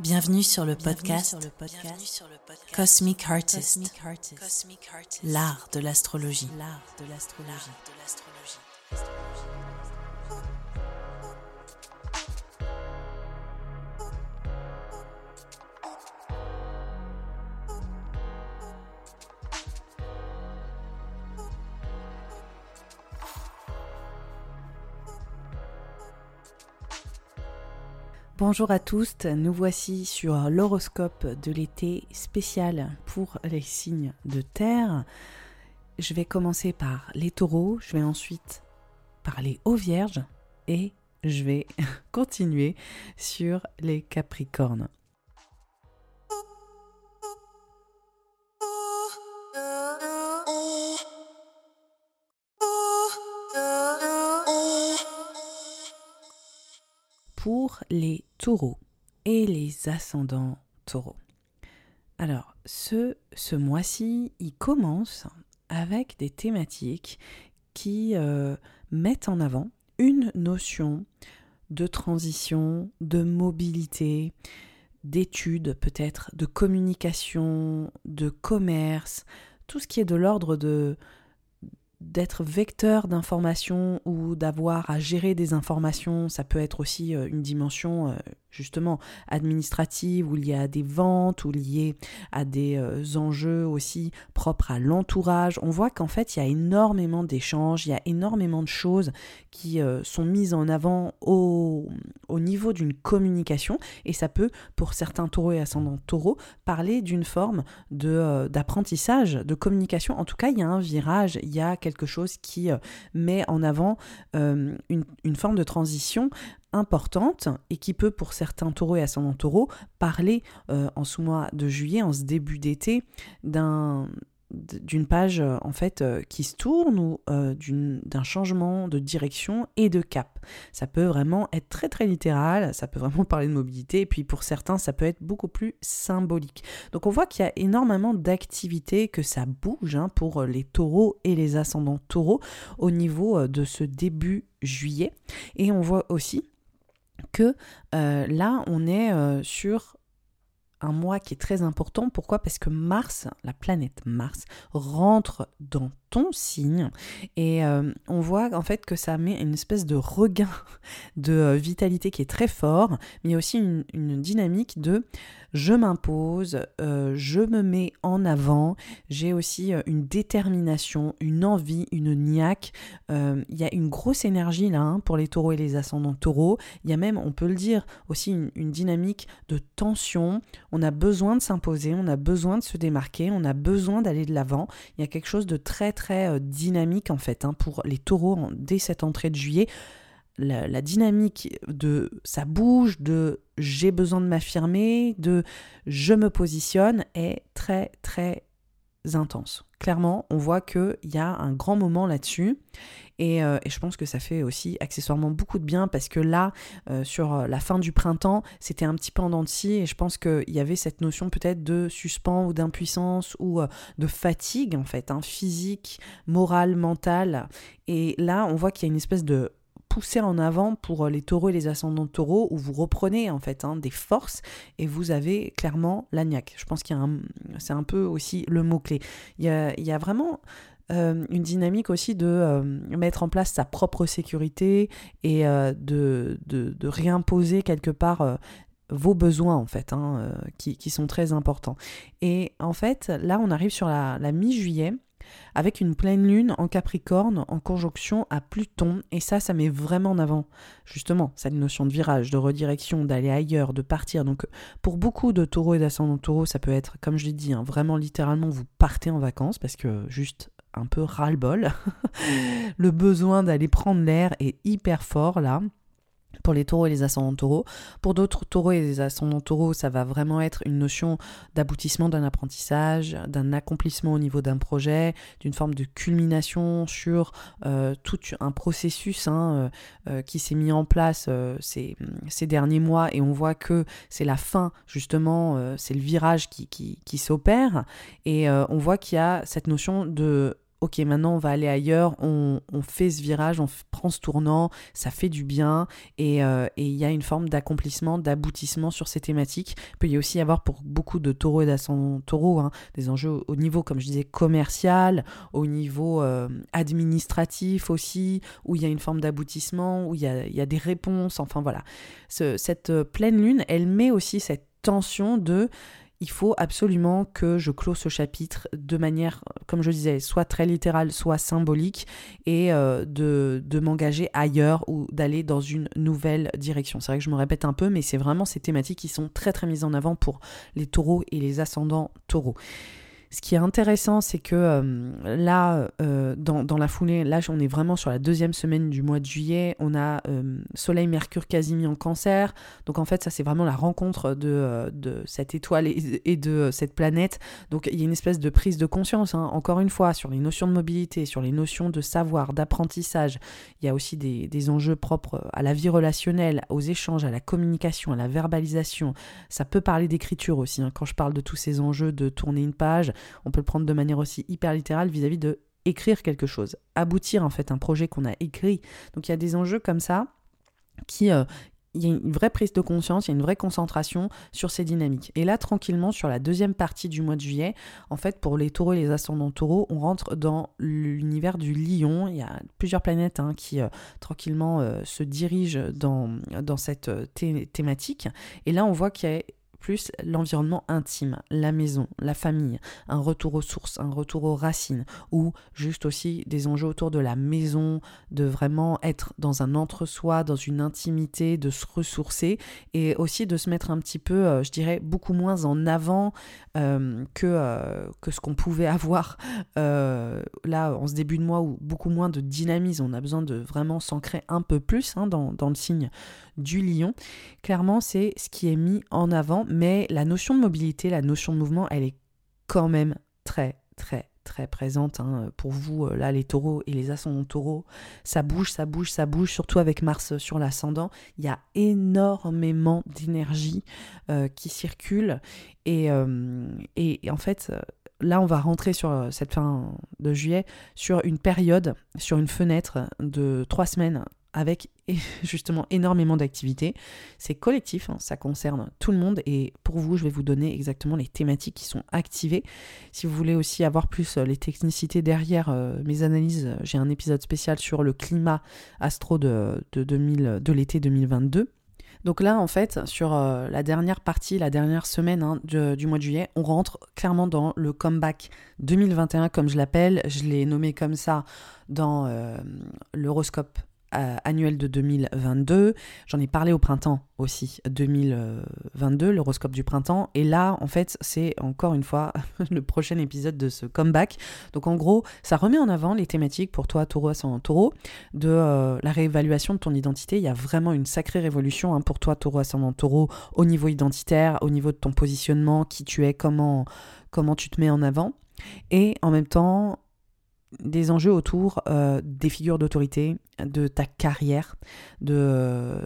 Bienvenue sur le podcast, Cosmic Artist, l'art de l'astrologie. Bonjour à tous, nous voici sur l'horoscope de l'été spécial pour les signes de terre. Je vais commencer par les taureaux, je vais ensuite parler aux vierges et je vais continuer sur les capricornes. Les taureaux et les ascendants taureaux. Alors, ce, ce mois-ci, il commence avec des thématiques qui euh, mettent en avant une notion de transition, de mobilité, d'études peut-être, de communication, de commerce, tout ce qui est de l'ordre de d'être vecteur d'informations ou d'avoir à gérer des informations, ça peut être aussi euh, une dimension euh, justement administrative ou liée à des ventes ou liée à des euh, enjeux aussi propres à l'entourage. On voit qu'en fait il y a énormément d'échanges, il y a énormément de choses qui sont mises en avant au, au niveau d'une communication et ça peut pour certains taureaux et ascendants taureaux parler d'une forme de d'apprentissage, de communication. En tout cas il y a un virage, il y a quelque quelque chose qui euh, met en avant euh, une, forme de transition importante et qui peut pour certains taureaux et ascendants taureaux parler euh, en ce mois de juillet, en ce début d'été, d'un d'une page euh, en fait euh, qui se tourne ou euh, d'un changement de direction et de cap. Ça peut vraiment être très très littéral, ça peut vraiment parler de mobilité et puis pour certains ça peut être beaucoup plus symbolique. Donc on voit qu'il y a énormément d'activités, que ça bouge hein, pour les taureaux et les ascendants taureaux au niveau de ce début juillet et on voit aussi que là on est sur un mois qui est très important. Pourquoi? Parce que Mars, la planète Mars, rentre dans ton signe et euh, on voit en fait que ça met une espèce de regain de euh, vitalité qui est très fort, mais aussi une dynamique de je m'impose, euh, je me mets en avant, j'ai aussi une détermination, une envie, une niaque. Il y a une grosse énergie là hein, pour les taureaux et les ascendants taureaux. Il y a même, on peut le dire, aussi une, dynamique de tension. On a besoin de s'imposer, on a besoin de se démarquer, on a besoin d'aller de l'avant. Il y a quelque chose de très dynamique en fait hein, pour les taureaux dès cette entrée de juillet la, dynamique de ça bouge, de j'ai besoin de m'affirmer, de je me positionne est très très intense. Clairement, on voit qu'il y a un grand moment là-dessus. Euh, et, je pense que ça fait aussi accessoirement beaucoup de bien parce que là, euh, sur la fin du printemps, c'était un petit peu en dents Et je pense qu'il y avait cette notion peut-être de suspens ou d'impuissance ou euh, de fatigue, en fait, hein, physique, morale, mentale. Et là, on voit qu'il y a une espèce de pousser en avant pour euh, les taureaux et les ascendants taureaux, où vous reprenez en fait hein, des forces et vous avez clairement l'agnac. Je pense qu'il y a c'est un peu aussi le mot-clé. Il y a, vraiment euh, une dynamique aussi de euh, mettre en place sa propre sécurité et de, de, de, réimposer quelque part vos besoins en fait, hein, qui, qui, sont très importants. Et en fait, là, on arrive sur la mi-juillet avec une pleine lune en Capricorne en conjonction à Pluton, et ça, ça met vraiment en avant justement cette notion de virage, de redirection, d'aller ailleurs, de partir. Donc pour beaucoup de taureaux et d'ascendants taureaux, ça peut être, comme je l'ai dit, hein, vraiment littéralement, vous partez en vacances parce que juste un peu ras-le-bol. le besoin d'aller prendre l'air est hyper fort là pour les taureaux et les ascendants taureaux. Pour d'autres taureaux et les ascendants taureaux, ça va vraiment être une notion d'aboutissement d'un apprentissage, d'un accomplissement au niveau d'un projet, d'une forme de culmination sur euh, tout un processus hein, euh, euh, qui s'est mis en place ces, derniers mois et on voit que c'est la fin, justement, c'est le virage qui, qui s'opère et on voit qu'il y a cette notion de ok, maintenant on va aller ailleurs, on, fait ce virage, on prend ce tournant, ça fait du bien, euh, et il y a une forme d'accomplissement, d'aboutissement sur ces thématiques. Il peut y aussi y avoir pour beaucoup de taureaux et d'ascendants taureaux hein, des enjeux au niveau, comme je disais, commercial, au niveau euh, administratif aussi, où il y a une forme d'aboutissement, où il y a, des réponses, enfin voilà. cette euh, pleine lune, elle met aussi cette tension de il faut absolument que je close ce chapitre de manière, comme je disais, soit très littérale, soit symbolique, et euh, de, de m'engager ailleurs ou d'aller dans une nouvelle direction. C'est vrai que je me répète un peu, mais c'est vraiment ces thématiques qui sont très très mises en avant pour les taureaux et les ascendants taureaux. Ce qui est intéressant, c'est que euh, là, euh, dans, la foulée, là, on est vraiment sur la deuxième semaine du mois de juillet. On a euh, Soleil, Mercure, Casimir en cancer. Donc, en fait, ça, c'est vraiment la rencontre de, cette étoile et, de cette planète. Donc, il y a une espèce de prise de conscience, hein, encore une fois, sur les notions de mobilité, sur les notions de savoir, d'apprentissage. Il y a aussi des, des enjeux propres à la vie relationnelle, aux échanges, à la communication, à la verbalisation. Ça peut parler d'écriture aussi. Hein, quand je parle de tous ces enjeux de tourner une page, on peut le prendre de manière aussi hyper littérale vis-à-vis de écrire quelque chose, aboutir en fait un projet qu'on a écrit. Donc il y a des enjeux comme ça qui, euh, il y a une vraie prise de conscience, il y a une vraie concentration sur ces dynamiques. Et là, tranquillement, sur la deuxième partie du mois de juillet, en fait, pour les taureaux et les ascendants taureaux, on rentre dans l'univers du lion. Il y a plusieurs planètes hein, qui, euh, tranquillement, euh, se dirigent dans, dans cette thématique. Et là, on voit qu'il y a plus l'environnement intime, la maison, la famille, un retour aux sources, un retour aux racines, ou juste aussi des enjeux autour de la maison, de vraiment être dans un entre-soi, dans une intimité, de se ressourcer, et aussi de se mettre un petit peu, euh, je dirais, beaucoup moins en avant euh, que, euh, que ce qu'on pouvait avoir là en ce début de mois, où beaucoup moins de dynamisme, on a besoin de vraiment s'ancrer un peu plus hein, dans, dans le signe du lion. Clairement, c'est ce qui est mis en avant, mais la notion de mobilité, la notion de mouvement, elle est quand même très, très, très présente hein. pour vous, euh, là, les taureaux et les ascendants taureaux. Ça bouge, ça bouge, ça bouge, surtout avec Mars sur l'ascendant. Il y a énormément d'énergie euh, qui circule. Euh, et, en fait, là, on va rentrer sur cette fin de juillet sur une période, sur une fenêtre de trois semaines avec justement énormément d'activités. C'est collectif, hein, ça concerne tout le monde et pour vous, je vais vous donner exactement les thématiques qui sont activées. Si vous voulez aussi avoir plus euh, les technicités derrière euh, mes analyses, j'ai un épisode spécial sur le climat astro de, de, l'été 2022. Donc là, en fait, sur euh, la dernière partie, la dernière semaine hein, du mois de juillet, on rentre clairement dans le comeback 2021, comme je l'appelle. Je l'ai nommé comme ça dans l'horoscope euh, annuel de 2022. J'en ai parlé au printemps aussi, 2022, l'horoscope du printemps. Et là, en fait, c'est encore une fois le prochain épisode de ce comeback. Donc en gros, ça remet en avant les thématiques pour toi, taureau ascendant taureau, de euh, la réévaluation de ton identité. Il y a vraiment une sacrée révolution hein, pour toi, taureau ascendant taureau, au niveau identitaire, au niveau de ton positionnement, qui tu es, comment, comment tu te mets en avant. Et en même temps, des enjeux autour euh, des figures d'autorité, de ta carrière, de euh,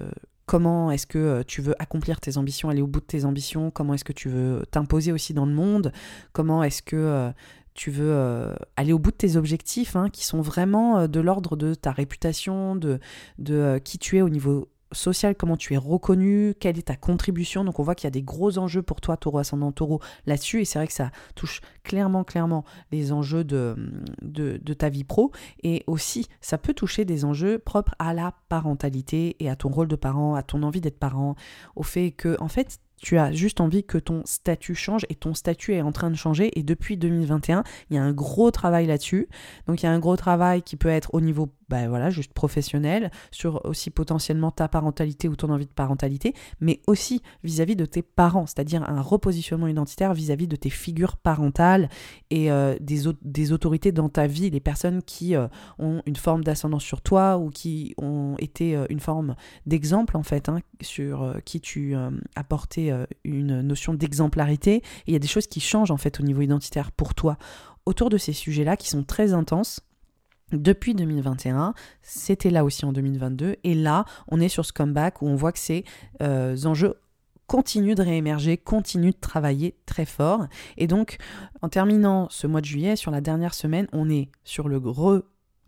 comment est-ce que euh, tu veux accomplir tes ambitions, aller au bout de tes ambitions, comment est-ce que tu veux t'imposer aussi dans le monde, comment est-ce que tu veux aller au bout de tes objectifs, hein, qui sont vraiment de l'ordre de ta réputation, de, de qui tu es au niveau social, comment tu es reconnu, quelle est ta contribution. Donc on voit qu'il y a des gros enjeux pour toi, taureau ascendant taureau, là-dessus. Et c'est vrai que ça touche clairement, clairement les enjeux de, de, de, ta vie pro. Et aussi, ça peut toucher des enjeux propres à la parentalité et à ton rôle de parent, à ton envie d'être parent, au fait que, en fait, tu as juste envie que ton statut change et ton statut est en train de changer. Et depuis 2021, il y a un gros travail là-dessus. Donc il y a un gros travail qui peut être au niveau bah voilà, juste professionnel, sur aussi potentiellement ta parentalité ou ton envie de parentalité, mais aussi vis-à-vis de tes parents, c'est-à-dire un repositionnement identitaire vis-à-vis de tes figures parentales et euh, des, des, autorités dans ta vie, les personnes qui euh, ont une forme d'ascendance sur toi ou qui ont été euh, une forme d'exemple en fait, hein, sur qui tu as porté une notion d'exemplarité. il y a des choses qui changent en fait au niveau identitaire pour toi autour de ces sujets-là qui sont très intenses depuis 2021, c'était là aussi en 2022, et là, on est sur ce comeback où on voit que ces euh, enjeux continue de réémerger, continue de travailler très fort. Et donc, en terminant ce mois de juillet, sur la dernière semaine, on est sur le gros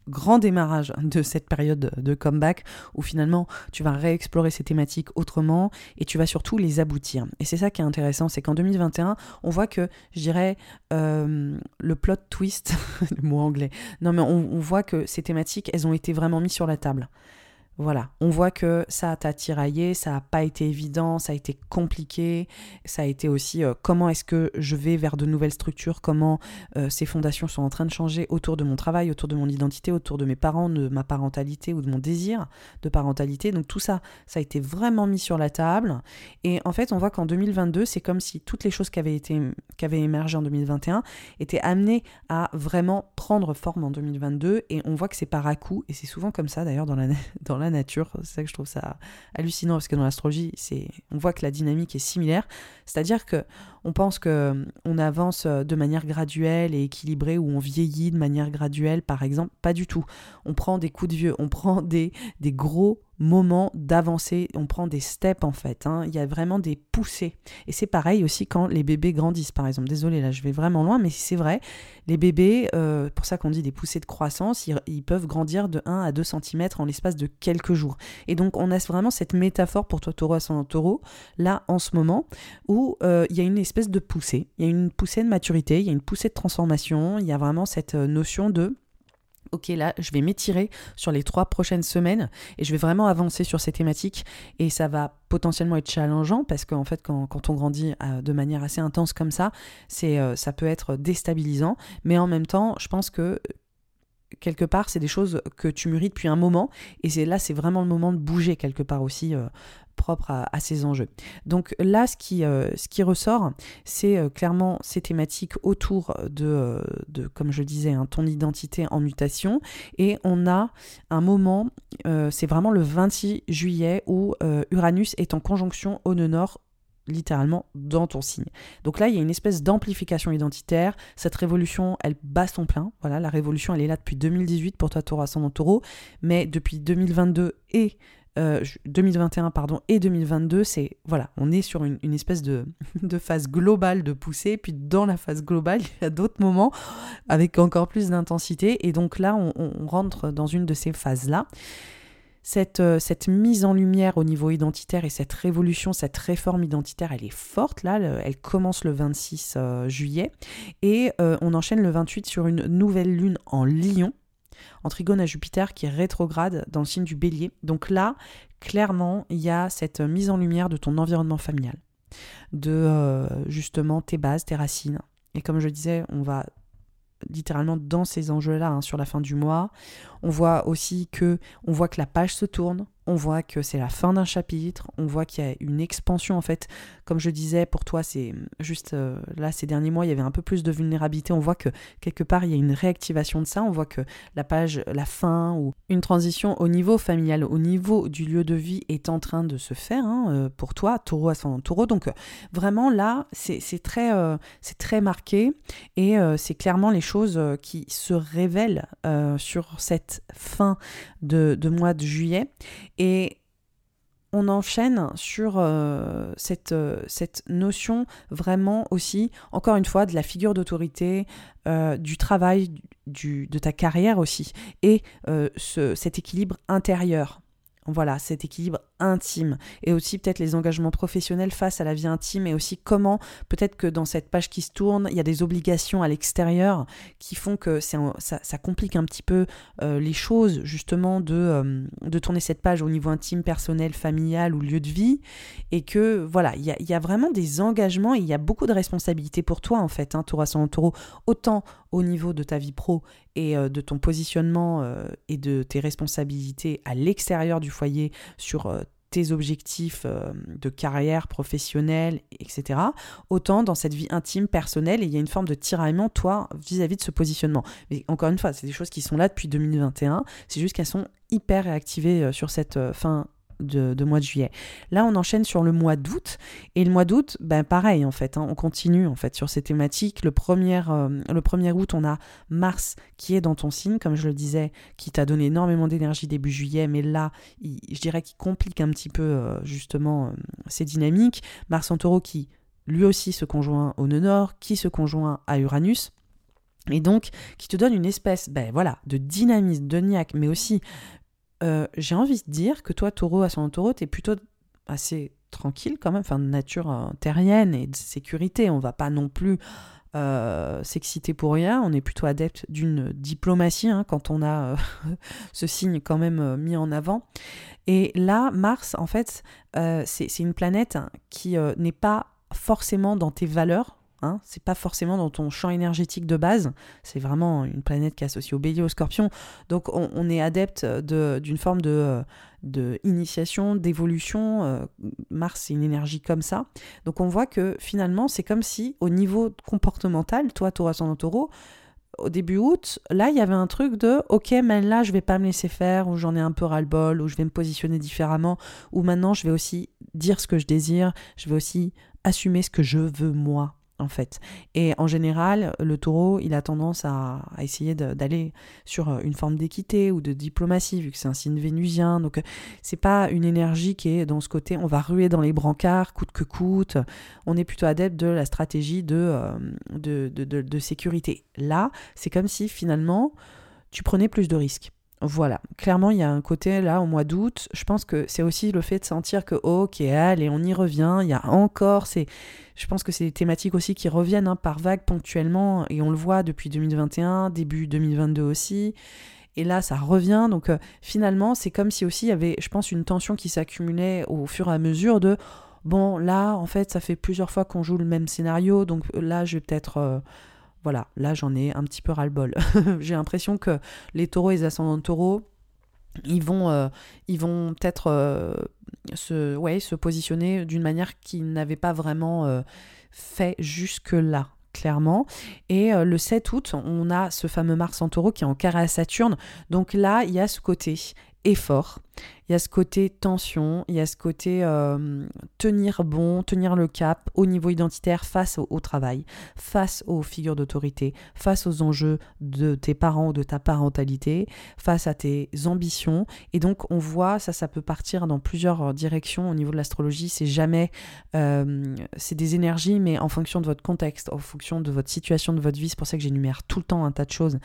grand démarrage de cette période de comeback où finalement tu vas réexplorer ces thématiques autrement et tu vas surtout les aboutir. Et c'est ça qui est intéressant, c'est qu'en 2021, on voit que, je dirais, euh, le plot twist, le mot anglais, non mais on, on voit que ces thématiques, elles ont été vraiment mises sur la table. Voilà, on voit que ça t'a tiraillé, ça n'a pas été évident, ça a été compliqué, ça a été aussi euh, comment est-ce que je vais vers de nouvelles structures, comment euh, ces fondations sont en train de changer autour de mon travail, autour de mon identité, autour de mes parents, de ma parentalité ou de mon désir de parentalité. Donc tout ça, ça a été vraiment mis sur la table. Et en fait, on voit qu'en 2022, c'est comme si toutes les choses qui avaient, émergé en 2021 étaient amenées à vraiment prendre forme en 2022. Et on voit que c'est par à coup, et c'est souvent comme ça d'ailleurs dans dans la nature. C'est ça que je trouve ça hallucinant parce que dans l'astrologie, c'est on voit que la dynamique est similaire. C'est-à-dire que on pense que on avance de manière graduelle et équilibrée ou on vieillit de manière graduelle, par exemple. Pas du tout. On prend des coups de vieux, on prend des, des gros moment d'avancer, on prend des steps en fait, hein. il y a vraiment des poussées. Et c'est pareil aussi quand les bébés grandissent par exemple. Désolé là je vais vraiment loin, mais c'est vrai, les bébés, euh, pour ça qu'on dit des poussées de croissance, ils, peuvent grandir de 1 à 2 cm en l'espace de quelques jours. Et donc on a vraiment cette métaphore pour toi taureau ascendant taureau, là en ce moment, où euh, il y a une espèce de poussée, il y a une poussée de maturité, il y a une poussée de transformation, il y a vraiment cette euh, notion de ok là je vais m'étirer sur les trois prochaines semaines et je vais vraiment avancer sur ces thématiques et ça va potentiellement être challengeant parce qu'en fait quand, on grandit euh, de manière assez intense comme ça c'est euh, ça peut être déstabilisant. Mais en même temps je pense que quelque part, c'est des choses que tu mûris depuis un moment, et c'est là, c'est vraiment le moment de bouger quelque part aussi euh, propre à, ces enjeux. Donc là, ce qui, euh, ressort, c'est euh, clairement ces thématiques autour de, euh, comme je disais, hein, ton identité en mutation. Et on a un moment, c'est vraiment le 26 juillet, où Uranus est en conjonction au nœud nord littéralement dans ton signe. Donc là, il y a une espèce d'amplification identitaire. Cette révolution, elle bat son plein. Voilà, la révolution, elle est là depuis 2018 pour toi, Taureau ascendant Taureau, mais depuis 2022 et 2021 euh, pardon, et 2022, c'est voilà, on est sur une, espèce de, phase globale de poussée, puis dans la phase globale, il y a d'autres moments avec encore plus d'intensité, et donc là, on, rentre dans une de ces phases-là. Cette, euh, cette, mise en lumière au niveau identitaire et cette révolution, cette réforme identitaire, elle est forte là, elle commence le 26 euh, juillet et on enchaîne le 28 sur une nouvelle lune en lion en trigone à Jupiter qui est rétrograde dans le signe du bélier. Donc là, clairement, il y a cette mise en lumière de ton environnement familial, de euh, justement tes bases, tes racines. Et comme je disais, on va littéralement dans ces enjeux-là hein, sur la fin du mois. On voit aussi que on voit que la page se tourne, on voit que c'est la fin d'un chapitre, on voit qu'il y a une expansion en fait. Comme je disais, pour toi, c'est juste euh, là ces derniers mois, il y avait un peu plus de vulnérabilité. On voit que quelque part il y a une réactivation de ça. On voit que la page, la fin ou une transition au niveau familial, au niveau du lieu de vie est en train de se faire hein, euh, pour toi, Taureau ascendant Taureau. Donc euh, vraiment là, c'est très c'est très marqué et c'est clairement les choses qui se révèlent sur cette fin de, de mois de juillet. Et on enchaîne sur euh, cette, euh, cette, notion vraiment aussi, encore une fois, de la figure d'autorité, euh, du travail, du, de ta carrière aussi, et ce, cet équilibre intérieur. Voilà, cet équilibre intime et aussi peut-être les engagements professionnels face à la vie intime et aussi comment peut-être que dans cette page qui se tourne, il y a des obligations à l'extérieur qui font que ça, ça, complique un petit peu euh, les choses justement de, euh, de tourner cette page au niveau intime, personnel, familial ou lieu de vie. Et que voilà, il y a, y a, vraiment des engagements il y a beaucoup de responsabilités pour toi en fait, hein, Taureau en taureau, autant au niveau de ta vie pro et euh, de ton positionnement et de tes responsabilités à l'extérieur du foyer sur tes objectifs euh, de carrière professionnelle, etc., autant dans cette vie intime, personnelle, il y a une forme de tiraillement, toi, vis-à-vis de ce positionnement. Mais encore une fois, c'est des choses qui sont là depuis 2021, c'est juste qu'elles sont hyper réactivées euh, sur cette euh, fin de, mois de juillet. Là, on enchaîne sur le mois d'août. Et le mois d'août, ben, pareil, en fait, hein, on continue en fait sur ces thématiques. Le 1er, euh, le 1er août, on a Mars qui est dans ton signe, comme je le disais, qui t'a donné énormément d'énergie début juillet, mais là, je dirais qu'il complique un petit peu euh, justement ces dynamiques. Mars en taureau qui lui aussi se conjoint au nœud nord, qui se conjoint à Uranus. Et donc, qui te donne une espèce ben, voilà, de dynamisme, de niaque, mais aussi, euh, j'ai envie de dire que toi, taureau, son taureau, tu es plutôt assez tranquille quand même, enfin de nature euh, terrienne et de sécurité. On va pas non plus euh, s'exciter pour rien. On est plutôt adepte d'une diplomatie hein, quand on a ce signe quand même mis en avant. Et là, Mars, en fait, c'est une planète qui n'est pas forcément dans tes valeurs. Hein, c'est pas forcément dans ton champ énergétique de base, c'est vraiment une planète qui est associée au bélier, au scorpion. Donc on, est adepte d'une forme de, d'évolution. Euh, Mars, c'est une énergie comme ça. Donc on voit que finalement, c'est comme si au niveau comportemental, toi, Taureau ascendant Taureau, au début août, là, il y avait un truc de OK, mais là, je vais pas me laisser faire, ou j'en ai un peu ras-le-bol, ou je vais me positionner différemment, ou maintenant, je vais aussi dire ce que je désire, je vais aussi assumer ce que je veux moi en fait. Et en général, le taureau, il a tendance à, essayer d'aller sur euh, une forme d'équité ou de diplomatie, vu que c'est un signe vénusien. Donc, euh, c'est pas une énergie qui est dans ce côté, on va ruer dans les brancards, coûte que coûte. On est plutôt adepte de la stratégie de, euh, sécurité. Là, c'est comme si finalement, tu prenais plus de risques. Voilà, clairement, il y a un côté là au mois d'août. Je pense que c'est aussi le fait de sentir que, ok, allez, on y revient. Il y a encore, c'est, je pense que c'est des thématiques aussi qui reviennent hein, par vagues ponctuellement, et on le voit depuis 2021, début 2022 aussi. Et là, ça revient. Donc, euh, finalement, c'est comme si aussi il y avait, je pense, une tension qui s'accumulait au fur et à mesure de, bon, là, en fait, ça fait plusieurs fois qu'on joue le même scénario, donc là, je vais peut-être. Euh, voilà, là j'en ai un petit peu ras-le-bol. J'ai l'impression que les taureaux et les ascendants taureaux, ils vont, euh, vont peut-être euh, se positionner d'une manière qu'ils n'avaient pas vraiment euh, fait jusque-là clairement. Et le 7 août, on a ce fameux Mars en taureau qui est en carré à Saturne. Donc là, il y a ce côté effort. Il y a ce côté tension, il y a ce côté euh, tenir bon, tenir le cap au niveau identitaire face au, travail, face aux figures d'autorité, face aux enjeux de tes parents ou de ta parentalité, face à tes ambitions. Et donc on voit, ça, ça peut partir dans plusieurs directions au niveau de l'astrologie. C'est jamais, euh, c'est des énergies, mais en fonction de votre contexte, en fonction de votre situation, de votre vie. C'est pour ça que j'énumère tout le temps un tas de choses.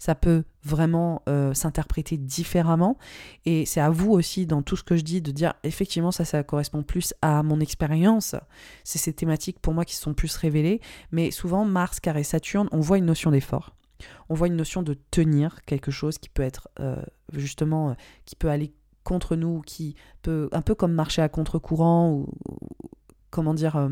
Ça peut vraiment euh, s'interpréter différemment. Et c'est à vous aussi dans tout ce que je dis de dire effectivement ça ça correspond plus à mon expérience. C'est ces thématiques pour moi qui sont plus révélées. Mais souvent Mars, carré Saturne, on voit une notion d'effort. On voit une notion de tenir quelque chose qui peut être euh, justement euh, qui peut aller contre nous, qui peut un peu comme marcher à contre-courant ou, comment dire, euh,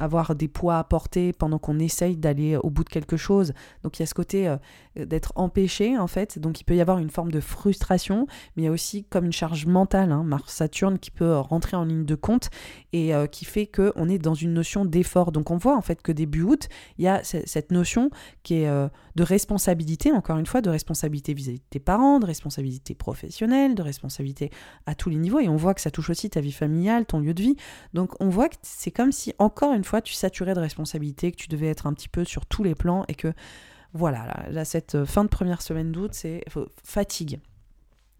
avoir des poids à porter pendant qu'on essaye d'aller au bout de quelque chose. Donc il y a ce côté euh, d'être empêché en fait. Donc il peut y avoir une forme de frustration, mais il y a aussi comme une charge mentale, hein, Mars-Saturne qui peut rentrer en ligne de compte et euh, qui fait qu'on est dans une notion d'effort. Donc on voit en fait que début août, il y a cette notion qui est euh, de responsabilité, encore une fois, de responsabilité vis-à-vis de tes parents, de responsabilité professionnelle, de responsabilité à tous les niveaux. Et on voit que ça touche aussi ta vie familiale, ton lieu de vie. Donc on voit que c'est comme si encore une fois tu saturais de responsabilité, que tu devais être un petit peu sur tous les plans et que voilà, là, cette euh, fin de première semaine d'août, c'est fatigue.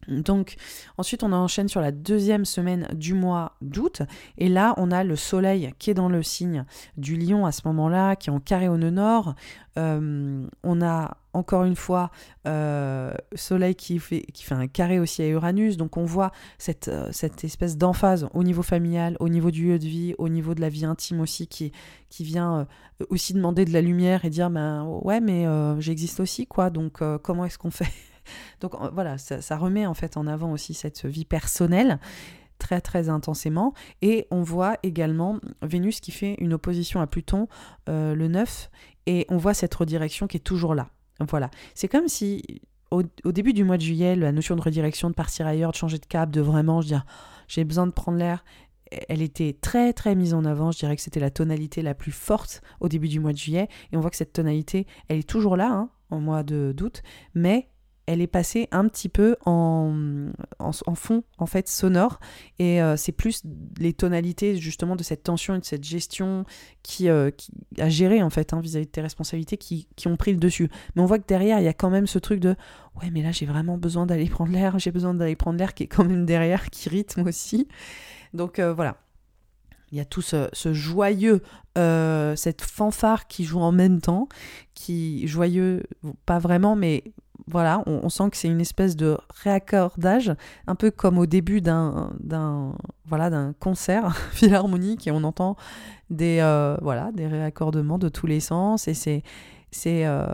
Donc ensuite on enchaîne sur la deuxième semaine du mois d'août. Et là on a le soleil qui est dans le signe du lion à ce moment-là, qui est en carré au nœud nord. Euh, on a encore une fois euh, soleil qui fait, un carré aussi à Uranus, donc on voit cette, euh, cette espèce d'emphase au niveau familial, au niveau du lieu de vie, au niveau de la vie intime aussi qui, qui vient aussi demander de la lumière et dire ben ouais mais j'existe aussi quoi, donc comment est-ce qu'on fait? Donc voilà, ça, remet en fait en avant aussi cette vie personnelle très très intensément. Et on voit également Vénus qui fait une opposition à Pluton euh, le 9, et on voit cette redirection qui est toujours là. Voilà, c'est comme si au, début du mois de juillet, la notion de redirection, de partir ailleurs, de changer de cap, de vraiment, dire, j'ai besoin de prendre l'air, elle était très très mise en avant. Je dirais que c'était la tonalité la plus forte au début du mois de juillet. Et on voit que cette tonalité, elle est toujours là, hein, en mois d'août, mais elle est passée un petit peu en, fond, en fait, sonore. Et c'est plus les tonalités, justement, de cette tension et de cette gestion qui, qui a géré, en fait, hein, vis-à-vis de tes responsabilités qui, ont pris le dessus. Mais on voit que derrière, il y a quand même ce truc de ouais, mais là, j'ai vraiment besoin d'aller prendre l'air, j'ai besoin d'aller prendre l'air qui est quand même derrière, qui rythme aussi. Donc voilà il y a tout ce, joyeux, euh, cette fanfare qui joue en même temps, qui joyeux, pas vraiment, mais voilà, on, sent que c'est une espèce de réaccordage, un peu comme au début d'un voilà d'un concert philharmonique et on entend des euh, voilà des réaccordements de tous les sens et c'est c'est euh,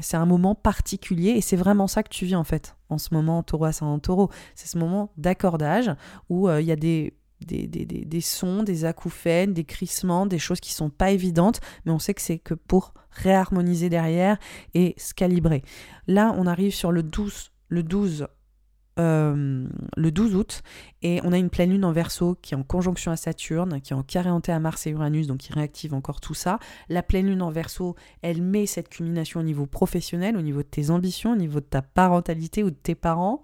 c'est un moment particulier et c'est vraiment ça que tu vis en fait en ce moment taureau ascendant taureau c'est ce moment d'accordage où il y a des des, des, des, sons, des acouphènes, des crissements, des choses qui sont pas évidentes, mais on sait que c'est que pour réharmoniser derrière et se calibrer. Là, on arrive sur le 12, le 12 euh, le 12 août et on a une pleine lune en verso qui est en conjonction à Saturne, qui est en carré à Mars et Uranus, donc qui réactive encore tout ça. La pleine lune en verso, elle met cette culmination au niveau professionnel, au niveau de tes ambitions, au niveau de ta parentalité ou de tes parents.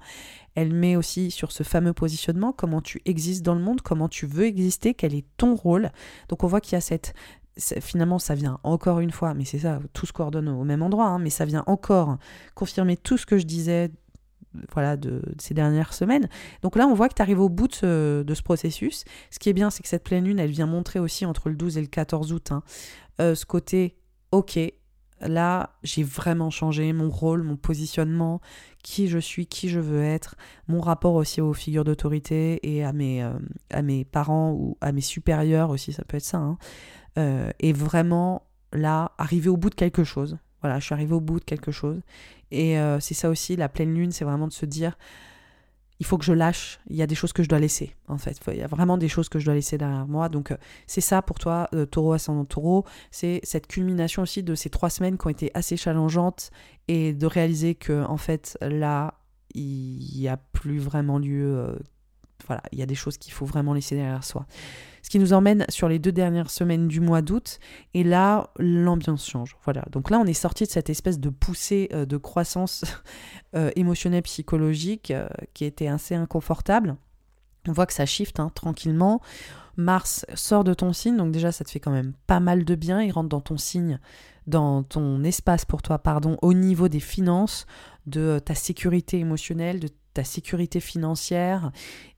Elle met aussi sur ce fameux positionnement, comment tu existes dans le monde, comment tu veux exister, quel est ton rôle. Donc on voit qu'il y a cette finalement ça vient encore une fois, mais c'est ça, tout se coordonne au même endroit, hein, mais ça vient encore confirmer tout ce que je disais voilà, de, ces dernières semaines. Donc là, on voit que tu arrives au bout de ce, processus. Ce qui est bien, c'est que cette pleine lune, elle vient montrer aussi entre le 12 et le 14 août hein, euh, ce côté, ok, là, j'ai vraiment changé mon rôle, mon positionnement, qui je suis, qui je veux être, mon rapport aussi aux figures d'autorité et à mes, euh, à mes parents ou à mes supérieurs aussi, ça peut être ça. Hein. Euh, et vraiment, là, arriver au bout de quelque chose. Voilà, je suis arrivée au bout de quelque chose. Et euh, c'est ça aussi, la pleine lune, c'est vraiment de se dire, il faut que je lâche, il y a des choses que je dois laisser, en fait. Il y a vraiment des choses que je dois laisser derrière moi. Donc, euh, c'est ça pour toi, euh, taureau ascendant taureau. C'est cette culmination aussi de ces trois semaines qui ont été assez challengeantes et de réaliser que, en fait, là, il n'y a plus vraiment lieu. Voilà, il y a des choses qu'il faut vraiment laisser derrière soi. Ce qui nous emmène sur les deux dernières semaines du mois d'août. Et là, l'ambiance change. Voilà. Donc là, on est sorti de cette espèce de poussée euh, de croissance euh, émotionnelle, psychologique, euh, qui était assez inconfortable. On voit que ça shift hein, tranquillement. Mars sort de ton signe, donc déjà ça te fait quand même pas mal de bien. Il rentre dans ton signe, dans ton espace pour toi, pardon, au niveau des finances, de ta sécurité émotionnelle, de ta sécurité financière.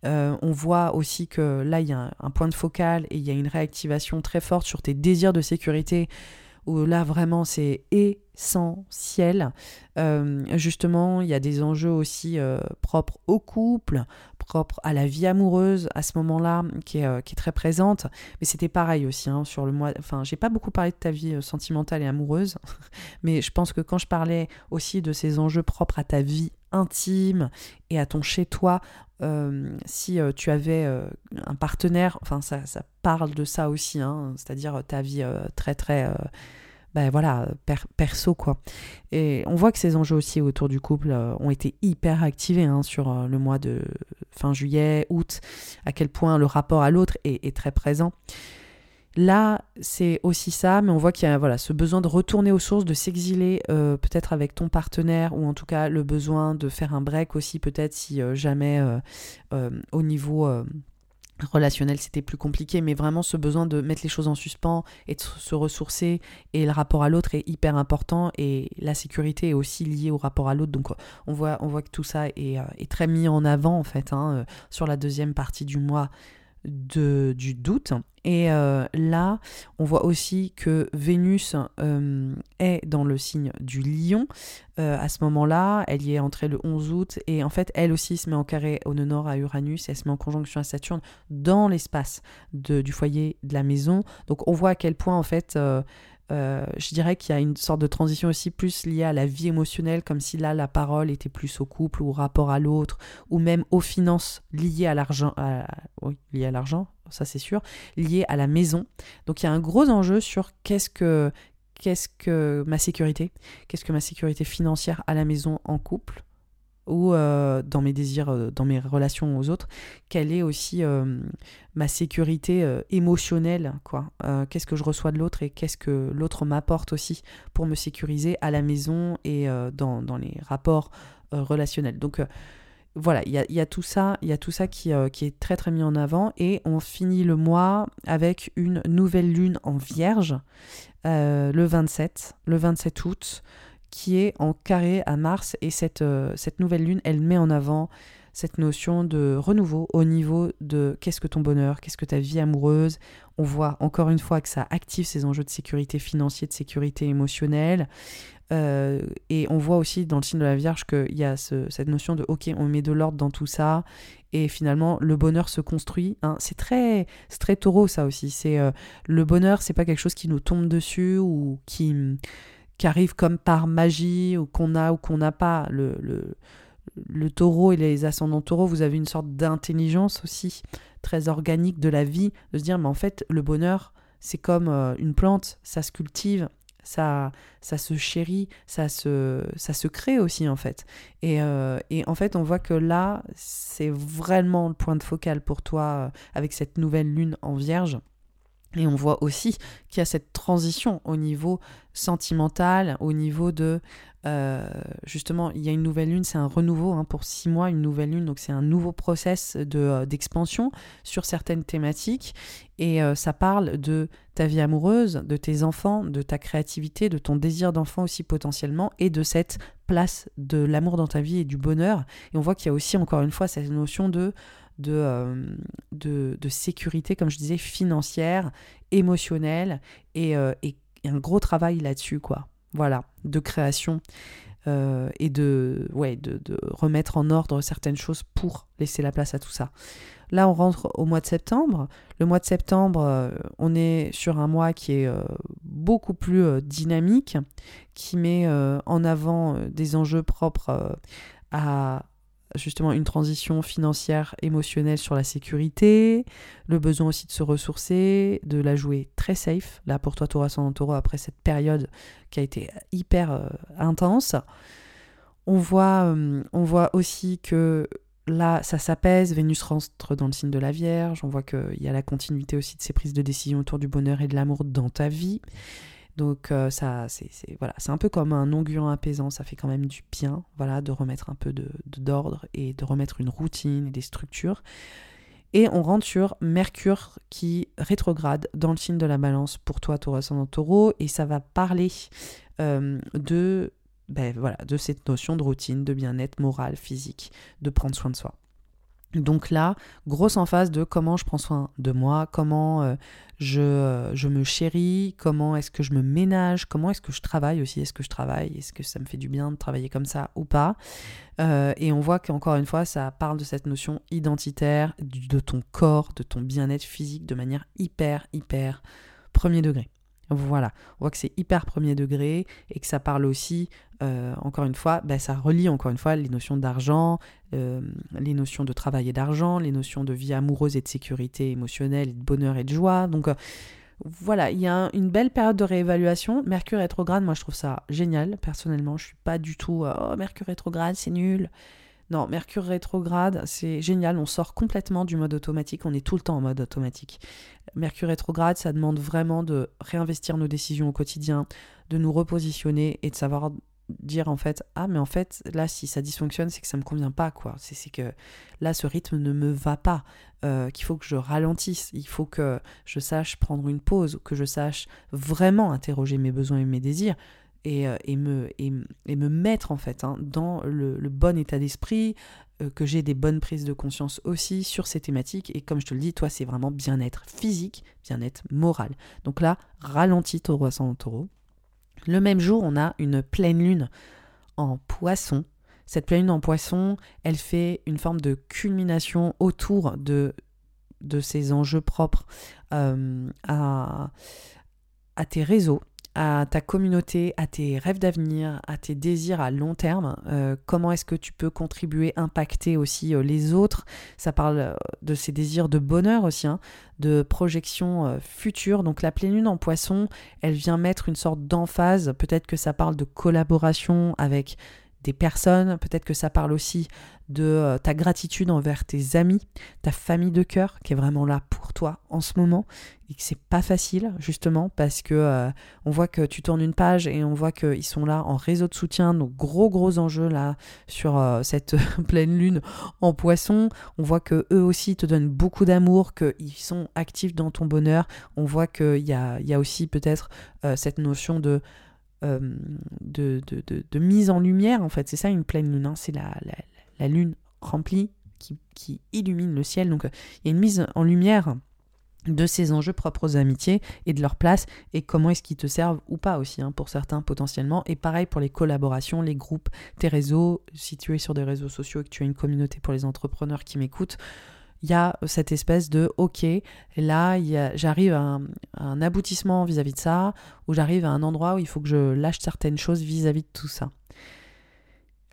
Euh, on voit aussi que là, il y a un, point de focal et il y a une réactivation très forte sur tes désirs de sécurité, où là, vraiment, c'est essentiel. Euh, justement, il y a des enjeux aussi euh, propres au couple, propres à la vie amoureuse à ce moment-là, qui est, très présente. Mais c'était pareil aussi hein, sur le mois. Enfin, j'ai pas beaucoup parlé de ta vie sentimentale et amoureuse, mais je pense que quand je parlais aussi de ces enjeux propres à ta vie intime et à ton chez-toi. Euh, si euh, tu avais euh, un partenaire, enfin ça, ça, parle de ça aussi, hein, c'est-à-dire ta vie très très ben voilà, perso quoi. Et on voit que ces enjeux aussi autour du couple ont été hyper activés hein, sur le mois de fin juillet, août, à quel point le rapport à l'autre est, est, très présent. Là, c'est aussi ça, mais on voit qu'il y a voilà, ce besoin de retourner aux sources, de s'exiler euh, peut-être avec ton partenaire, ou en tout cas le besoin de faire un break aussi, peut-être si euh, jamais euh, au niveau relationnel c'était plus compliqué, mais vraiment ce besoin de mettre les choses en suspens et de se ressourcer, et le rapport à l'autre est hyper important, et la sécurité est aussi liée au rapport à l'autre, donc on voit, que tout ça est, très mis en avant en fait hein, sur la deuxième partie du mois de, du doute. Et euh, là, on voit aussi que Vénus euh, est dans le signe du lion. Euh, à ce moment-là, elle y est entrée le 11 août. Et en fait, elle aussi se met en carré au nord à Uranus. elle se met en conjonction à Saturne dans l'espace du foyer de la maison. Donc on voit à quel point, en fait, euh, je dirais qu'il y a une sorte de transition aussi plus liée à la vie émotionnelle, comme si là la parole était plus au couple ou au rapport à l'autre, ou même aux finances liées à l'argent, liées à l'argent, ça c'est sûr, liées à la maison. Donc il y a un gros enjeu sur qu'est-ce que qu'est-ce que ma sécurité, qu'est-ce que ma sécurité financière à la maison en couple, ou euh, dans mes désirs, euh, dans mes relations aux autres, quelle est aussi euh, ma sécurité émotionnelle, quoi. qu'est-ce que je reçois de l'autre et qu'est-ce que l'autre m'apporte aussi pour me sécuriser à la maison et dans, les rapports relationnels. Donc voilà, il y a, tout ça, y a tout ça qui, qui, est très très mis en avant. Et on finit le mois avec une nouvelle lune en vierge le 27, le 27 août, qui est en carré à Mars. Et cette, cette nouvelle lune, elle met en avant cette notion de renouveau au niveau de qu'est-ce que ton bonheur, qu'est-ce que ta vie amoureuse. On voit encore une fois que ça active ces enjeux de sécurité financière, de sécurité émotionnelle. Euh, et on voit aussi dans le signe de la Vierge qu'il y a cette notion de ok, on met de l'ordre dans tout ça et finalement le bonheur se construit. Hein. C'est très, très taureau ça aussi. C'est euh, le bonheur, c'est pas quelque chose qui nous tombe dessus ou qui, qui arrive comme par magie ou qu'on a ou qu'on n'a pas. Le, le, le taureau et les ascendants taureaux, vous avez une sorte d'intelligence aussi très organique de la vie, de se dire, mais en fait, le bonheur, c'est comme euh, une plante, ça se cultive, ça, ça se chérit, ça se, ça se crée aussi en fait. Et, euh, et en fait, on voit que là, c'est vraiment le point de focal pour toi euh, avec cette nouvelle lune en vierge. Et on voit aussi qu'il y a cette transition au niveau sentimental, au niveau de euh, justement, il y a une nouvelle lune, c'est un renouveau hein, pour six mois, une nouvelle lune, donc c'est un nouveau process euh, d'expansion sur certaines thématiques. Et euh, ça parle de ta vie amoureuse, de tes enfants, de ta créativité, de ton désir d'enfant aussi potentiellement, et de cette place de l'amour dans ta vie et du bonheur. Et on voit qu'il y a aussi, encore une fois, cette notion de de, de, de, sécurité, comme je disais, financière, émotionnelle, et, et un gros travail là-dessus, quoi voilà, de création euh, et de, ouais, de, remettre en ordre certaines choses pour laisser la place à tout ça. Là, on rentre au mois de septembre. Le mois de septembre, euh, on est sur un mois qui est euh, beaucoup plus dynamique, qui met en avant des enjeux propres à, justement une transition financière, émotionnelle sur la sécurité, le besoin aussi de se ressourcer, de la jouer très safe, là pour toi Taureau ascendant Taureau, après cette période qui a été hyper euh, intense. On voit, euh, on voit aussi que là, ça s'apaise, Vénus rentre dans le signe de la Vierge, on voit qu'il y a la continuité aussi de ces prises de décision autour du bonheur et de l'amour dans ta vie. Donc euh, ça, c'est voilà, c'est un peu comme un onguent apaisant, ça fait quand même du bien, voilà, de remettre un peu de d'ordre et de remettre une routine et des structures. Et on rentre sur Mercure qui rétrograde dans le signe de la Balance pour toi, Taureau ascendant Taureau, et ça va parler euh, de ben, de cette notion de routine, de bien-être moral, physique, de prendre soin de soi. Donc là, grosse emphase de comment je prends soin de moi, comment euh, je, euh, je, me chéris, comment est-ce que je me ménage, comment est-ce que je travaille aussi, est-ce que je travaille, est-ce que ça me fait du bien de travailler comme ça ou pas. Euh, et on voit qu'encore une fois, ça parle de cette notion identitaire, de ton corps, de ton bien-être physique de manière hyper, hyper premier degré. Voilà, on voit que c'est hyper premier degré et que ça parle aussi, euh, encore une fois, bah, ça relie encore une fois les notions d'argent, euh, les notions de travail et d'argent, les notions de vie amoureuse et de sécurité émotionnelle, de bonheur et de joie. Donc euh, voilà, il y a une belle période de réévaluation. Mercure rétrograde, moi je trouve ça génial, personnellement. Je suis pas du tout, oh Mercure rétrograde, c'est nul. Non, Mercure rétrograde, c'est génial, on sort complètement du mode automatique, on est tout le temps en mode automatique. Mercure rétrograde, ça demande vraiment de réinvestir nos décisions au quotidien, de nous repositionner et de savoir dire en fait ah mais en fait là si ça dysfonctionne c'est que ça me convient pas quoi c'est que là ce rythme ne me va pas euh, qu'il faut que je ralentisse il faut que je sache prendre une pause que je sache vraiment interroger mes besoins et mes désirs et, euh, et, me, et, me mettre en fait hein, dans le, bon état d'esprit, euh, que j'ai des bonnes prises de conscience aussi sur ces thématiques. Et comme je te le dis, toi, c'est vraiment bien-être physique, bien-être moral. Donc là, ralentis taureau ascendant taureau. Le même jour, on a une pleine lune en poisson. Cette pleine lune en poisson, elle fait une forme de culmination autour de, de ces enjeux propres euh, à, à tes réseaux, à ta communauté, à tes rêves d'avenir, à tes désirs à long terme. Euh, comment est-ce que tu peux contribuer, impacter aussi euh, les autres? Ça parle euh, de ces désirs de bonheur aussi, hein, de projection future. Donc la pleine lune en poisson, elle vient mettre une sorte d'emphase. Peut-être que ça parle de collaboration avec des personnes, peut-être que ça parle aussi de euh, ta gratitude envers tes amis, ta famille de cœur qui est vraiment là pour toi en ce moment et que c'est pas facile justement parce que euh, on voit que tu tournes une page et on voit qu'ils sont là en réseau de soutien, donc gros gros enjeux là sur euh, cette pleine lune en poisson. On voit que eux aussi te donnent beaucoup d'amour, qu'ils sont actifs dans ton bonheur. On voit qu'il y a, y a aussi peut-être cette notion de euh, de, de, mise en lumière, en fait. C'est ça une pleine lune, hein. c'est la, la, lune remplie qui, qui, illumine le ciel. Donc il y a une mise en lumière de ces enjeux propres aux amitiés et de leur place et comment est-ce qu'ils te servent ou pas aussi hein, pour certains potentiellement et pareil pour les collaborations, les groupes, tes réseaux, si tu es sur des réseaux sociaux et que tu as une communauté pour les entrepreneurs qui m'écoutent, il y a cette espèce de ok, là j'arrive à, un aboutissement vis-à-vis de ça, ou j'arrive à un endroit où il faut que je lâche certaines choses vis-à-vis de tout ça.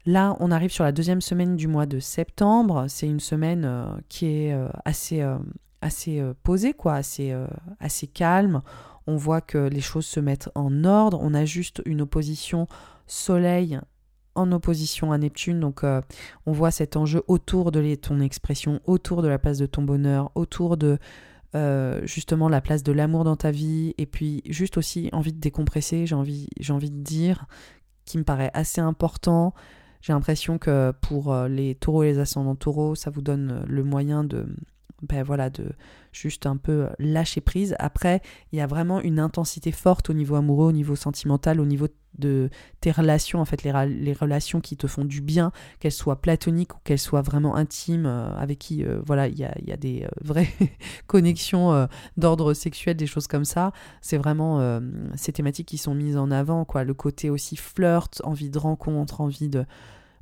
Là, on arrive sur la deuxième semaine du mois de septembre. C'est une semaine euh, qui est euh, assez, euh, assez posée, quoi, assez, assez calme. On voit que les choses se mettent en ordre. On a juste une opposition Soleil en opposition à Neptune. Donc euh, on voit cet enjeu autour de ton expression, autour de la place de ton bonheur, autour de euh, justement la place de l'amour dans ta vie. Et puis juste aussi envie de décompresser, j'ai envie, j'ai envie de dire, qui me paraît assez important. J'ai l'impression que pour euh, les taureaux et les ascendants taureaux, ça vous donne le moyen de, ben voilà, de juste un peu lâcher prise. Après, il y a vraiment une intensité forte au niveau amoureux, au niveau sentimental, au niveau de tes relations, en fait, les, relations qui te font du bien, qu'elles soient platoniques ou qu'elles soient vraiment intimes, euh, avec qui, euh, voilà, il y a, des euh, vraies connexions d'ordre sexuel, des choses comme ça. C'est vraiment ces thématiques qui sont mises en avant, quoi. Le côté aussi flirt, envie de rencontre, envie de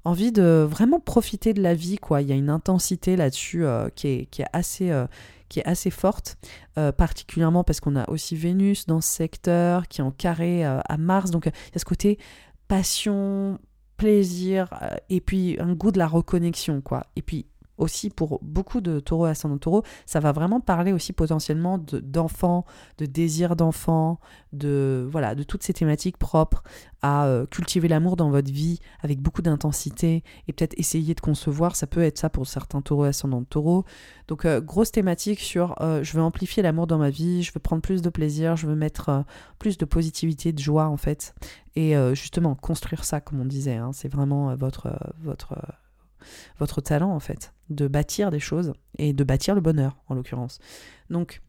envie de vraiment profiter de la vie, quoi. Il y a une intensité là-dessus qui, est, assez, qui est assez forte, euh, particulièrement parce qu'on a aussi Vénus dans ce secteur qui est en carré à Mars. Donc il y a ce côté passion, plaisir, et puis un goût de la reconnexion, quoi. Et puis aussi pour beaucoup de taureaux ascendant taureau, ça va vraiment parler aussi potentiellement d'enfants, de, désir d'enfants, de voilà, de toutes ces thématiques propres à euh, cultiver l'amour dans votre vie avec beaucoup d'intensité et peut-être essayer de concevoir, ça peut être ça pour certains taureaux ascendant taureau. Donc euh, grosse thématique sur euh, je veux amplifier l'amour dans ma vie, je veux prendre plus de plaisir, je veux mettre plus de positivité, de joie en fait et justement construire ça comme on disait, hein. c'est vraiment votre votre votre talent en fait, de bâtir des choses et de bâtir le bonheur en l'occurrence. Donc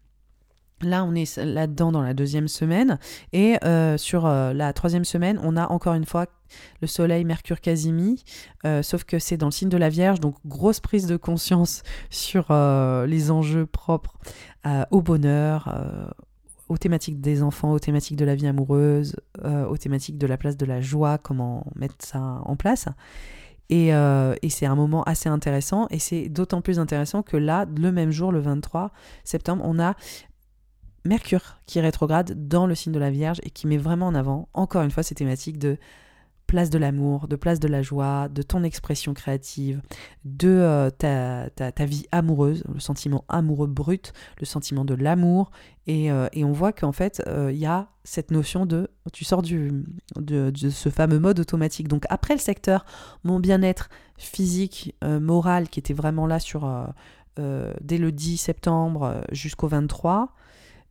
Là, on est là-dedans dans la deuxième semaine. Et euh, sur euh, la troisième semaine, on a encore une fois le Soleil, Mercure, Casimi. Euh, sauf que c'est dans le signe de la Vierge. Donc, grosse prise de conscience sur les enjeux propres au bonheur, aux thématiques des enfants, aux thématiques de la vie amoureuse, aux thématiques de la place de la joie, comment mettre ça en place. Euh, et, c'est un moment assez intéressant. Et c'est d'autant plus intéressant que là, le même jour, le 23 septembre, on a Mercure qui rétrograde dans le signe de la Vierge et qui met vraiment en avant, encore une fois, ces thématiques de place de l'amour, de place de la joie, de ton expression créative, de euh, ta, vie amoureuse, le sentiment amoureux brut, le sentiment de l'amour. Et, euh, on voit qu'en fait, euh, il y a cette notion de, tu sors du, de, de, ce fameux mode automatique. Donc après le secteur, mon bien-être physique, moral, qui était vraiment là sur, dès le 10 septembre jusqu'au 23,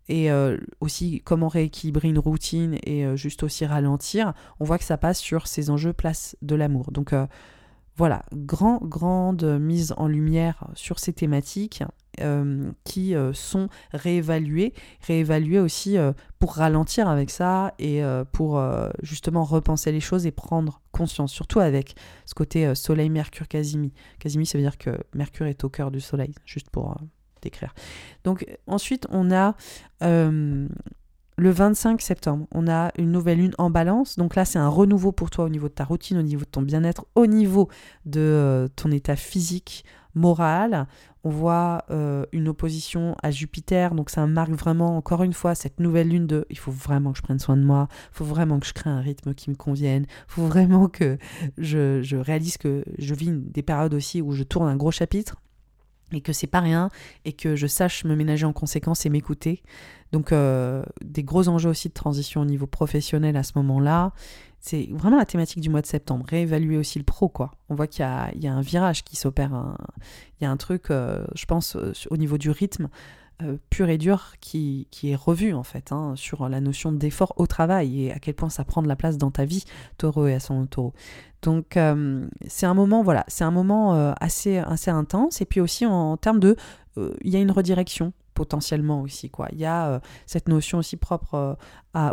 et euh, aussi comment rééquilibrer une routine et euh, juste aussi ralentir, on voit que ça passe sur ces enjeux place de l'amour. Donc euh, voilà, grand, grande mise en lumière sur ces thématiques qui sont réévaluées, réévaluées aussi pour ralentir avec ça et pour justement repenser les choses et prendre conscience, surtout avec ce côté Soleil, Mercure, Casimi. Casimi, ça veut dire que Mercure est au cœur du Soleil, juste pour écrire. Donc ensuite, on a euh, le 25 septembre, on a une nouvelle lune en balance. Donc là, c'est un renouveau pour toi au niveau de ta routine, au niveau de ton bien-être, au niveau de euh, ton état physique, moral. On voit euh, une opposition à Jupiter, donc ça marque vraiment, encore une fois, cette nouvelle lune de il faut vraiment que je prenne soin de moi, il faut vraiment que je crée un rythme qui me convienne, il faut vraiment que je, je réalise que je vis des périodes aussi où je tourne un gros chapitre et que c'est pas rien et que je sache me ménager en conséquence et m'écouter. Donc euh, des gros enjeux aussi de transition au niveau professionnel à ce moment-là. C'est vraiment la thématique du mois de septembre. Réévaluer aussi le pro, quoi. On voit qu'il y, a, un virage qui s'opère. Il y a un truc, euh, je pense, euh, au niveau du rythme pur et dur qui, est revu, en fait, hein, sur la notion d'effort au travail et à quel point ça prend de la place dans ta vie, taureau et à son taureau. Donc euh, c'est un moment, voilà, c'est un moment euh, assez, assez intense. Et puis aussi en, termes de, euh, il y a une redirection potentiellement aussi quoi. Il y a cette notion aussi propre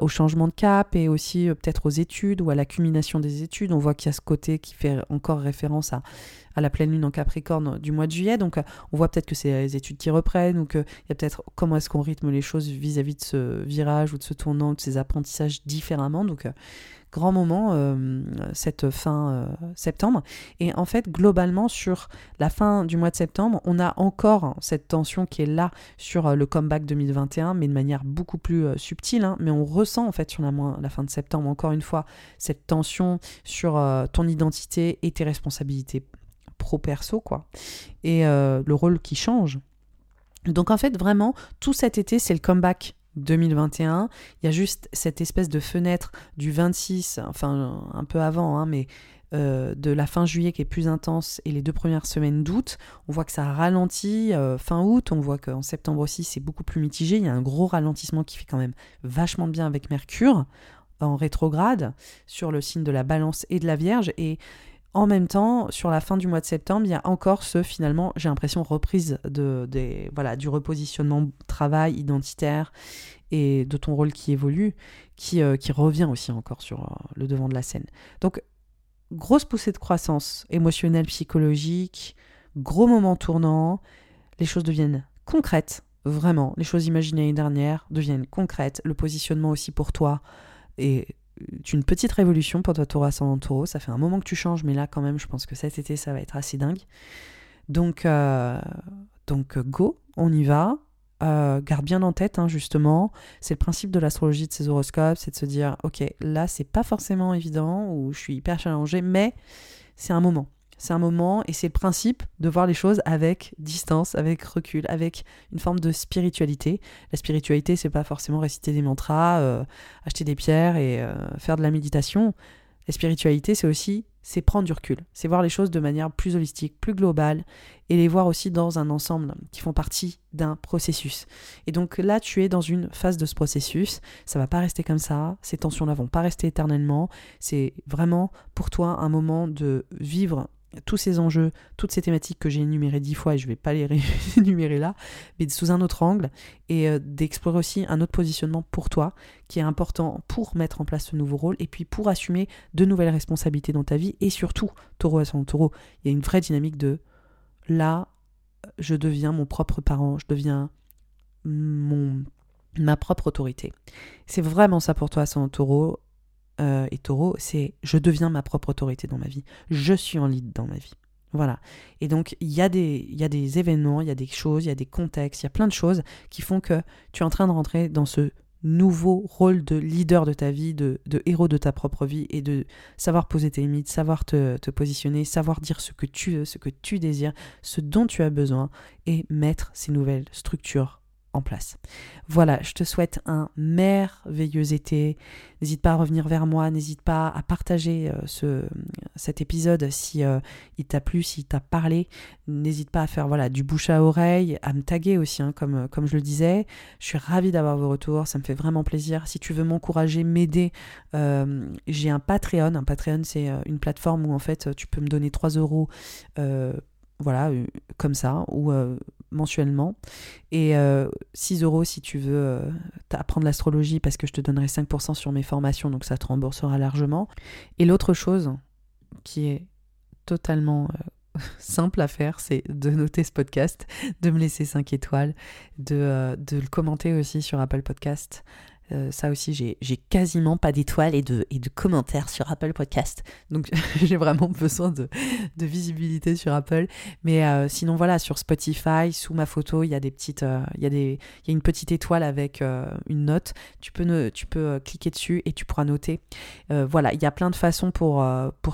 au changement de cap et aussi peut-être aux études ou à l'accumulation des études. On voit qu'il y a ce côté qui fait encore référence à, à la pleine lune en Capricorne du mois de juillet. Donc on voit peut-être que c'est les études qui reprennent ou qu'il y a peut-être comment est-ce qu'on rythme les choses vis-à-vis de ce virage ou de ce tournant, de ces apprentissages différemment. Donc grand moment euh, cette fin euh, septembre. Et en fait, globalement, sur la fin du mois de septembre, on a encore cette tension qui est là sur euh, le comeback 2021, mais de manière beaucoup plus subtile. Hein. mais on ressent en fait sur la, la, fin de septembre, encore une fois, cette tension sur ton identité et tes responsabilités pro-perso, quoi. Et le rôle qui change. Donc en fait, vraiment, tout cet été, c'est le comeback 2021. Il y a juste cette espèce de fenêtre du 26, enfin un peu avant, hein, mais euh, de la fin juillet qui est plus intense et les deux premières semaines d'août. On voit que ça ralentit euh, fin août, on voit qu'en septembre aussi c'est beaucoup plus mitigé. Il y a un gros ralentissement qui fait quand même vachement bien avec Mercure en rétrograde sur le signe de la balance et de la Vierge. Et en même temps, sur la fin du mois de septembre, il y a encore ce, finalement, j'ai l'impression, reprise de, voilà, du repositionnement travail identitaire et de ton rôle qui évolue, qui, euh, qui revient aussi encore sur euh, le devant de la scène. Donc, grosse poussée de croissance émotionnelle, psychologique, gros moment tournant, les choses deviennent concrètes, vraiment. Les choses imaginées l'année dernière deviennent concrètes, le positionnement aussi pour toi est une petite révolution pour toi, taureau ascendant taureau. Ça fait un moment que tu changes, mais là, quand même, je pense que cet été, ça va être assez dingue. Donc, euh, donc go, on y va. Euh, garde bien en tête, hein, justement, c'est le principe de l'astrologie de ces horoscopes, c'est de se dire, ok, là, c'est pas forcément évident, ou je suis hyper challengée, mais c'est un moment. C'est un moment et c'est le principe de voir les choses avec distance, avec recul, avec une forme de spiritualité. La spiritualité, c'est pas forcément réciter des mantras, euh, acheter des pierres et euh, faire de la méditation. La spiritualité, c'est aussi c'est prendre du recul, c'est voir les choses de manière plus holistique, plus globale, et les voir aussi dans un ensemble qui font partie d'un processus. Et donc là, tu es dans une phase de ce processus, ça va pas rester comme ça, ces tensions-là vont pas rester éternellement, c'est vraiment pour toi un moment de vivre tous ces enjeux, toutes ces thématiques que j'ai énumérées dix fois et je ne vais pas les énumérer là, mais sous un autre angle et euh, d'explorer aussi un autre positionnement pour toi qui est important pour mettre en place ce nouveau rôle et puis pour assumer de nouvelles responsabilités dans ta vie et surtout, taureau à son taureau, il y a une vraie dynamique de là, je deviens mon propre parent, je deviens mon, ma propre autorité. C'est vraiment ça pour toi, son taureau. Euh, et taureau, c'est je deviens ma propre autorité dans ma vie. Je suis en lead dans ma vie. Voilà. Et donc, il y, a des, y a des événements, il y a des choses, il y a des contextes, il y a plein de choses qui font que tu es en train de rentrer dans ce nouveau rôle de leader de ta vie, de, héros de ta propre vie et de savoir poser tes limites, savoir te, te, positionner, savoir dire ce que tu veux, ce que tu désires, ce dont tu as besoin et mettre ces nouvelles structures place. Voilà, je te souhaite un merveilleux été. N'hésite pas à revenir vers moi, n'hésite pas à partager euh, ce, cet épisode si euh, il t'a plu, s'il t'a parlé. N'hésite pas à faire voilà du bouche à oreille, à me taguer aussi, hein, comme, comme je le disais. Je suis ravie d'avoir vos retours, ça me fait vraiment plaisir. Si tu veux m'encourager, m'aider, euh, j'ai un Patreon. Un Patreon, c'est une plateforme où en fait tu peux me donner 3 euros voilà, comme ça, ou mensuellement. Et 6 euh, euros si tu veux euh, apprendre l'astrologie parce que je te donnerai 5% sur mes formations, donc ça te remboursera largement. Et l'autre chose qui est totalement euh, simple à faire, c'est de noter ce podcast, de me laisser 5 étoiles, de, de le commenter aussi sur Apple Podcast. Euh, ça aussi, j'ai quasiment pas d'étoiles et de, commentaires sur Apple Podcast. Donc j'ai vraiment besoin de, visibilité sur Apple. Mais euh, sinon, voilà, sur Spotify, sous ma photo, il y a une petite étoile avec une note. Tu peux, cliquer dessus et tu pourras noter. voilà, il y a plein de façons pour,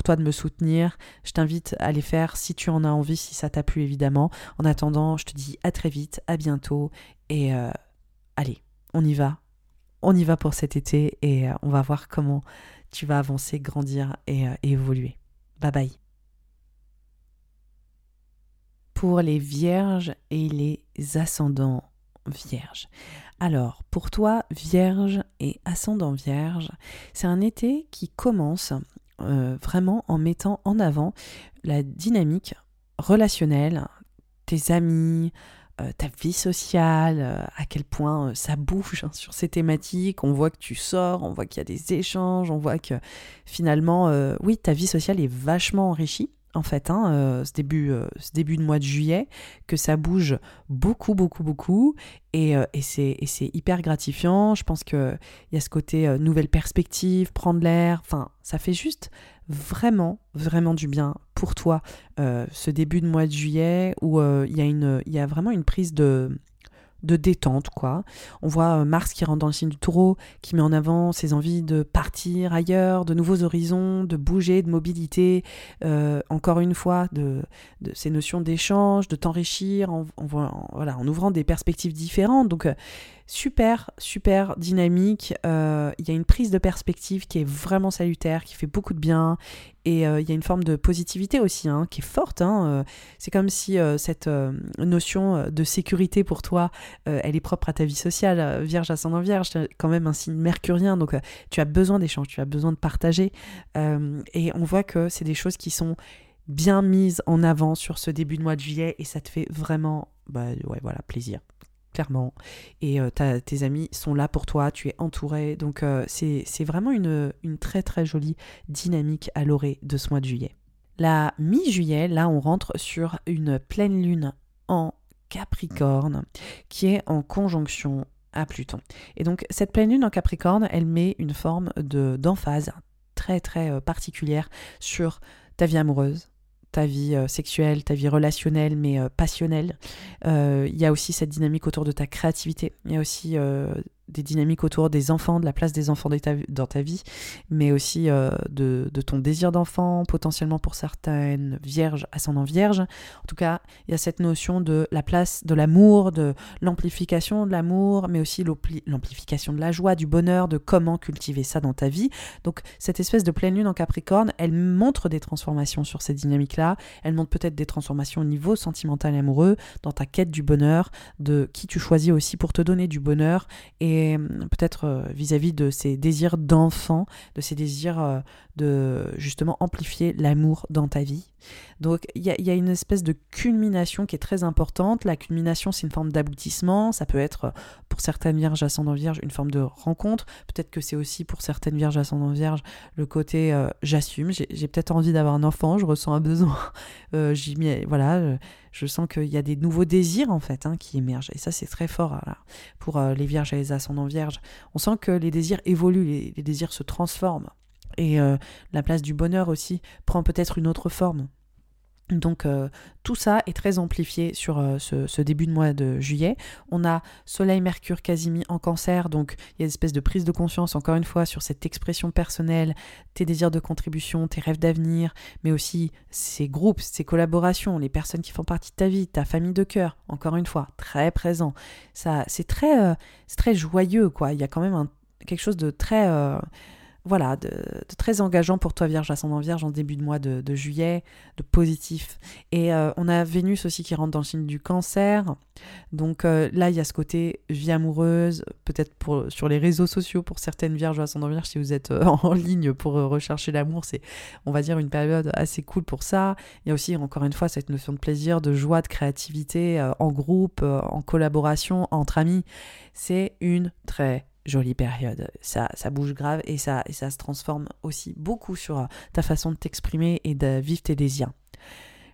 toi de me soutenir. Je t'invite à les faire si tu en as envie, si ça t'a plu évidemment. En attendant, je te dis à très vite, à bientôt et euh, allez, on y va. On y va pour cet été et euh, on va voir comment tu vas avancer, grandir et, euh, évoluer. Bye bye. Pour les vierges et les ascendants vierges. Alors, pour toi, vierge et ascendant vierge, c'est un été qui commence vraiment en mettant en avant la dynamique relationnelle, tes amis, euh, ta vie sociale, euh, à quel point euh, ça bouge hein, sur ces thématiques. On voit que tu sors, on voit qu'il y a des échanges, on voit que finalement, oui, ta vie sociale est vachement enrichie en fait, hein, ce, début, ce début de mois de juillet, que ça bouge beaucoup, beaucoup, beaucoup, et, et c'est hyper gratifiant. Je pense qu'il y a ce côté nouvelle perspective, prendre l'air, enfin, ça fait juste vraiment, vraiment du bien pour toi euh, ce début de mois de juillet où euh, il y, a vraiment une prise de, de détente, quoi. On voit euh, Mars qui rentre dans le signe du taureau, qui met en avant ses envies de partir ailleurs, de nouveaux horizons, de bouger, de mobilité, encore une fois, de, de ces notions d'échange, de t'enrichir en, voilà, en ouvrant des perspectives différentes. Donc, super, super dynamique. Euh, il y a une prise de perspective qui est vraiment salutaire, qui fait beaucoup de bien. Et euh, il y a une forme de positivité aussi, hein, qui est forte. Hein. Euh, c'est comme si cette notion de sécurité pour toi, elle est propre à ta vie sociale. Vierge ascendant vierge, quand même un signe mercurien, donc tu as besoin d'échanges, tu as besoin de partager. et on voit que c'est des choses qui sont bien mises en avant sur ce début de mois de juillet et ça te fait vraiment bah ouais voilà plaisir clairement. Et euh, tes amis sont là pour toi, tu es entouré. Donc euh, c'est vraiment une, très très jolie dynamique à l'orée de ce mois de juillet. La mi-juillet, là on rentre sur une pleine lune en Capricorne qui est en conjonction à Pluton. Et donc cette pleine lune en Capricorne, elle met une forme d'emphase très très euh, particulière sur ta vie amoureuse, ta vie euh, sexuelle, ta vie relationnelle, mais euh, passionnelle. Euh, il y a aussi cette dynamique autour de ta créativité. Il y a aussi des dynamiques autour des enfants, de la place des enfants dans ta vie, mais aussi euh, de, ton désir d'enfant, potentiellement pour certaines vierges, ascendant vierges. En tout cas, il y a cette notion de la place de l'amour, de l'amplification de l'amour, mais aussi l'amplification de la joie, du bonheur, de comment cultiver ça dans ta vie. Donc cette espèce de pleine lune en Capricorne, elle montre des transformations sur ces dynamiques-là. Elle montre peut-être des transformations au niveau sentimental et amoureux, dans ta quête du bonheur, de qui tu choisis aussi pour te donner du bonheur et peut-être euh, vis-à-vis de ces désirs d'enfant, de ces désirs euh, de justement amplifier l'amour dans ta vie. Donc il y, a une espèce de culmination qui est très importante. La culmination, c'est une forme d'aboutissement. Ça peut être pour certaines vierges ascendant vierge une forme de rencontre. Peut-être que c'est aussi pour certaines vierges ascendant vierge le côté euh, j'assume. J'ai peut-être envie d'avoir un enfant, je ressens un besoin. Euh, J'y voilà, je, sens qu'il y a des nouveaux désirs en fait hein, qui émergent. Et ça, c'est très fort pour euh, les vierges et les ascendants vierges. On sent que les désirs évoluent, les désirs se transforment et euh, la place du bonheur aussi prend peut-être une autre forme. Donc euh, tout ça est très amplifié sur euh, ce, début de mois de juillet. On a Soleil, Mercure, Casimir en cancer, donc il y a une espèce de prise de conscience encore une fois sur cette expression personnelle, tes désirs de contribution, tes rêves d'avenir, mais aussi ces groupes, ces collaborations, les personnes qui font partie de ta vie, ta famille de cœur, encore une fois, très présent. Ça, c'est très, très joyeux quoi. Il y a quand même quelque chose de très voilà, de, très engageant pour toi, Vierge, ascendant Vierge, en début de mois de, juillet, de positif. Et euh, on a Vénus aussi qui rentre dans le signe du cancer. Donc euh, là, il y a ce côté vie amoureuse, peut-être sur les réseaux sociaux pour certaines Vierges, ascendant Vierge, si vous êtes euh, en ligne pour rechercher l'amour, c'est, on va dire, une période assez cool pour ça. Il y a aussi, encore une fois, cette notion de plaisir, de joie, de créativité en groupe, en collaboration, entre amis. C'est une très jolie période. Ça, ça bouge grave et ça, ça se transforme aussi beaucoup sur euh, ta façon de t'exprimer et de vivre tes désirs.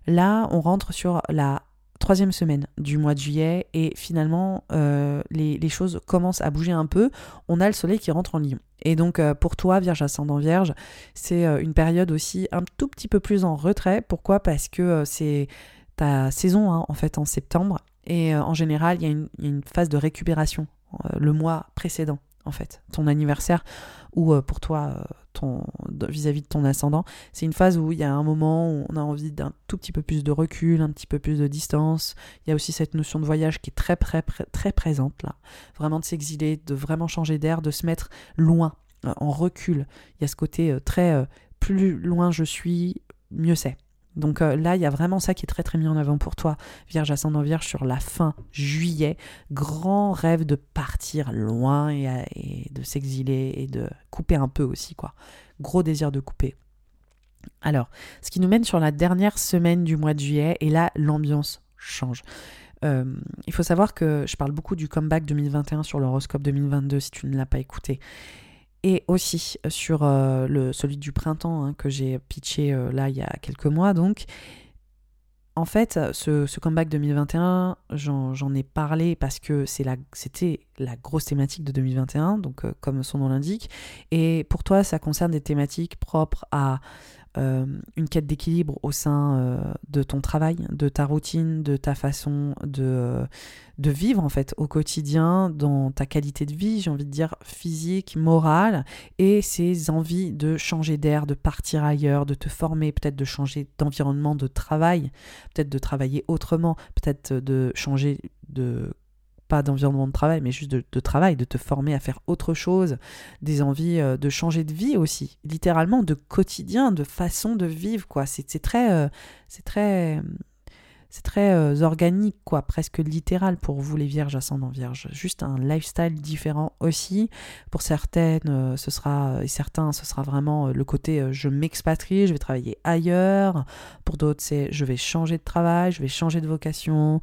Là, on rentre sur la troisième semaine du mois de juillet et finalement euh, les, choses commencent à bouger un peu. On a le soleil qui rentre en lion. Et donc euh, pour toi, Vierge ascendant Vierge, c'est une période aussi un tout petit peu plus en retrait. Pourquoi? Parce que c'est ta saison hein, en fait en septembre et en général il y, a une phase de récupération le mois précédent en fait, ton anniversaire ou pour toi vis-à-vis de ton ascendant. C'est une phase où il y a un moment où on a envie d'un tout petit peu plus de recul, un petit peu plus de distance. Il y a aussi cette notion de voyage qui est très, très, très présente là. Vraiment de s'exiler, de vraiment changer d'air, de se mettre loin, euh, en recul. Il y a ce côté euh, très euh, plus loin je suis, mieux c'est. Donc euh, là, il y a vraiment ça qui est très très mis en avant pour toi, Vierge ascendant Vierge, sur la fin juillet. Grand rêve de partir loin et, de s'exiler et de couper un peu aussi, quoi. Gros désir de couper. Alors, ce qui nous mène sur la dernière semaine du mois de juillet, et là, l'ambiance change. Euh, il faut savoir que je parle beaucoup du comeback 2021 sur l'horoscope 2022 si tu ne l'as pas écouté et aussi euh, sur euh, le, celui du printemps hein, que j'ai pitché euh, là il y a quelques mois. Donc, en fait, ce, comeback 2021, j'en ai parlé parce que c'était la, la grosse thématique de 2021, donc comme son nom l'indique. Et pour toi, ça concerne des thématiques propres à euh, une quête d'équilibre au sein euh, de ton travail, de ta routine, de ta façon de, euh, de vivre en fait au quotidien, dans ta qualité de vie, j'ai envie de dire physique, morale, et ces envies de changer d'air, de partir ailleurs, de te former, peut-être de changer d'environnement de travail, peut-être de travailler autrement, peut-être de changer de pas d'environnement de travail, mais juste de, travail, de te former à faire autre chose, des envies euh, de changer de vie aussi, littéralement de quotidien, de façon de vivre, quoi. C'est très, c'est très, c'est très euh, euh, organique, quoi, presque littéral pour vous les vierges ascendant vierge. Juste un lifestyle différent aussi. Pour certaines, ce sera, et certains, ce sera vraiment le côté je m'expatrie, je vais travailler ailleurs. Pour d'autres, c'est je vais changer de travail, je vais changer de vocation.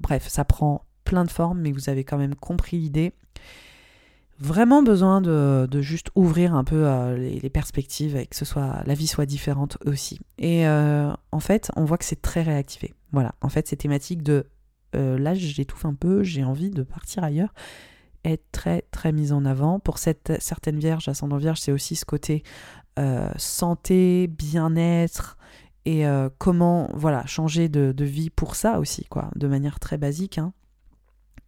bref, ça prend plein de formes, mais vous avez quand même compris l'idée. Vraiment besoin de, juste ouvrir un peu euh, les, perspectives et que ce soit la vie soit différente aussi. Et euh, en fait, on voit que c'est très réactivé. Voilà, en fait, ces thématiques de euh, là, j'étouffe un peu, j'ai envie de partir ailleurs, est très très mise en avant. Pour cette certaine vierge, ascendant vierge, c'est aussi ce côté santé, bien-être, et comment voilà changer de, de, vie pour ça aussi quoi de manière très basique hein.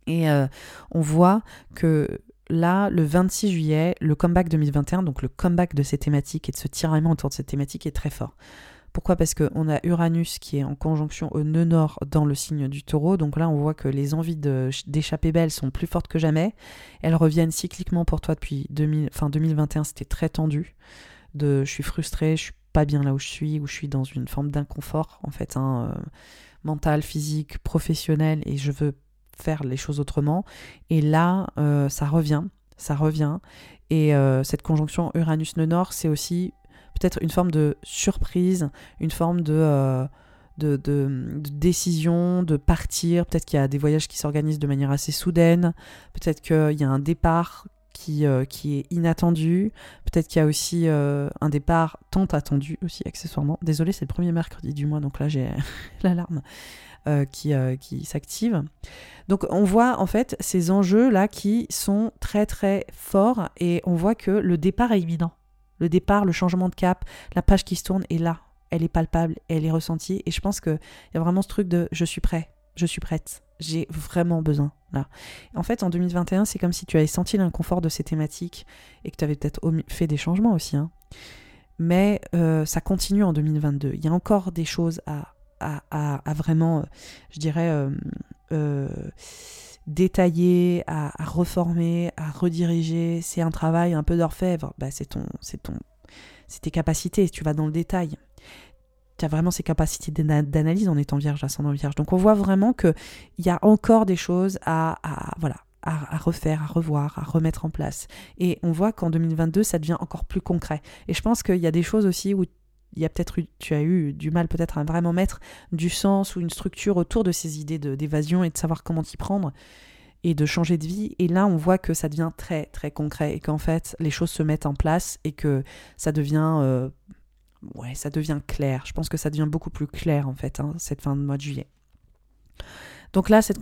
Et euh, on voit que là, le 26 juillet, le comeback 2021, donc le comeback de ces thématiques et de ce tiraillement autour de cette thématique est très fort. Pourquoi? Parce qu'on a Uranus qui est en conjonction au nœud nord dans le signe du taureau. Donc là, on voit que les envies d'échapper belle sont plus fortes que jamais. Elles reviennent cycliquement pour toi depuis 2000, fin 2021, c'était très tendu. De, je suis frustrée, je suis pas bien là où je suis, où je suis dans une forme d'inconfort, en fait, hein, euh, mental, physique, professionnel, et je veux faire les choses autrement. Et là, euh, ça revient, ça revient. Et euh, cette conjonction Uranus-Nord, c'est aussi peut-être une forme de surprise, une forme de, euh, de, décision, de partir. Peut-être qu'il y a des voyages qui s'organisent de manière assez soudaine. Peut-être qu'il y a un départ qui, qui est inattendu. Peut-être qu'il y a aussi un départ tant attendu aussi accessoirement. Désolé, c'est le premier mercredi du mois, donc là j'ai l'alarme. Euh, qui, euh, qui s'active. Donc on voit en fait ces enjeux-là qui sont très très forts et on voit que le départ est évident. Le départ, le changement de cap, la page qui se tourne est là, elle est palpable, elle est ressentie et je pense qu'il y a vraiment ce truc de je suis prêt, je suis prête, j'ai vraiment besoin. Là. En fait, en 2021, c'est comme si tu avais senti l'inconfort de ces thématiques et que tu avais peut-être fait des changements aussi. Hein. Mais euh, ça continue en 2022. Il y a encore des choses à à, vraiment, euh, je dirais, euh, détailler, à, reformer, à rediriger. C'est un travail un peu d'orfèvre. Bah, c'est ton, c'est ton, c'est tes capacités. Tu vas dans le détail. Tu as vraiment ces capacités d'analyse en étant vierge, ascendant vierge. Donc on voit vraiment que il y a encore des choses à, voilà, à, refaire, à revoir, à remettre en place. Et on voit qu'en 2022, ça devient encore plus concret. Et je pense qu'il y a des choses aussi où il y a peut-être tu as eu du mal peut-être à vraiment mettre du sens ou une structure autour de ces idées d'évasion et de savoir comment t'y prendre et de changer de vie. Et là, on voit que ça devient très très concret et qu'en fait, les choses se mettent en place et que ça devient, euh, ouais, ça devient clair. Je pense que ça devient beaucoup plus clair en fait hein, cette fin de mois de juillet. Donc là, cette,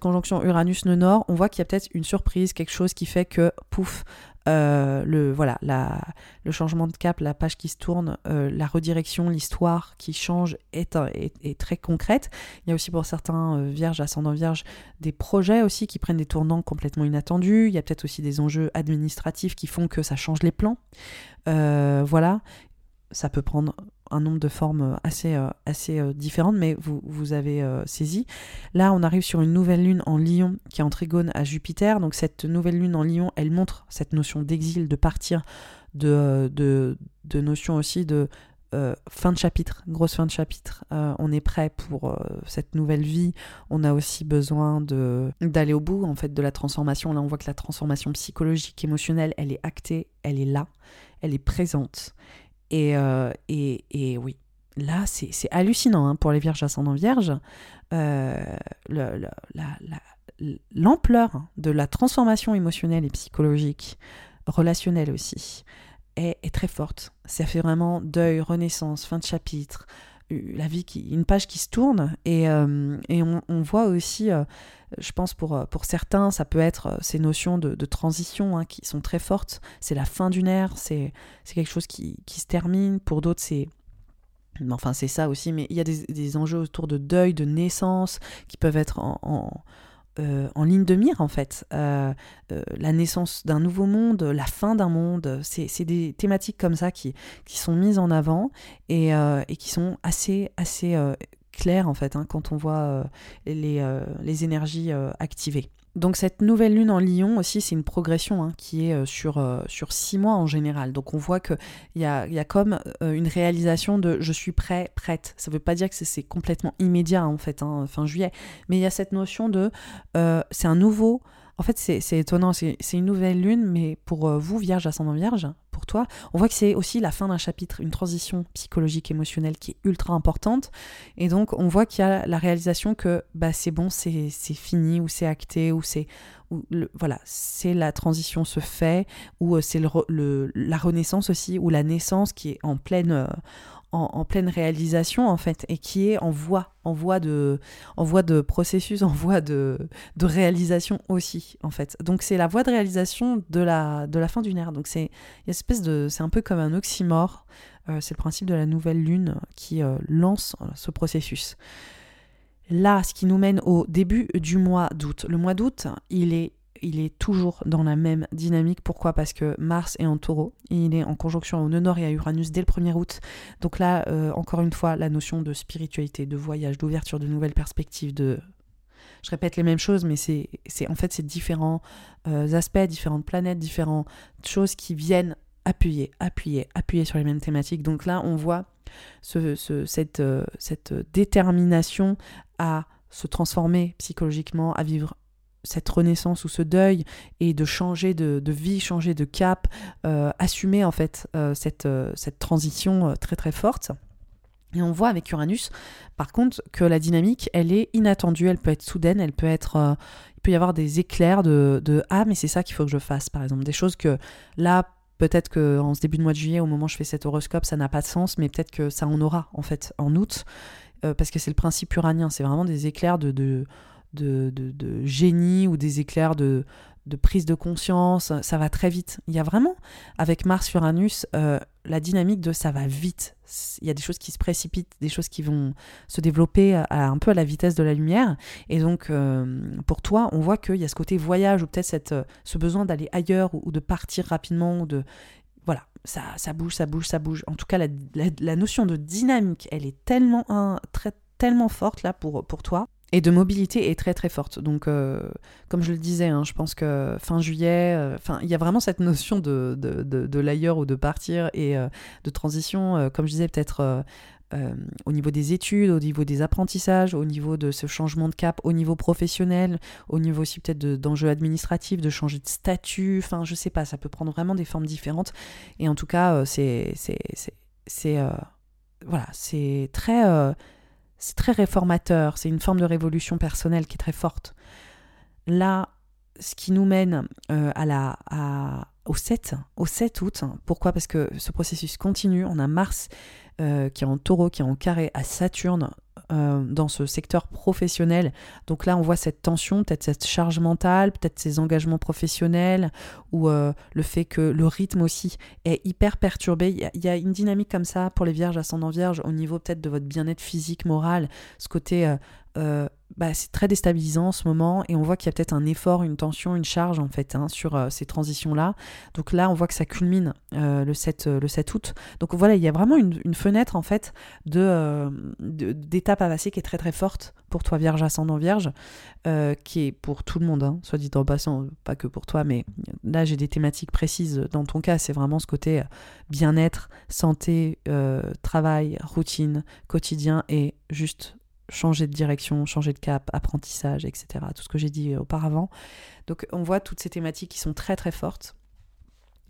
conjonction Uranus-Nord, on voit qu'il y a peut-être une surprise, quelque chose qui fait que, pouf, euh, le, voilà, le changement de cap, la page qui se tourne, euh, la redirection, l'histoire qui change est, est, très concrète. Il y a aussi pour certains euh, vierges, ascendants vierges, des projets aussi qui prennent des tournants complètement inattendus. Il y a peut-être aussi des enjeux administratifs qui font que ça change les plans. voilà, ça peut prendre un nombre de formes assez, euh, assez euh, différentes, mais vous, vous avez euh, saisi. Là, on arrive sur une nouvelle lune en Lion qui est en trigone à Jupiter. Donc cette nouvelle lune en Lion, elle montre cette notion d'exil, de partir, de, de, de notion aussi de fin de chapitre, grosse fin de chapitre. on est prêt pour cette nouvelle vie. On a aussi besoin d'aller au bout en fait de la transformation. Là, on voit que la transformation psychologique, émotionnelle, elle est actée, elle est là, elle est présente. Euh, et, et, oui, là, c'est hallucinant hein, pour les vierges ascendant vierges. Euh, l'ampleur de la transformation émotionnelle et psychologique, relationnelle aussi, est, est très forte. Ça fait vraiment deuil, renaissance, fin de chapitre, la vie qui, une page qui se tourne et, euh, on, voit aussi, euh, je pense pour, euh, pour certains, ça peut être ces notions de, transition hein, qui sont très fortes. C'est la fin d'une ère, c'est quelque chose qui, se termine. Pour d'autres, c'est Enfin, c'est ça aussi, mais il y a des, des, enjeux autour de deuil, de naissance, qui peuvent être en, euh, en ligne de mire en fait. Euh, euh, la naissance d'un nouveau monde, la fin d'un monde, c'est des thématiques comme ça qui, sont mises en avant et, qui sont assez, claires en fait hein, quand on voit les énergies activées. Donc cette nouvelle lune en Lion aussi, c'est une progression hein, qui est euh, sur, euh, sur six mois en général. Donc on voit qu'il y a, y a comme euh, une réalisation de je suis prêt, prête. Ça ne veut pas dire que c'est complètement immédiat en fait, hein, fin juillet, mais il y a cette notion de c'est un nouveau en fait, c'est étonnant, c'est une nouvelle lune, mais pour vous, Vierge, ascendant Vierge, pour toi, on voit que c'est aussi la fin d'un chapitre, une transition psychologique, émotionnelle qui est ultra importante. Et donc, on voit qu'il y a la réalisation que bah, c'est bon, c'est fini, ou c'est acté, ou c'est. Voilà, c'est la transition se fait, ou euh, c'est le, la renaissance aussi, ou la naissance qui est en pleine. Euh, en, pleine réalisation en fait et qui est en voie, en voie de, en voie de processus, en voie de, de réalisation aussi en fait. Donc c'est la voie de réalisation de la, de la fin d'une ère. Donc c'est une espèce de, c'est un peu comme un oxymore. Euh, c'est le principe de la nouvelle lune qui euh, lance euh, ce processus. Là, ce qui nous mène au début du mois d'août. Le mois d'août, il est il est toujours dans la même dynamique. Pourquoi? Parce que Mars est en taureau, il est en conjonction au nœud et à Uranus dès le 1er août. Donc là, euh, encore une fois, la notion de spiritualité, de voyage, d'ouverture, de nouvelles perspectives, de... Je répète les mêmes choses, mais c'est en fait ces différents euh, aspects, différentes planètes, différentes choses qui viennent appuyer, appuyer, appuyer sur les mêmes thématiques. Donc là, on voit euh, cette détermination à se transformer psychologiquement, à vivre cette renaissance ou ce deuil et de changer de, vie, changer de cap, euh, assumer en fait euh, cette, euh, cette transition très très forte. Et on voit avec Uranus, par contre, que la dynamique, elle est inattendue, elle peut être soudaine, elle peut être, il peut y avoir des éclairs de, ah mais c'est ça qu'il faut que je fasse, par exemple, des choses que là peut-être que en ce début de mois de juillet, au moment où je fais cet horoscope, ça n'a pas de sens, mais peut-être que ça en aura en fait en août, parce que c'est le principe uranien, c'est vraiment des éclairs de de, génie ou des éclairs de, prise de conscience, ça va très vite. Il y a vraiment, avec Mars-Uranus, euh, la dynamique de ça va vite. Il y a des choses qui se précipitent, des choses qui vont se développer un peu à la vitesse de la lumière. Et donc, euh, pour toi, on voit qu'il y a ce côté voyage ou peut-être euh, ce besoin d'aller ailleurs ou, de partir rapidement de... Voilà, ça, bouge, ça bouge, ça bouge. En tout cas, la, notion de dynamique, elle est tellement, très, tellement forte là pour, pour toi et de mobilité est très très forte. Donc, euh, comme je le disais, hein, je pense que fin juillet, euh, enfin, il y a vraiment cette notion de, de, de, l'ailleurs ou de partir et euh, de transition, comme je disais, peut-être au niveau des études, au niveau des apprentissages, au niveau de ce changement de cap, au niveau professionnel, au niveau aussi peut-être d'enjeux administratifs, de changer de statut, enfin, je sais pas, ça peut prendre vraiment des formes différentes. Et en tout cas, c'est. c'est voilà, c'est très c'est très réformateur, c'est une forme de révolution personnelle qui est très forte. Là, ce qui nous mène euh, à la, au 7, au 7 août. Pourquoi? Parce que ce processus continue. On a Mars euh, qui est en taureau, qui est en carré à Saturne euh, dans ce secteur professionnel. Donc là, on voit cette tension, peut-être cette charge mentale, peut-être ces engagements professionnels, ou euh, le fait que le rythme aussi est hyper perturbé. Il y, a, une dynamique comme ça pour les vierges, ascendant vierge, au niveau peut-être de votre bien-être physique, moral, ce côté euh, bah, c'est très déstabilisant en ce moment et on voit qu'il y a peut-être un effort, une tension, une charge en fait hein, sur euh, ces transitions-là. Donc là, on voit que ça culmine euh, le, 7, le 7 août. Donc voilà, il y a vraiment une, fenêtre en fait de, d'étape à passer qui est très très forte pour toi Vierge ascendant Vierge, qui est pour tout le monde, hein, soit dit en passant, pas que pour toi, mais là j'ai des thématiques précises. Dans ton cas, c'est vraiment ce côté bien-être, santé, travail, routine, quotidien et juste changer de direction, changer de cap, apprentissage, etc. Tout ce que j'ai dit auparavant. Donc on voit toutes ces thématiques qui sont très très fortes.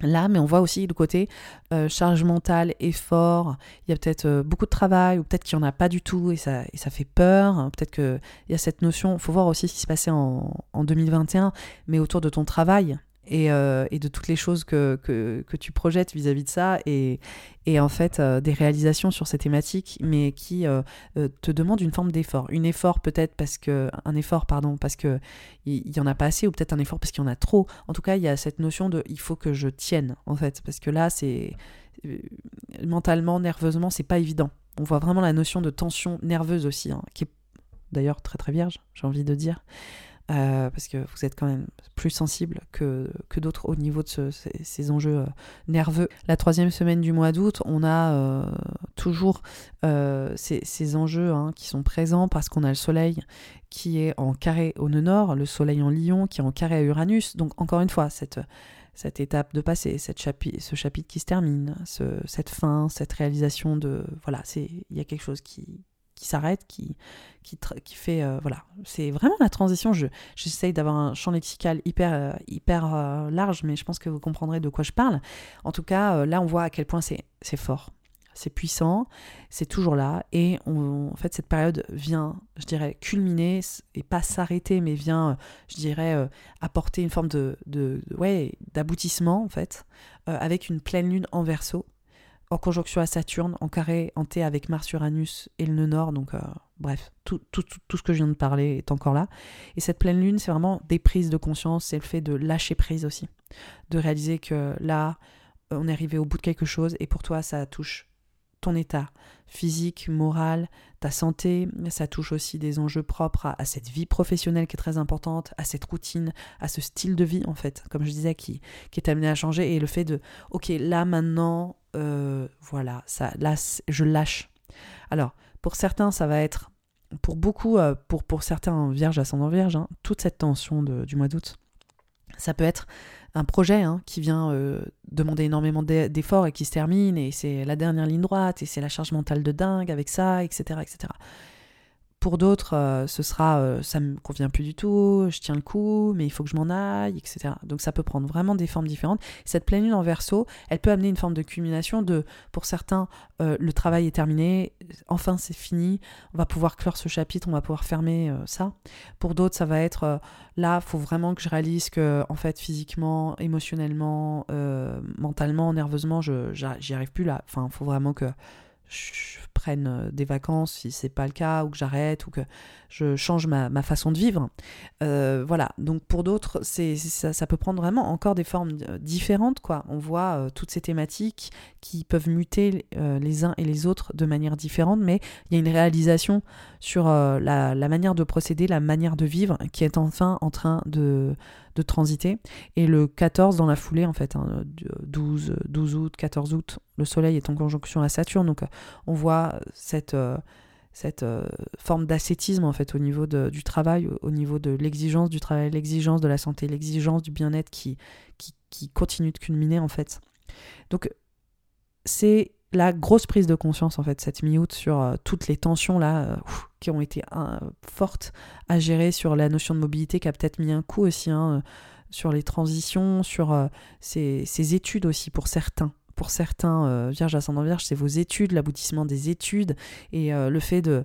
Là, mais on voit aussi le côté euh, charge mentale, effort. Il y a peut-être euh, beaucoup de travail, ou peut-être qu'il n'y en a pas du tout et ça, et ça fait peur. Peut-être qu'il y a cette notion. Il faut voir aussi ce qui se passait en, en 2021, mais autour de ton travail. Euh, et, de toutes les choses que, que, tu projettes vis-à-vis de ça et, et en fait euh, des réalisations sur ces thématiques mais qui euh, te demandent une forme d'effort. Une effort peut-être parce que un effort pardon parce que il y, en a pas assez ou peut-être un effort parce qu'il y en a trop. En tout cas il y a cette notion de il faut que je tienne en fait parce que là c'est mentalement nerveusement c'est pas évident. On voit vraiment la notion de tension nerveuse aussi hein, qui est d'ailleurs très très vierge j'ai envie de dire euh, parce que vous êtes quand même plus sensible que, que d'autres au niveau de ces, enjeux euh, nerveux. La troisième semaine du mois d'août, on a euh, toujours ces, enjeux hein, qui sont présents parce qu'on a le Soleil qui est en carré au nœud nord, le Soleil en Lion qui est en carré à Uranus. Donc encore une fois, cette cette étape de passé, cette ce chapitre qui se termine, ce, cette fin, cette réalisation de... Voilà, il y a quelque chose qui, qui s'arrête, qui, qui, qui fait... Euh, voilà, c'est vraiment la transition. J'essaye d'avoir un champ lexical hyper, euh, hyper euh, large, mais je pense que vous comprendrez de quoi je parle. En tout cas, là, on voit à quel point c'est fort. C'est puissant, c'est toujours là, et en fait cette période vient, je dirais, culminer, et pas s'arrêter, mais vient, je dirais, apporter une forme de, de, ouais, d'aboutissement en fait, avec une pleine lune en verso, en conjonction à Saturne, en carré en T avec Mars, Uranus et le nœud nord. Donc, euh, bref, tout, tout, tout, ce que je viens de parler est encore là. Et cette pleine lune, c'est vraiment des prises de conscience, c'est le fait de lâcher prise aussi. De réaliser que là, on est arrivé au bout de quelque chose et pour toi, ça touche ton état physique, moral, ta santé. Ça touche aussi des enjeux propres à, cette vie professionnelle qui est très importante, à cette routine, à ce style de vie en fait, comme je disais, qui, qui est amené à changer. Et le fait de, ok, là maintenant, euh, voilà, ça, là, je lâche. Alors, pour certains, ça va être, pour beaucoup, euh, pour, pour certains vierges, ascendant vierge, hein, toute cette tension du mois d'août, ça peut être un projet hein, qui vient euh, demander énormément d'efforts et qui se termine, et c'est la dernière ligne droite, et c'est la charge mentale de dingue avec ça, etc. etc. Pour d'autres, euh, ce sera euh, ça me convient plus du tout, je tiens le coup, mais il faut que je m'en aille, etc. Donc ça peut prendre vraiment des formes différentes. Cette pleine lune en verso, elle peut amener une forme de culmination de, pour certains, euh, le travail est terminé, enfin c'est fini, on va pouvoir clore ce chapitre, on va pouvoir fermer ça. Pour d'autres, ça va être là, faut vraiment que je réalise que, en fait, physiquement, émotionnellement, mentalement, nerveusement, je j'y arrive plus là. Enfin, faut vraiment que je prenne euh, des vacances si c'est pas le cas, ou que j'arrête, ou que je change ma, façon de vivre. Euh, voilà, donc pour d'autres, ça, peut prendre vraiment encore des formes euh, différentes. quoi. On voit toutes ces thématiques qui peuvent muter les uns et les autres de manière différente, mais il y a une réalisation sur la, la, manière de procéder, la manière de vivre qui est enfin en train de, de transiter. Et le 14 dans la foulée, en fait, 12, hein, 12 août, 14 août, le Soleil est en conjonction à Saturne, donc on voit cette, euh, cette euh, forme d'ascétisme en fait au niveau de, du travail, au niveau de l'exigence du travail, l'exigence de la santé, l'exigence du bien-être qui, qui, qui, continue de culminer en fait. Donc c'est la grosse prise de conscience en fait cette mi-août sur euh, toutes les tensions là qui ont été fortes à gérer sur la notion de mobilité qui a peut-être mis un coup aussi hein, sur les transitions, sur ces, ces études aussi pour certains pour certains euh, vierges ascendant vierge, c'est vos études, l'aboutissement des études et euh, le fait de,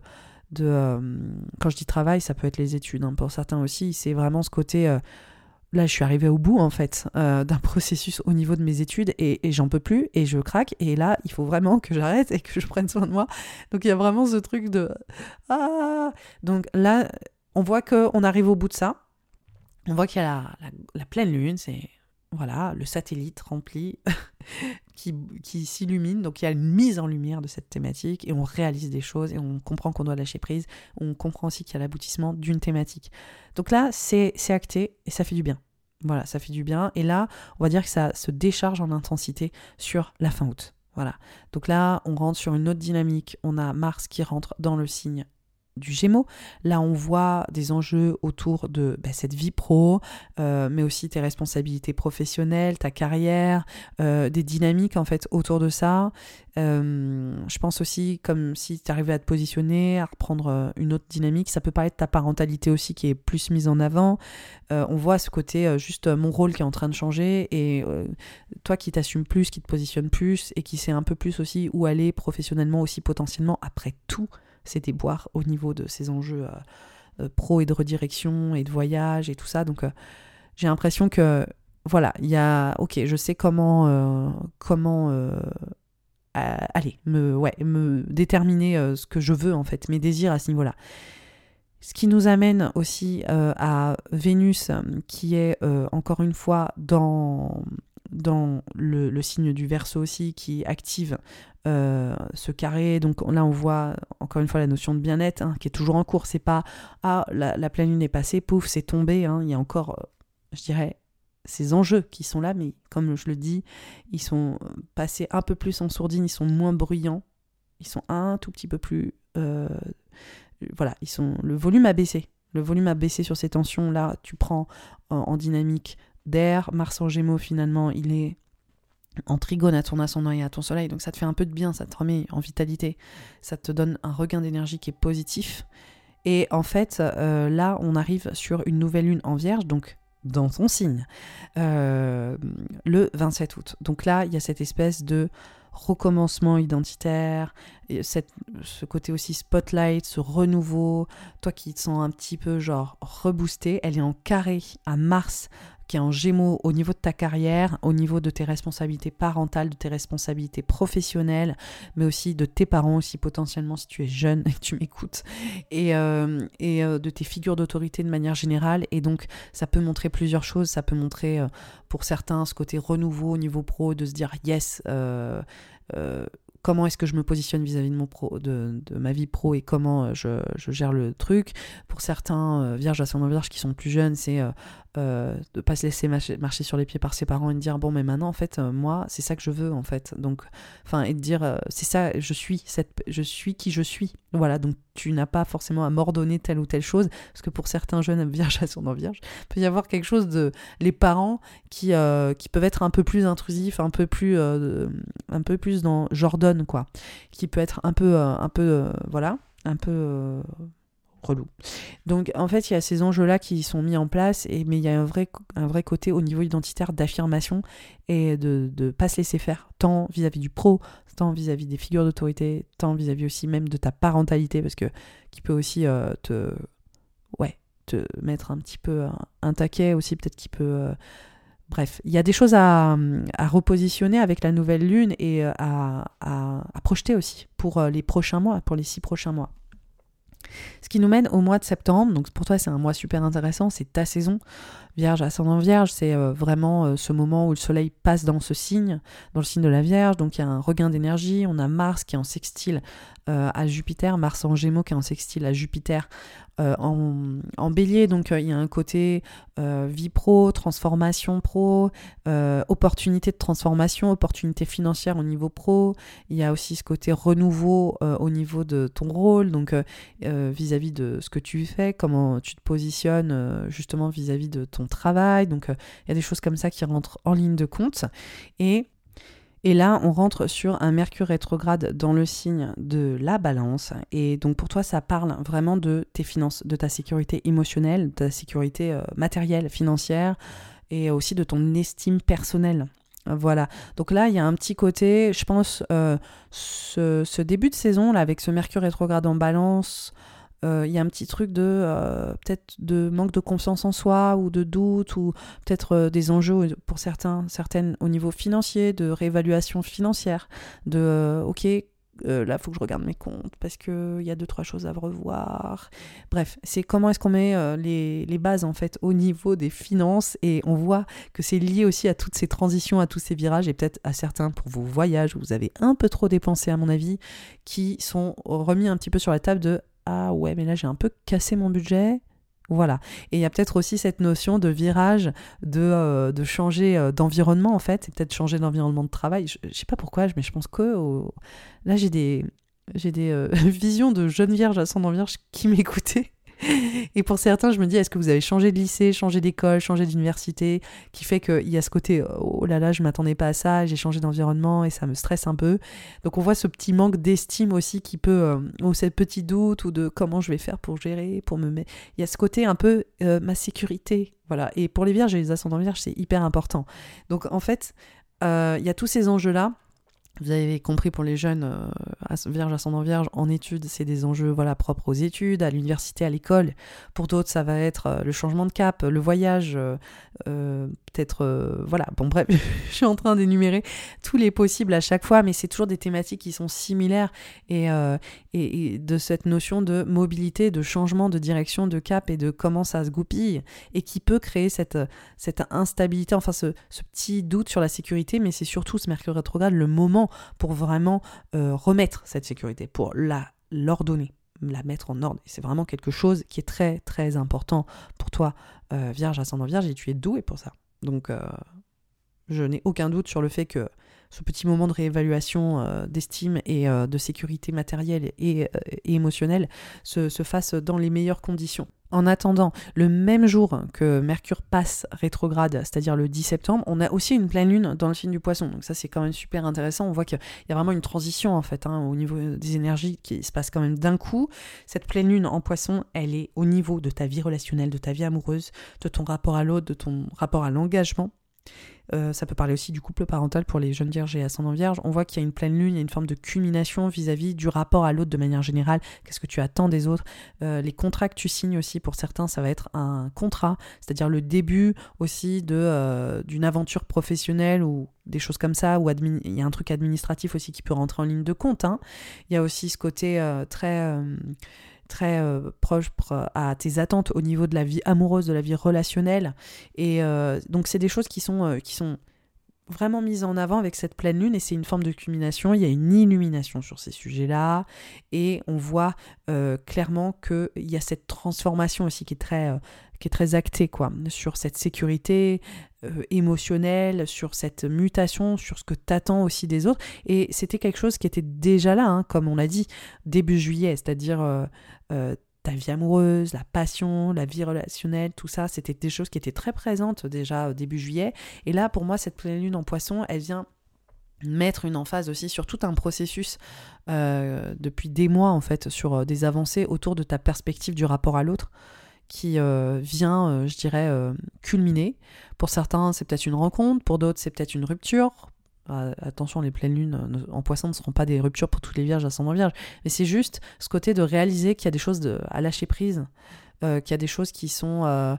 de euh, quand je dis travail, ça peut être les études. Hein, pour certains aussi, c'est vraiment ce côté là, je suis arrivée au bout, en fait, d'un processus au niveau de mes études et, j'en peux plus et je craque. Et là, il faut vraiment que j'arrête et que je prenne soin de moi. Donc, il y a vraiment ce truc de. Ah Donc là, on voit qu'on arrive au bout de ça. On voit qu'il y a la, pleine lune, c'est. Voilà, le satellite rempli qui, qui s'illumine. Donc il y a une mise en lumière de cette thématique et on réalise des choses et on comprend qu'on doit lâcher prise. On comprend aussi qu'il y a l'aboutissement d'une thématique. Donc là, c'est acté et ça fait du bien. Voilà, ça fait du bien. Et là, on va dire que ça se décharge en intensité sur la fin août. Voilà. Donc là, on rentre sur une autre dynamique. On a Mars qui rentre dans le signe du Gémeaux. Là, on voit des enjeux autour de bah, cette vie pro, euh, mais aussi tes responsabilités professionnelles, ta carrière, euh, des dynamiques en fait autour de ça. Euh, je pense aussi comme si tu arrivais à te positionner, à reprendre une autre dynamique. Ça peut pas être ta parentalité aussi qui est plus mise en avant. on voit ce côté juste mon rôle qui est en train de changer et toi qui t'assumes plus, qui te positionne plus et qui sait un peu plus aussi où aller professionnellement aussi potentiellement après tout c'est déboires au niveau de ces enjeux euh, euh, pro et de redirection et de voyage et tout ça. Donc euh, j'ai l'impression que voilà, il y a ok, je sais comment comment aller me me déterminer ce que je veux en fait, mes désirs à ce niveau-là. Ce qui nous amène aussi à Vénus, qui est encore une fois dans dans le, signe du verso aussi qui active euh, ce carré. Donc là, on voit encore une fois la notion de bien-être hein, qui est toujours en cours. C'est pas ah la, pleine lune est passée, pouf, c'est tombé. Hein. Il y a encore, euh, je dirais, ces enjeux qui sont là, mais comme je le dis, ils sont passés un peu plus en sourdine, ils sont moins bruyants, ils sont un tout petit peu plus, euh, voilà, ils sont le volume a baissé. Le volume a baissé sur ces tensions. Là, tu prends en dynamique d'air. Mars en Gémeaux, finalement, il est en trigone à ton ascendant et à ton soleil. Donc ça te fait un peu de bien, ça te remet en vitalité. Ça te donne un regain d'énergie qui est positif. Et en fait, euh, là, on arrive sur une nouvelle lune en vierge, donc dans ton signe, euh, le 27 août. Donc là, il y a cette espèce de recommencement identitaire, ce côté aussi spotlight, ce renouveau, toi qui te sens un petit peu genre reboosté, elle est en carré à Mars qui est en gémeaux au niveau de ta carrière, au niveau de tes responsabilités parentales, de tes responsabilités professionnelles, mais aussi de tes parents aussi potentiellement si tu es jeune et que tu m'écoutes, et, euh, euh, de tes figures d'autorité de manière générale. Et donc ça peut montrer plusieurs choses, ça peut montrer euh, pour certains ce côté renouveau au niveau pro, de se dire yes comment est-ce que je me positionne vis-à-vis de, mon pro, de, ma vie pro et comment je, gère le truc. Pour certains vierges ascendant vierge qui sont plus jeunes, c'est euh, de pas se laisser marcher, sur les pieds par ses parents et de dire bon mais maintenant en fait euh, moi c'est ça que je veux en fait donc enfin et de dire euh, c'est ça je suis cette je suis qui je suis voilà donc tu n'as pas forcément à m'ordonner telle ou telle chose parce que pour certains jeunes vierges ascendant vierge il peut y avoir quelque chose de les parents qui qui peuvent être un peu plus intrusifs un peu plus un peu plus dans j'ordonne quoi. Qui peut être un peu un peu voilà un peu relou. Donc en fait, il y a ces enjeux-là qui sont mis en place, et, mais il y a un vrai, un vrai côté au niveau identitaire d'affirmation et de ne pas se laisser faire, tant vis-à-vis du pro, tant vis-à-vis des figures d'autorité, tant vis-à-vis aussi même de ta parentalité, parce que qui peut aussi euh, te, ouais, te mettre un petit peu un, taquet aussi, peut-être qui peut... Euh, bref, il y a des choses à, à, repositionner avec la nouvelle lune et euh, à, à, à projeter aussi pour les prochains mois, pour les six prochains mois. Ce qui nous mène au mois de septembre. Donc pour toi, c'est un mois super intéressant, c'est ta saison. Vierge, ascendant Vierge, c'est euh, vraiment euh, ce moment où le soleil passe dans ce signe, dans le signe de la Vierge. Donc il y a un regain d'énergie. On a Mars qui est en sextile euh, à Jupiter, Mars en Gémeaux qui est en sextile à Jupiter euh, en, bélier, donc euh, il y a un côté euh, vie pro, transformation pro, opportunité de transformation, opportunité financière au niveau pro. Il y a aussi ce côté renouveau au niveau de ton rôle, donc vis-à-vis de ce que tu fais, comment tu te positionnes justement vis-à-vis de ton travail. Donc il y a des choses comme ça qui rentrent en ligne de compte. Et là, on rentre sur un Mercure rétrograde dans le signe de la balance. Et donc pour toi, ça parle vraiment de tes finances, de ta sécurité émotionnelle, de ta sécurité euh, matérielle, financière, et aussi de ton estime personnelle. Voilà. Donc là, il y a un petit côté, je pense, euh, ce, début de saison, là, avec ce Mercure rétrograde en balance, il y a un petit truc de peut-être de manque de confiance en soi ou de doute ou peut-être des enjeux pour certains, certaines au niveau financier, de réévaluation financière, de ok euh, là, il faut que je regarde mes comptes parce qu'il y a deux, trois choses à revoir. Bref, c'est comment est-ce qu'on met euh, les, les, bases en fait au niveau des finances et on voit que c'est lié aussi à toutes ces transitions, à tous ces virages et peut-être à certains pour vos voyages où vous avez un peu trop dépensé à mon avis, qui sont remis un petit peu sur la table de ah ouais, mais là j'ai un peu cassé mon budget. Voilà. Et il y a peut-être aussi cette notion de virage, de, euh, de changer euh, d'environnement en fait, et peut-être changer d'environnement de travail. Je, ne sais pas pourquoi, mais je pense que là j'ai des, j'ai des euh, visions de jeunes vierges ascendant vierge qui m'écoutaient et pour certains, je me dis, est-ce que vous avez changé de lycée, changé d'école, changé d'université, qui fait qu'il y a ce côté, oh là là, je m'attendais pas à ça, j'ai changé d'environnement et ça me stresse un peu. Donc on voit ce petit manque d'estime aussi qui peut, euh, ou cette petit doute, ou de comment je vais faire pour gérer, pour me mettre. Il y a ce côté un peu, euh, ma sécurité. Voilà. Et pour les vierges et les ascendants vierges, c'est hyper important. Donc en fait, euh, il y a tous ces enjeux-là vous avez compris pour les jeunes euh, vierges, ascendant vierge, en études, c'est des enjeux voilà, propres aux études, à l'université, à l'école. Pour d'autres, ça va être euh, le changement de cap, le voyage, euh, peut-être. voilà, bon, bref, je suis en train d'énumérer tous les possibles à chaque fois, mais c'est toujours des thématiques qui sont similaires et, et, de cette notion de mobilité, de changement de direction, de cap et de comment ça se goupille et qui peut créer cette, cette instabilité, enfin ce, petit doute sur la sécurité, mais c'est surtout ce Mercure rétrograde, le moment pour vraiment euh, remettre cette sécurité, pour la l'ordonner, la mettre en ordre. C'est vraiment quelque chose qui est très très important pour toi, euh, Vierge, ascendant Vierge, et tu es doué pour ça. Donc euh, je n'ai aucun doute sur le fait que ce petit moment de réévaluation d'estime et de sécurité matérielle et, émotionnelle se fasse dans les meilleures conditions. En attendant, le même jour que Mercure passe rétrograde, c'est-à-dire le 10 septembre, on a aussi une pleine lune dans le signe du poisson. Donc ça c'est quand même super intéressant. On voit qu'il y a vraiment une transition en fait hein, au niveau des énergies qui se passe quand même d'un coup. Cette pleine lune en poisson, elle est au niveau de ta vie relationnelle, de ta vie amoureuse, de ton rapport à l'autre, de ton rapport à l'engagement. Euh, ça peut parler aussi du couple parental pour les jeunes vierges et ascendants vierges. On voit qu'il y a une pleine lune, il y a une forme de culmination vis-à-vis du rapport à l'autre de manière générale. Qu'est-ce que tu attends des autres? Euh, Les contrats que tu signes aussi, pour certains, ça va être un contrat, c'est-à-dire le début aussi de euh, d'une aventure professionnelle ou des choses comme ça, ou il y a un truc administratif aussi qui peut rentrer en ligne de compte. Hein. Il y a aussi ce côté très très euh, proche à tes attentes au niveau de la vie amoureuse, de la vie relationnelle. Et euh, donc c'est des choses qui sont, euh, qui sont vraiment mises en avant avec cette pleine lune. Et c'est une forme de culmination, il y a une illumination sur ces sujets-là. Et on voit clairement qu'il y a cette transformation aussi qui est très, qui est très actée quoi, sur cette sécurité, émotionnelle, sur cette mutation, sur ce que t'attends aussi des autres. Et c'était quelque chose qui était déjà là, hein, comme on l'a dit, début juillet, c'est-à-dire euh, ta vie amoureuse, la passion, la vie relationnelle, tout ça, c'était des choses qui étaient très présentes déjà au début juillet. Et là, pour moi, cette pleine lune en poisson, elle vient mettre une emphase aussi sur tout un processus euh, depuis des mois, en fait, sur euh, des avancées autour de ta perspective du rapport à l'autre qui vient, je dirais, culminer. Pour certains, c'est peut-être une rencontre, pour d'autres, c'est peut-être une rupture, ah, attention, les pleines lunes euh, en poisson ne seront pas des ruptures pour toutes les vierges ascendant vierge, mais c'est juste ce côté de réaliser qu'il y a des choses à lâcher prise, euh, qu'il y a des choses qui sont, euh,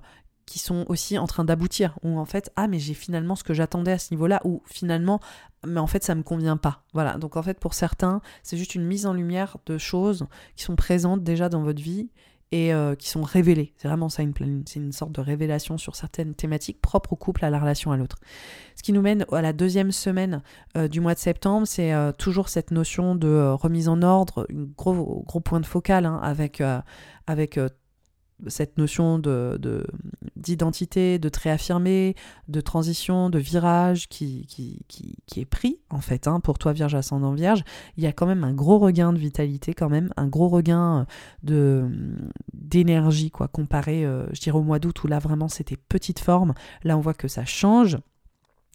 qui sont aussi en train d'aboutir, ou en fait, ah mais j'ai finalement ce que j'attendais à ce niveau-là, ou finalement, mais en fait ça me convient pas. Voilà, donc en fait pour certains, c'est juste une mise en lumière de choses qui sont présentes déjà dans votre vie et euh, qui sont révélées. C'est vraiment ça une c'est une sorte de révélation sur certaines thématiques propres au couple, à la relation à l'autre. Ce qui nous mène à la deuxième semaine euh, du mois de septembre, c'est euh, toujours cette notion de remise en ordre, un gros, gros point de focal hein, avec, avec cette notion de, d'identité, de, trait affirmé, de transition, de virage qui, qui, qui, est pris en fait hein, pour toi Vierge ascendant Vierge, il y a quand même un gros regain de vitalité quand même, un gros regain de d'énergie quoi comparé, euh, je dirais au mois d'août où là vraiment c'était petite forme, là on voit que ça change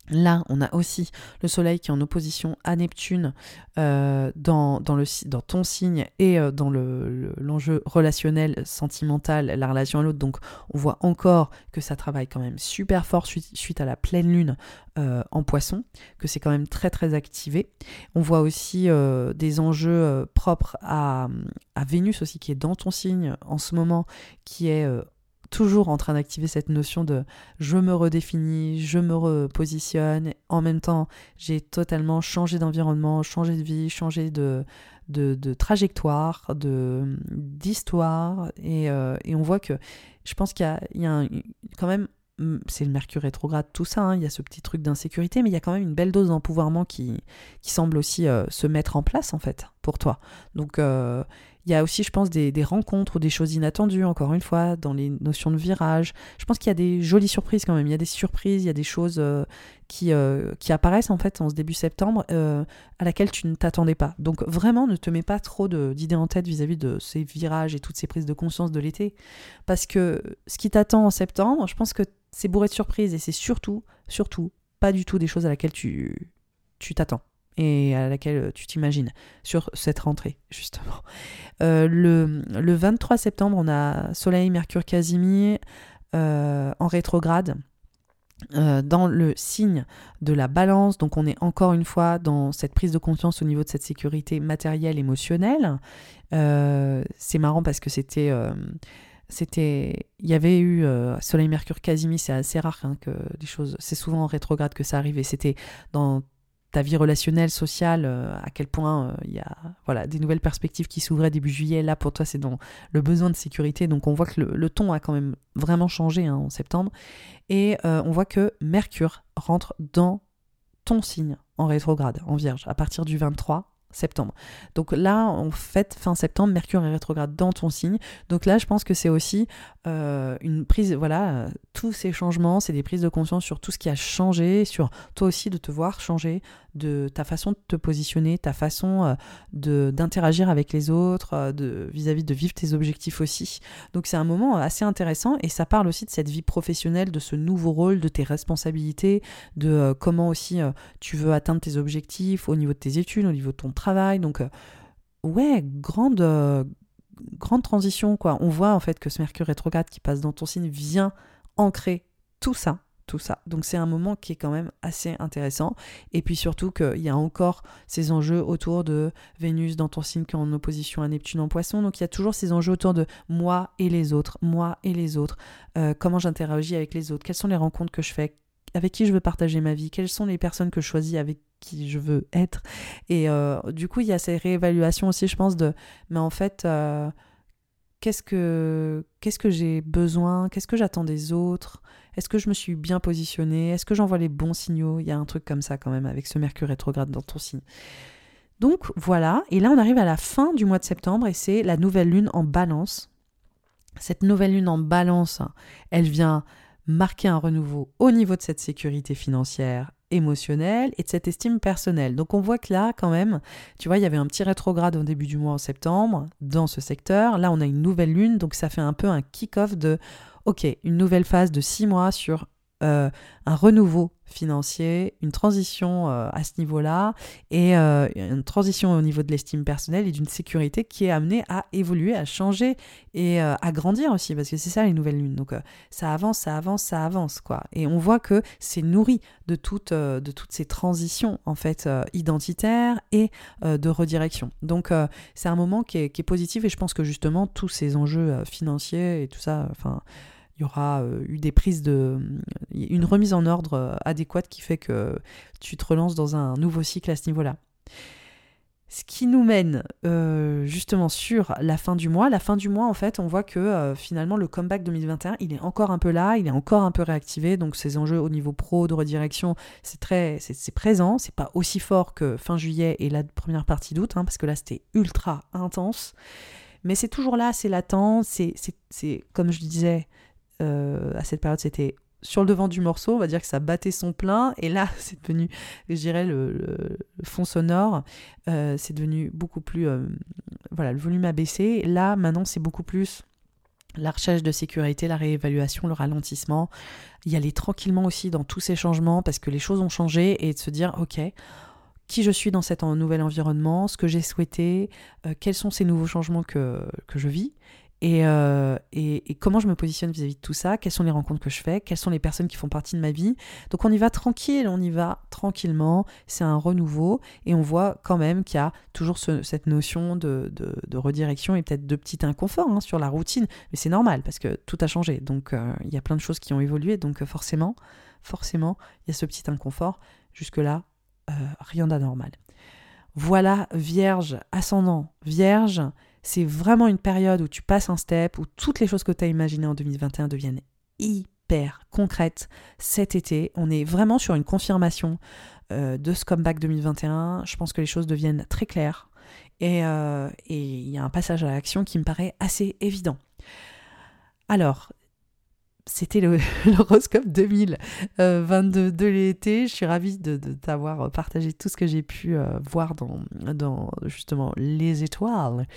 Là, on a aussi le Soleil qui est en opposition à Neptune euh, dans, ton signe et euh, dans l'enjeu le, relationnel, sentimental, la relation à l'autre. Donc, on voit encore que ça travaille quand même super fort suite, à la pleine lune euh, en poisson, que c'est quand même très très activé. On voit aussi des enjeux propres à, à Vénus aussi, qui est dans ton signe en ce moment, qui est toujours en train d'activer cette notion de je me redéfinis, je me repositionne. En même temps, j'ai totalement changé d'environnement, changé de vie, changé de, de, trajectoire, de, d'histoire. Et, euh, et, on voit que je pense qu'il y a, quand même c'est le mercure rétrograde, tout ça, hein, il y a ce petit truc d'insécurité, mais il y a quand même une belle dose d'empouvoirment qui, qui semble aussi euh, se mettre en place, en fait, pour toi. Donc, euh, il y a aussi, je pense, des, rencontres ou des choses inattendues, encore une fois, dans les notions de virage. Je pense qu'il y a des jolies surprises quand même. Il y a des surprises, il y a des choses euh, qui, euh, qui apparaissent en fait en ce début septembre euh, à laquelle tu ne t'attendais pas. Donc vraiment, ne te mets pas trop d'idées en tête vis-à-vis de ces virages et toutes ces prises de conscience de l'été. Parce que ce qui t'attend en septembre, je pense que c'est bourré de surprises et c'est surtout, surtout, pas du tout des choses à laquelle tu t'attends et à laquelle tu t'imagines sur cette rentrée, justement. Euh, le, le, 23 septembre, on a Soleil, Mercure, Casimir euh, en rétrograde. Euh, dans le signe de la balance, donc on est encore une fois dans cette prise de conscience au niveau de cette sécurité matérielle, émotionnelle. c'est marrant parce que c'était c'était il y avait eu Soleil Mercure Casimir c'est assez rare hein, que des choses c'est souvent en rétrograde que ça arrive et c'était dans ta vie relationnelle, sociale, euh, à quel point euh, il y a voilà, des nouvelles perspectives qui s'ouvraient début juillet. Là, pour toi, c'est dans le besoin de sécurité. Donc, on voit que le, ton a quand même vraiment changé hein, en septembre. Et euh, on voit que Mercure rentre dans ton signe en rétrograde, en vierge, à partir du 23 septembre. Donc là, en fait, fin septembre, Mercure est rétrograde dans ton signe. Donc là, je pense que c'est aussi une prise, voilà, tous ces changements, c'est des prises de conscience sur tout ce qui a changé, sur toi aussi de te voir changer, de ta façon de te positionner, ta façon euh, de d'interagir avec les autres, de vis-à-vis de vivre tes objectifs aussi. Donc c'est un moment assez intéressant et ça parle aussi de cette vie professionnelle, de ce nouveau rôle, de tes responsabilités, de comment aussi tu veux atteindre tes objectifs au niveau de tes études, au niveau de ton travail. Donc ouais, grande grande transition, quoi. On voit en fait que ce Mercure rétrograde qui passe dans ton signe vient ancrer tout ça, tout ça. Donc c'est un moment qui est quand même assez intéressant. Et puis surtout qu'il y a encore ces enjeux autour de Vénus dans ton signe qui est en opposition à Neptune en poisson. Donc il y a toujours ces enjeux autour de moi et les autres, moi et les autres, euh, comment j'interagis avec les autres, quelles sont les rencontres que je fais, avec qui je veux partager ma vie, quelles sont les personnes que je choisis avec qui je veux être? Et euh, du coup, il y a ces réévaluations aussi, je pense, de, mais en fait, euh, qu'est-ce que, j'ai besoin, qu'est-ce que j'attends des autres, est-ce que je me suis bien positionnée, est-ce que j'envoie les bons signaux, il y a un truc comme ça quand même avec ce Mercure rétrograde dans ton signe. Donc voilà, et là on arrive à la fin du mois de septembre et c'est la nouvelle lune en balance. Cette nouvelle lune en balance, elle vient marquer un renouveau au niveau de cette sécurité financière, émotionnelle et de cette estime personnelle. Donc on voit que là, quand même, tu vois, il y avait un petit rétrograde au début du mois en septembre dans ce secteur. Là, on a une nouvelle lune, donc ça fait un peu un kick-off de, ok, une nouvelle phase de six mois sur euh, un renouveau financier, une transition euh, à ce niveau-là et euh, une transition au niveau de l'estime personnelle et d'une sécurité qui est amenée à évoluer, à changer et à grandir aussi parce que c'est ça les nouvelles lunes. Donc ça avance, ça avance, ça avance quoi. Et on voit que c'est nourri de toutes, de toutes ces transitions en fait identitaires et de redirection. Donc c'est un moment qui est, qui est, positif et je pense que justement tous ces enjeux financiers et tout ça, enfin il y aura euh, eu des prises de. une remise en ordre euh, adéquate qui fait que tu te relances dans un nouveau cycle à ce niveau-là. Ce qui nous mène euh, justement sur la fin du mois. La fin du mois, en fait, on voit que finalement le comeback 2021, il est encore un peu là, il est encore un peu réactivé. Donc ces enjeux au niveau pro de redirection, c'est très, c'est présent. C'est pas aussi fort que fin juillet et la première partie d'août, hein, parce que là c'était ultra intense. Mais c'est toujours là, c'est latent. C'est, comme je disais, euh, à cette période, c'était sur le devant du morceau, on va dire que ça battait son plein, et là, c'est devenu, je dirais, le, fond sonore, euh, c'est devenu beaucoup plus, euh, voilà, le volume a baissé. Là, maintenant, c'est beaucoup plus la recherche de sécurité, la réévaluation, le ralentissement, y aller tranquillement aussi dans tous ces changements parce que les choses ont changé et de se dire ok, qui je suis dans cet nouvel environnement, ce que j'ai souhaité, quels sont ces nouveaux changements que, que je vis euh, et, et, comment je me positionne vis-à-vis de tout ça, quelles sont les rencontres que je fais, quelles sont les personnes qui font partie de ma vie? Donc on y va tranquille, on y va tranquillement, c'est un renouveau, et on voit quand même qu'il y a toujours cette notion de, redirection et peut-être de petit inconfort hein, sur la routine, mais c'est normal parce que tout a changé, donc euh, il y a plein de choses qui ont évolué, donc euh, forcément, forcément, il y a ce petit inconfort. Jusque-là, rien d'anormal. Voilà, Vierge, ascendant, Vierge, c'est vraiment une période où tu passes un step, où toutes les choses que tu as imaginées en 2021 deviennent hyper concrètes cet été. On est vraiment sur une confirmation euh, de ce comeback 2021. Je pense que les choses deviennent très claires. Euh, et il y a un passage à l'action qui me paraît assez évident. Alors, c'était l'horoscope 2022 de l'été. Je suis ravie de, t'avoir partagé tout ce que j'ai pu euh, voir dans, justement les étoiles.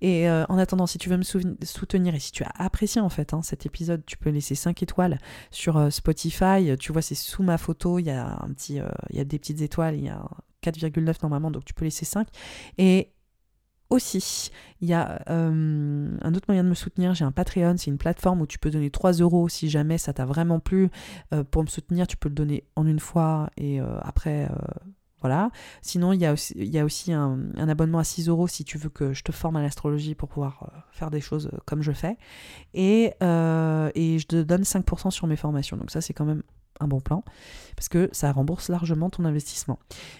Et euh, en attendant, si tu veux me soutenir et si tu as apprécié en fait hein, cet épisode, tu peux laisser 5 étoiles sur euh, Spotify. Tu vois, c'est sous ma photo. Il y a un petit, il y a des petites étoiles. Il y a 4,9 normalement, donc tu peux laisser 5. Et aussi, il y a euh, un autre moyen de me soutenir, j'ai un Patreon, c'est une plateforme où tu peux donner 3 euros si jamais ça t'a vraiment plu. Euh, pour me soutenir, tu peux le donner en une fois et euh, après, voilà. Sinon, il y a aussi, un, abonnement à 6 euros si tu veux que je te forme à l'astrologie pour pouvoir faire des choses comme je fais. Et, et je te donne 5% sur mes formations. Donc ça, c'est quand même un bon plan, parce que ça rembourse largement ton investissement.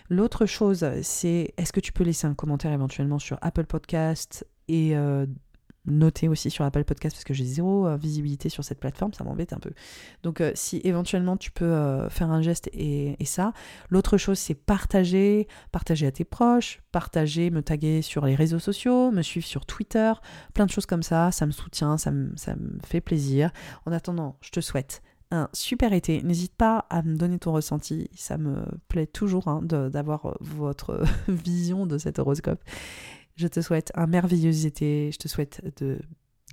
L'autre chose, c'est est-ce que tu peux laisser un commentaire éventuellement sur Apple Podcast et euh, noter aussi sur Apple Podcast parce que j'ai zéro euh, visibilité sur cette plateforme, ça m'embête un peu. Donc euh, si éventuellement tu peux faire un geste et, ça. L'autre chose c'est partager, partager à tes proches, partager, me taguer sur les réseaux sociaux, me suivre sur Twitter, plein de choses comme ça, ça me soutient, ça ça me fait plaisir. En attendant, je te souhaite un super été. N'hésite pas à me donner ton ressenti. Ça me plaît toujours hein, d'avoir euh, votre vision de cet horoscope. Je te souhaite un merveilleux été. Je te souhaite de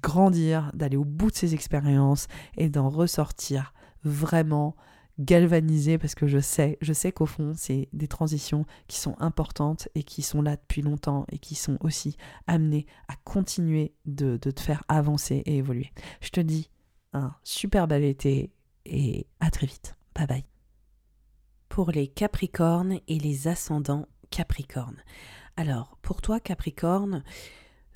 grandir, d'aller au bout de ces expériences et d'en ressortir vraiment galvanisé parce que je sais, je sais qu'au fond, c'est des transitions qui sont importantes et qui sont là depuis longtemps et qui sont aussi amenées à continuer de, de te faire avancer et évoluer. Je te dis un super bel été et à très vite. Bye bye. Pour les Capricornes et les ascendants Capricornes. Alors, pour toi Capricorne,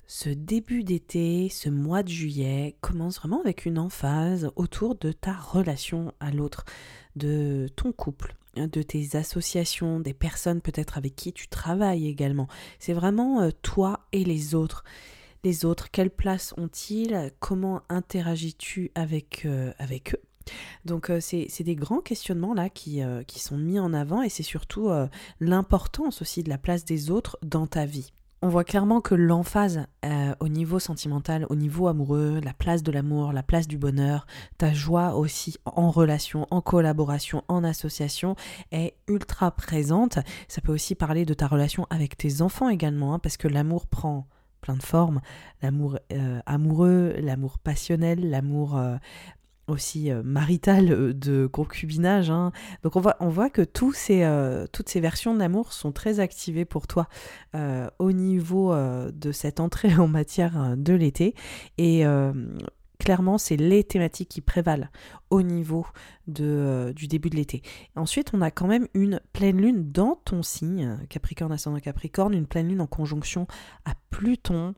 ce début d'été, ce mois de juillet commence vraiment avec une emphase autour de ta relation à l'autre, de ton couple, de tes associations, des personnes peut-être avec qui tu travailles également. C'est vraiment euh, toi et les autres. Les autres, quelle place ont-ils? Comment interagis-tu avec, euh, avec eux? Donc euh, c'est des grands questionnements là qui, euh, qui, sont mis en avant et c'est surtout euh, l'importance aussi de la place des autres dans ta vie. On voit clairement que l'emphase au niveau sentimental, au niveau amoureux, la place de l'amour, la place du bonheur, ta joie aussi en relation, en collaboration, en association est ultra présente. Ça peut aussi parler de ta relation avec tes enfants également, hein, parce que l'amour prend plein de formes, l'amour amoureux, l'amour passionnel, l'amour aussi euh, marital euh, de concubinage. Hein. Donc on voit, que tous ces, euh, toutes ces versions d'amour sont très activées pour toi au niveau de cette entrée en matière de l'été. Et clairement, c'est les thématiques qui prévalent au niveau du début de l'été. Ensuite, on a quand même une pleine lune dans ton signe, Capricorne ascendant Capricorne, une pleine lune en conjonction à Pluton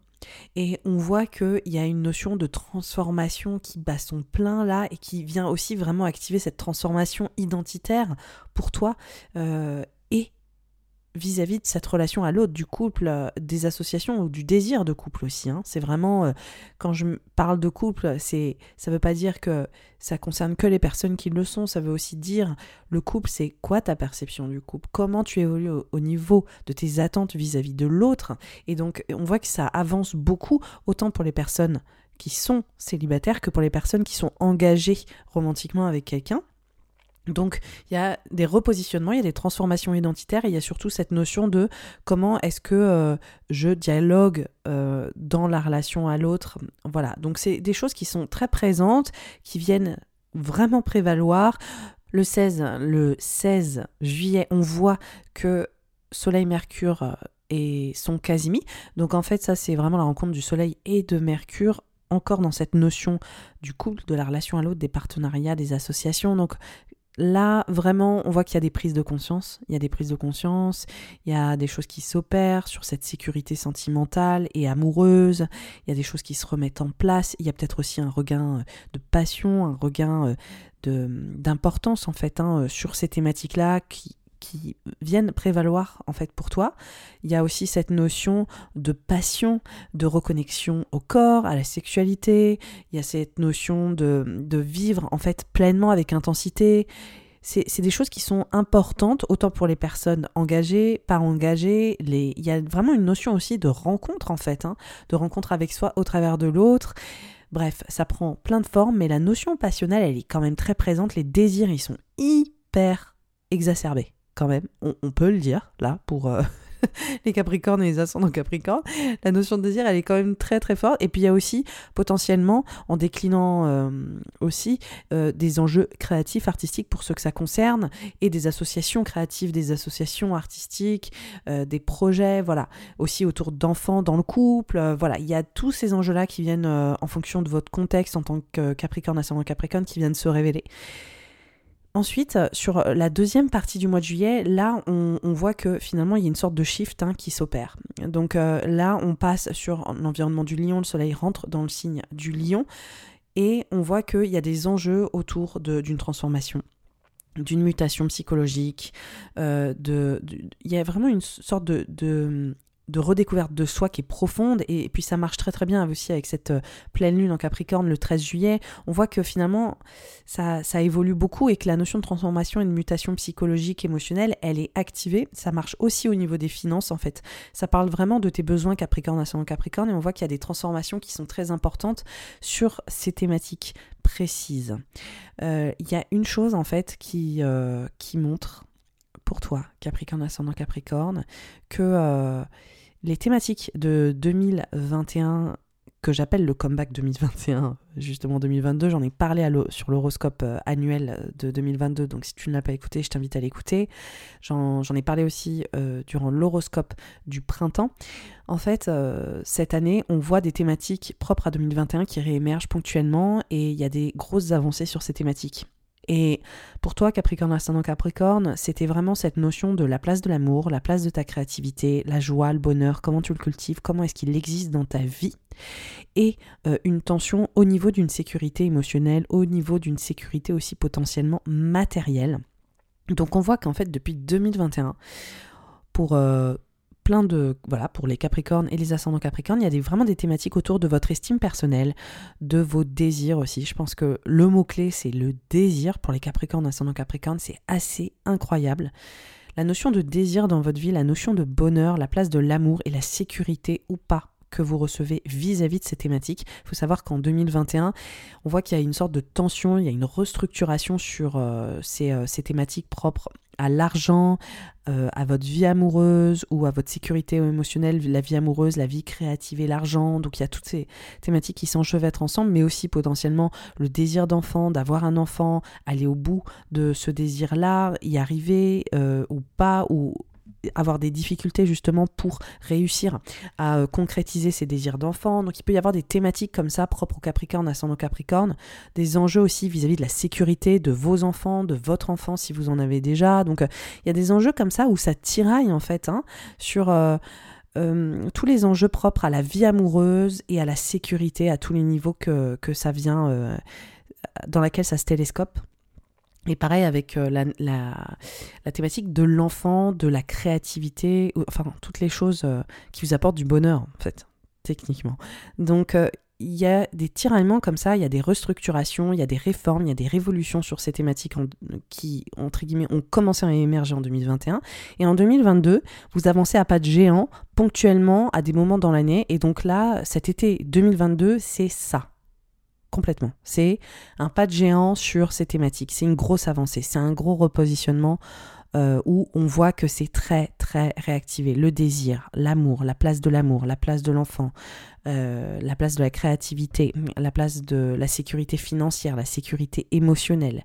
et on voit qu'il y a une notion de transformation qui bat son plein là et qui vient aussi vraiment activer cette transformation identitaire pour toi. Euh, vis-à-vis de cette relation à l'autre, du couple, euh, des associations ou du désir de couple aussi. Hein. C'est vraiment, euh, quand je parle de couple, c'est, ça veut pas dire que ça concerne que les personnes qui le sont, ça veut aussi dire le couple, c'est quoi ta perception du couple, comment tu évolues au, niveau de tes attentes vis-à-vis de l'autre? Et donc, on voit que ça avance beaucoup, autant pour les personnes qui sont célibataires que pour les personnes qui sont engagées romantiquement avec quelqu'un. Donc il y a des repositionnements, il y a des transformations identitaires et il y a surtout cette notion de comment est-ce que euh, je dialogue euh, dans la relation à l'autre. Voilà, donc c'est des choses qui sont très présentes, qui viennent vraiment prévaloir. Le 16, le 16 juillet, on voit que Soleil-Mercure euh, et son Casimi. Donc en fait, ça c'est vraiment la rencontre du Soleil et de Mercure encore dans cette notion du couple, de la relation à l'autre, des partenariats, des associations. Donc là, vraiment, on voit qu'il y a des prises de conscience. Il y a des prises de conscience, il y a des choses qui s'opèrent sur cette sécurité sentimentale et amoureuse. Il y a des choses qui se remettent en place. Il y a peut-être aussi un regain euh, de passion, un regain euh, d'importance en fait hein, euh, sur ces thématiques-là qui, qui viennent prévaloir en fait pour toi. Il y a aussi cette notion de passion, de reconnexion au corps, à la sexualité. Il y a cette notion de, vivre en fait pleinement avec intensité. C'est des choses qui sont importantes, autant pour les personnes engagées, pas engagées. Il y a vraiment une notion aussi de rencontre en fait, hein, de rencontre avec soi au travers de l'autre. Bref, ça prend plein de formes, mais la notion passionnelle, elle est quand même très présente. Les désirs, ils sont hyper exacerbés quand même, on, peut le dire, là, pour euh, les Capricornes et les ascendants Capricornes. La notion de désir, elle est quand même très très forte. Et puis il y a aussi, potentiellement, en déclinant euh, aussi, euh, des enjeux créatifs, artistiques pour ceux que ça concerne, et des associations créatives, des associations artistiques, des projets, voilà. Aussi autour d'enfants dans le couple, voilà. Il y a tous ces enjeux-là qui viennent, en fonction de votre contexte en tant que Capricorne, ascendant Capricorne, qui viennent se révéler. Ensuite, sur la deuxième partie du mois de juillet, là, on, voit que finalement, il y a une sorte de shift hein, qui s'opère. Donc euh, là, on passe sur l'environnement du lion, le soleil rentre dans le signe du lion, et on voit qu'il y a des enjeux autour d'une transformation d'une mutation psychologique, euh, il y a vraiment une sorte de redécouverte de soi qui est profonde. Et, puis ça marche très très bien aussi avec cette euh, pleine lune en Capricorne le 13 juillet. On voit que finalement ça, ça évolue beaucoup et que la notion de transformation et de mutation psychologique émotionnelle elle est activée. Ça marche aussi au niveau des finances en fait. Ça parle vraiment de tes besoins Capricorne ascendant Capricorne et on voit qu'il y a des transformations qui sont très importantes sur ces thématiques précises. Euh, il y a une chose en fait qui, euh, qui montre pour toi, Capricorne ascendant Capricorne, que les thématiques de 2021 que j'appelle le comeback 2021, justement 2022, j'en ai parlé sur l'horoscope euh, annuel de 2022, donc si tu ne l'as pas écouté, je t'invite à l'écouter. J'en ai parlé aussi euh, durant l'horoscope du printemps. En fait, euh, cette année, on voit des thématiques propres à 2021 qui réémergent ponctuellement et il y a des grosses avancées sur ces thématiques. Et pour toi, Capricorne ascendant Capricorne, c'était vraiment cette notion de la place de l'amour, la place de ta créativité, la joie, le bonheur, comment tu le cultives, comment est-ce qu'il existe dans ta vie, et euh, une tension au niveau d'une sécurité émotionnelle, au niveau d'une sécurité aussi potentiellement matérielle. Donc on voit qu'en fait depuis 2021, pour euh, plein de voilà pour les Capricornes et les ascendants Capricornes, il y a vraiment des thématiques autour de votre estime personnelle, de vos désirs aussi. Je pense que le mot clé c'est le désir pour les Capricornes, ascendants Capricornes, c'est assez incroyable. La notion de désir dans votre vie, la notion de bonheur, la place de l'amour et la sécurité ou pas que vous recevez vis-à-vis de ces thématiques. Il faut savoir qu'en 2021, on voit qu'il y a une sorte de tension, il y a une restructuration sur euh, euh, ces, thématiques propres à l'argent, euh, à votre vie amoureuse ou à votre sécurité émotionnelle, la vie amoureuse, la vie créative et l'argent. Donc il y a toutes ces thématiques qui s'enchevêtrent ensemble, mais aussi potentiellement le désir d'enfant, d'avoir un enfant, aller au bout de ce désir-là, y arriver ou pas, ou avoir des difficultés justement pour réussir à euh, concrétiser ses désirs d'enfant. Donc il peut y avoir des thématiques comme ça propres au Capricorne, ascendant Capricorne, des enjeux aussi vis-à-vis de la sécurité de vos enfants, de votre enfant si vous en avez déjà. Donc euh, il y a des enjeux comme ça où ça tiraille en fait hein, sur euh, tous les enjeux propres à la vie amoureuse et à la sécurité à tous les niveaux que, que ça vient, dans laquelle ça se télescope. Et pareil avec euh, la, la, thématique de l'enfant, de la créativité, enfin toutes les choses euh, qui vous apportent du bonheur en fait, techniquement. Donc euh, il y a des tiraillements comme ça, il y a des restructurations, il y a des réformes, il y a des révolutions sur ces thématiques qui, entre guillemets, ont commencé à émerger en 2021. Et en 2022, vous avancez à pas de géant, ponctuellement, à des moments dans l'année. Et donc là, cet été 2022, c'est ça. Complètement. C'est un pas de géant sur ces thématiques. C'est une grosse avancée. C'est un gros repositionnement euh, où on voit que c'est très très réactivé. Le désir, l'amour, la place de l'amour, la place de l'enfant, euh, la place de la créativité, la place de la sécurité financière, la sécurité émotionnelle.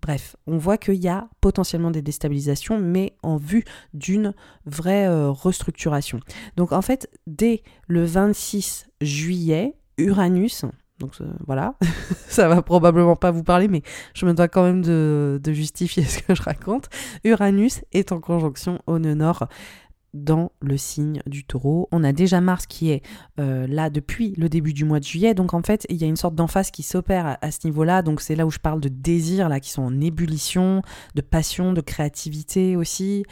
Bref, on voit qu'il y a potentiellement des déstabilisations, mais en vue d'une vraie euh, restructuration. Donc en fait, dès le 26 juillet, Uranus, donc euh, voilà, ça va probablement pas vous parler, mais je me dois quand même de, justifier ce que je raconte. Uranus est en conjonction au nœud nord dans le signe du taureau. On a déjà Mars qui est euh, là depuis le début du mois de juillet, donc en fait il y a une sorte d'emphase qui s'opère à, ce niveau-là, donc c'est là où je parle de désirs là qui sont en ébullition, de passion, de créativité aussi,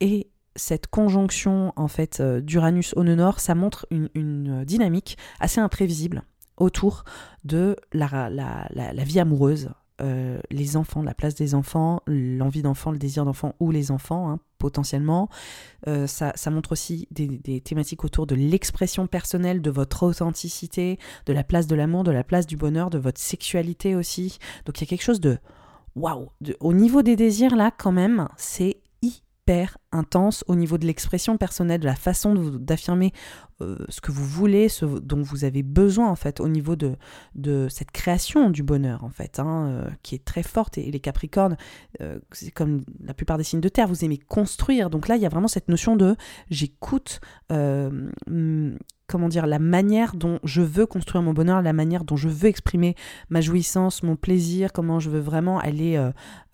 et cette conjonction en fait euh, d'Uranus au nœud nord, ça montre une dynamique assez imprévisible autour de la, la, vie amoureuse, euh, les enfants, la place des enfants, l'envie d'enfant, le désir d'enfant ou les enfants, hein, potentiellement. Euh, ça, montre aussi des, thématiques autour de l'expression personnelle, de votre authenticité, de la place de l'amour, de la place du bonheur, de votre sexualité aussi. Donc il y a quelque chose de waouh. Au niveau des désirs, là, quand même, c'est hyper intense au niveau de l'expression personnelle, de la façon d'affirmer euh, ce que vous voulez, ce dont vous avez besoin en fait au niveau de, de cette création du bonheur en fait, hein, euh, qui est très forte. Et, les Capricornes, euh, c'est comme la plupart des signes de terre, vous aimez construire. Donc là, il y a vraiment cette notion de j'écoute comment dire, la manière dont je veux construire mon bonheur, la manière dont je veux exprimer ma jouissance, mon plaisir, comment je veux vraiment aller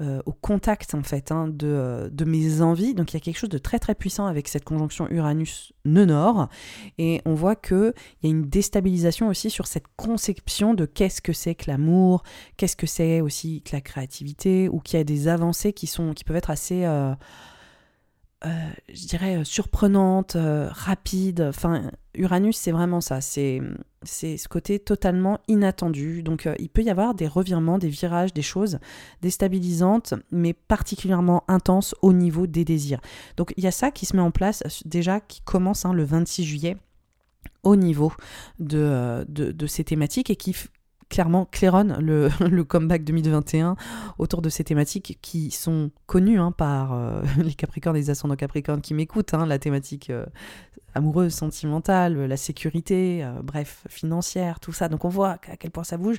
au contact en fait hein, de, de, mes envies. Donc il y a quelque chose de très très puissant avec cette conjonction Uranus-Nœud. Et on voit qu'il y a une déstabilisation aussi sur cette conception de qu'est-ce que c'est que l'amour, qu'est-ce que c'est aussi que la créativité, ou qu'il y a des avancées qui, sont, qui peuvent être assez... Euh, je dirais, euh, surprenante, euh, rapide. Enfin, Uranus, c'est vraiment ça. C'est, ce côté totalement inattendu. Donc, il peut y avoir des revirements, des virages, des choses déstabilisantes, mais particulièrement intenses au niveau des désirs. Donc, il y a ça qui se met en place déjà, qui commence hein, le 26 juillet au niveau de, ces thématiques et qui, clairement claironne le, le, comeback 2021 autour de ces thématiques qui sont connues hein, par euh, les Capricornes les ascendants Capricornes qui m'écoutent, hein, la thématique euh, amoureuse, sentimentale, la sécurité, euh, bref, financière, tout ça. Donc on voit à quel point ça bouge.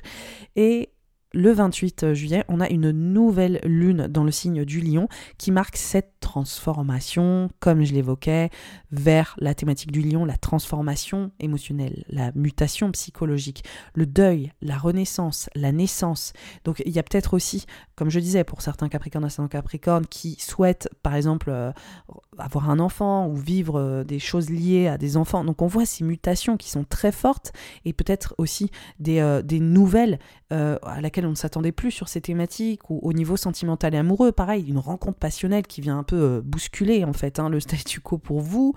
Et le 28 juillet, on a une nouvelle lune dans le signe du lion qui marque cette transformation, comme je l'évoquais, vers la thématique du lion, la transformation émotionnelle, la mutation psychologique, le deuil, la renaissance, la naissance. Donc il y a peut-être aussi, comme je disais, pour certains capricornes, ascendants capricornes, qui souhaitent par exemple euh, avoir un enfant ou vivre euh, des choses liées à des enfants. Donc on voit ces mutations qui sont très fortes et peut-être aussi des, euh, des nouvelles à laquelle on ne s'attendait plus sur ces thématiques ou au niveau sentimental et amoureux. Pareil, une rencontre passionnelle qui vient un peu euh, bousculer en fait hein, le statu quo pour vous.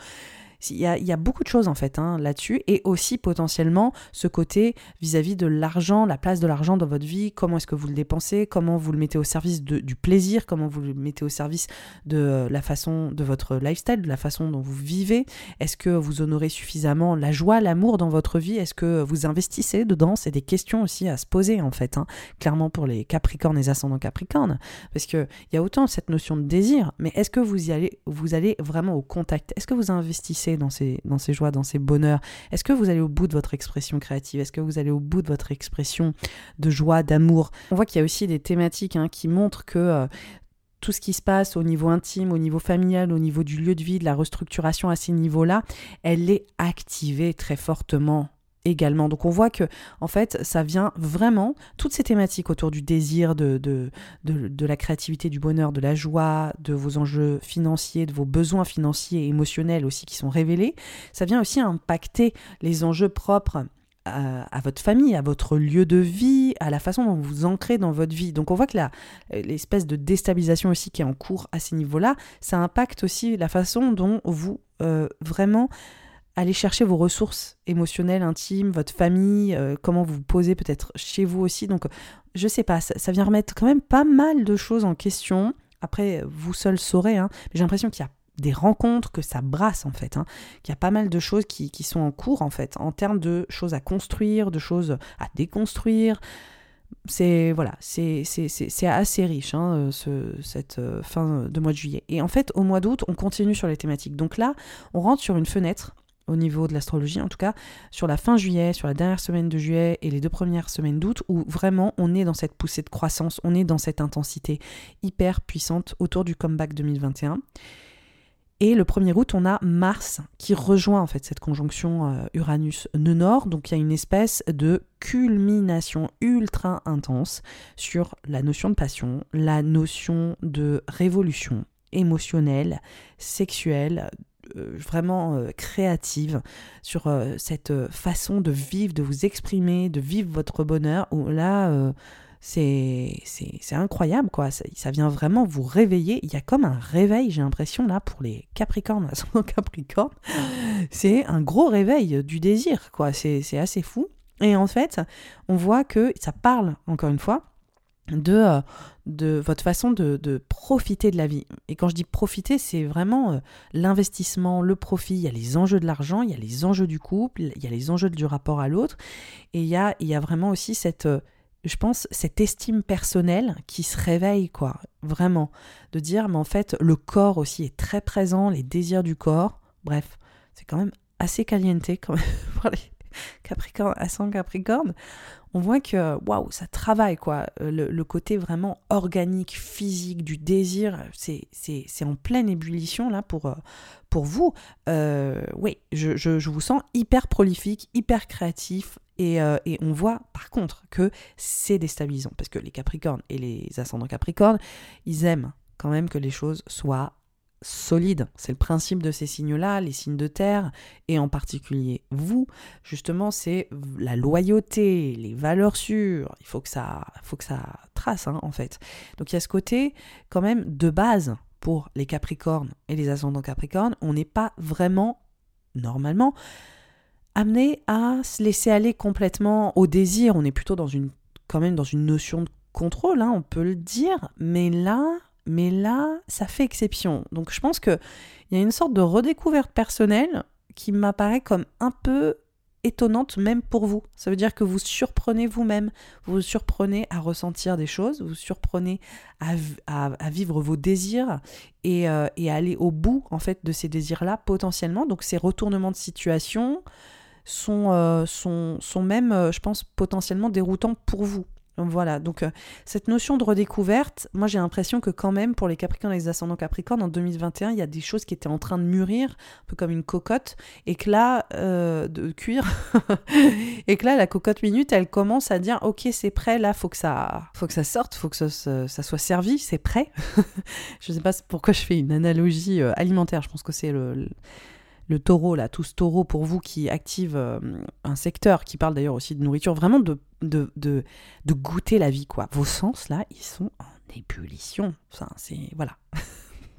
Il y, a, beaucoup de choses en fait hein, là-dessus. Et aussi potentiellement ce côté vis-à-vis de l'argent, la place de l'argent dans votre vie, comment est-ce que vous le dépensez, comment vous le mettez au service du plaisir, comment vous le mettez au service de euh, la façon de votre lifestyle, de la façon dont vous vivez? Est-ce que vous honorez suffisamment la joie, l'amour dans votre vie? Est-ce que vous investissez dedans? C'est des questions aussi à se poser en fait, hein, clairement pour les Capricornes et ascendants Capricornes, parce qu'il y a autant cette notion de désir, mais est-ce que vous y allez, vous allez vraiment au contact? Est-ce que vous investissez dans ces, joies, dans ces bonheurs. Est-ce que vous allez au bout de votre expression créative? Est-ce que vous allez au bout de votre expression de joie, d'amour? On voit qu'il y a aussi des thématiques hein, qui montrent que euh, tout ce qui se passe au niveau intime, au niveau familial, au niveau du lieu de vie, de la restructuration à ces niveaux-là, elle est activée très fortement également. Donc on voit que en fait ça vient vraiment, toutes ces thématiques autour du désir, de, de, de, la créativité, du bonheur, de la joie, de vos enjeux financiers, de vos besoins financiers et émotionnels aussi qui sont révélés, ça vient aussi impacter les enjeux propres à, votre famille, à votre lieu de vie, à la façon dont vous vous ancrez dans votre vie. Donc on voit que l'espèce de déstabilisation aussi qui est en cours à ces niveaux-là, ça impacte aussi la façon dont vous euh, vraiment allez chercher vos ressources émotionnelles, intimes, votre famille, euh, comment vous vous posez peut-être chez vous aussi. Donc, je sais pas, ça, vient remettre quand même pas mal de choses en question. Après, vous seul saurez, hein, mais j'ai l'impression qu'il y a des rencontres, que ça brasse en fait, hein, qu'il y a pas mal de choses qui, qui, sont en cours en fait, en termes de choses à construire, de choses à déconstruire. C'est voilà, c'est assez riche hein, euh, ce, cette euh, fin de mois de juillet. Et en fait, au mois d'août, on continue sur les thématiques. Donc là, on rentre sur une fenêtre au niveau de l'astrologie, en tout cas sur la fin juillet, sur la dernière semaine de juillet et les deux premières semaines d'août, où vraiment on est dans cette poussée de croissance, on est dans cette intensité hyper puissante autour du comeback 2021. Et le 1er août, on a Mars qui rejoint en fait cette conjonction euh, Uranus-Nœud Nord. Donc il y a une espèce de culmination ultra intense sur la notion de passion, la notion de révolution émotionnelle, sexuelle, vraiment euh, créative sur cette façon de vivre, de vous exprimer, de vivre votre bonheur. Où là, c'est incroyable, quoi. Ça, vient vraiment vous réveiller. Il y a comme un réveil, j'ai l'impression, là, pour les Capricornes, Capricorne. C'est un gros réveil du désir, quoi. C'est assez fou. Et en fait, on voit que ça parle, encore une fois, de, euh, de votre façon de, de, profiter de la vie. Et quand je dis profiter, c'est vraiment euh, l'investissement, le profit. Il y a les enjeux de l'argent, il y a les enjeux du couple, il y a les enjeux du rapport à l'autre. Et il y a, il y a vraiment aussi cette euh, je pense, cette estime personnelle qui se réveille, quoi, vraiment. De dire, mais en fait, le corps aussi est très présent, les désirs du corps. Bref, c'est quand même assez caliente quand même Capricornes à 100 Capricorne. On voit que, waouh, ça travaille, quoi. Le, côté vraiment organique, physique, du désir, c'est en pleine ébullition, là, pour, euh, pour vous. Euh, oui, je, je vous sens hyper prolifique, hyper créatif, euh, et, on voit par contre que c'est déstabilisant parce que les Capricornes et les ascendants Capricornes, ils aiment quand même que les choses soient solides. C'est le principe de ces signes-là, les signes de terre, et en particulier vous, justement, c'est la loyauté, les valeurs sûres. Il faut que ça, faut que ça trace, hein, en fait. Donc il y a ce côté quand même de base pour les Capricornes et les ascendants Capricornes. On n'est pas vraiment, normalement, amené à se laisser aller complètement au désir. On est plutôt dans une, quand même dans une notion de contrôle, hein, on peut le dire, mais là, mais là, ça fait exception. Donc je pense qu'il y a une sorte de redécouverte personnelle qui m'apparaît comme un peu étonnante même pour vous. Ça veut dire que vous surprenez vous-même, vous, surprenez à ressentir des choses, vous, vous surprenez à, vivre vos désirs et, euh, et, à aller au bout en fait de ces désirs-là potentiellement. Donc ces retournements de situation, sont, euh, même, euh, je pense, potentiellement déroutants pour vous. Voilà, donc euh, cette notion de redécouverte, moi j'ai l'impression que quand même pour les Capricornes et les ascendants Capricornes, en 2021, il y a des choses qui étaient en train de mûrir, un peu comme une cocotte, et que là, de cuire, et que là, la cocotte minute, elle commence à dire, ok, c'est prêt, là, faut que ça, faut que ça sorte, faut que ça, soit servi, c'est prêt. je sais pas pourquoi je fais une analogie alimentaire, je pense que c'est le taureau, là, tout ce taureau pour vous qui active euh, un secteur, qui parle d'ailleurs aussi de nourriture, vraiment de, de, de, de, goûter la vie, quoi. Vos sens, là, ils sont en ébullition. Enfin, c'est. Voilà.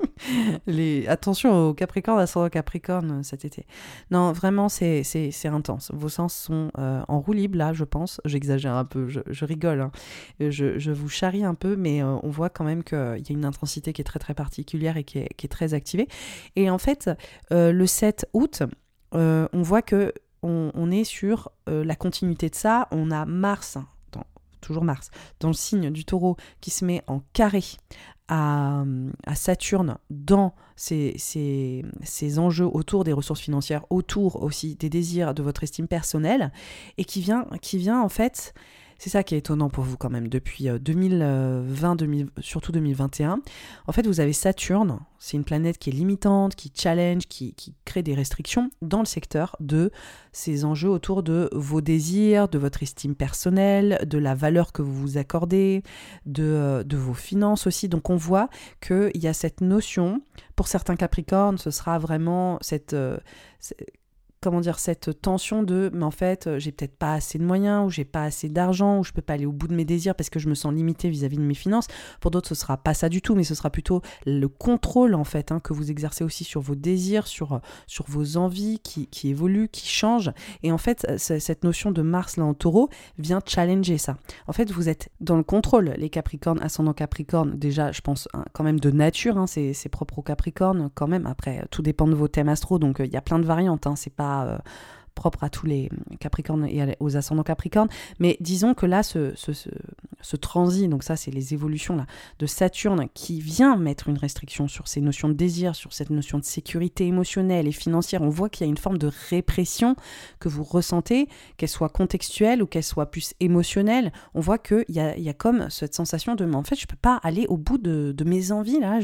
Attention aux Capricornes, ascendant Capricorne euh, cet été. Non, vraiment, c'est intense. Vos sens sont euh, en roue libre, là, je pense. J'exagère un peu, je, rigole. Hein. Je, je, vous charrie un peu, mais euh, on voit quand même qu'il y a une intensité qui est très très particulière et qui est, qui est très activée. Et en fait, le 7 août, on voit que on, on est sur la continuité de ça. On a Mars toujours Mars, dans le signe du taureau qui se met en carré à, Saturne dans ces, enjeux autour des ressources financières, autour aussi des désirs de votre estime personnelle, et qui vient, qui vient en fait c'est ça qui est étonnant pour vous quand même. Depuis 2020, euh, surtout 2021, en fait, vous avez Saturne. C'est une planète qui est limitante, qui challenge, qui, crée des restrictions dans le secteur de ces enjeux autour de vos désirs, de votre estime personnelle, de la valeur que vous vous accordez, de, euh, vos finances aussi. Donc on voit qu'il y a cette notion, pour certains Capricornes, ce sera vraiment cette, euh, comment dire, cette tension de, mais en fait, j'ai peut-être pas assez de moyens, ou j'ai pas assez d'argent, ou je peux pas aller au bout de mes désirs parce que je me sens limité vis-à-vis de mes finances. Pour d'autres, ce sera pas ça du tout, mais ce sera plutôt le contrôle, en fait, hein, que vous exercez aussi sur vos désirs, sur, sur vos envies qui, qui évoluent, qui changent. Et en fait, cette notion de Mars, là, en taureau, vient challenger ça. En fait, vous êtes dans le contrôle. Les Capricornes, ascendant Capricorne, déjà, je pense, hein, quand même de nature, hein, c'est propre aux Capricornes, quand même. Après, tout dépend de vos thèmes astro, donc euh, il y a plein de variantes. Hein, c'est pas euh, propre à tous les Capricornes et aux ascendants Capricornes. Mais disons que là, ce, ce, transit, donc ça, c'est les évolutions de Saturne qui vient mettre une restriction sur ces notions de désir, sur cette notion de sécurité émotionnelle et financière. On voit qu'il y a une forme de répression que vous ressentez, qu'elle soit contextuelle ou qu'elle soit plus émotionnelle. On voit qu'il y a, comme cette sensation de, mais en fait, je peux pas aller au bout de, de mes envies là.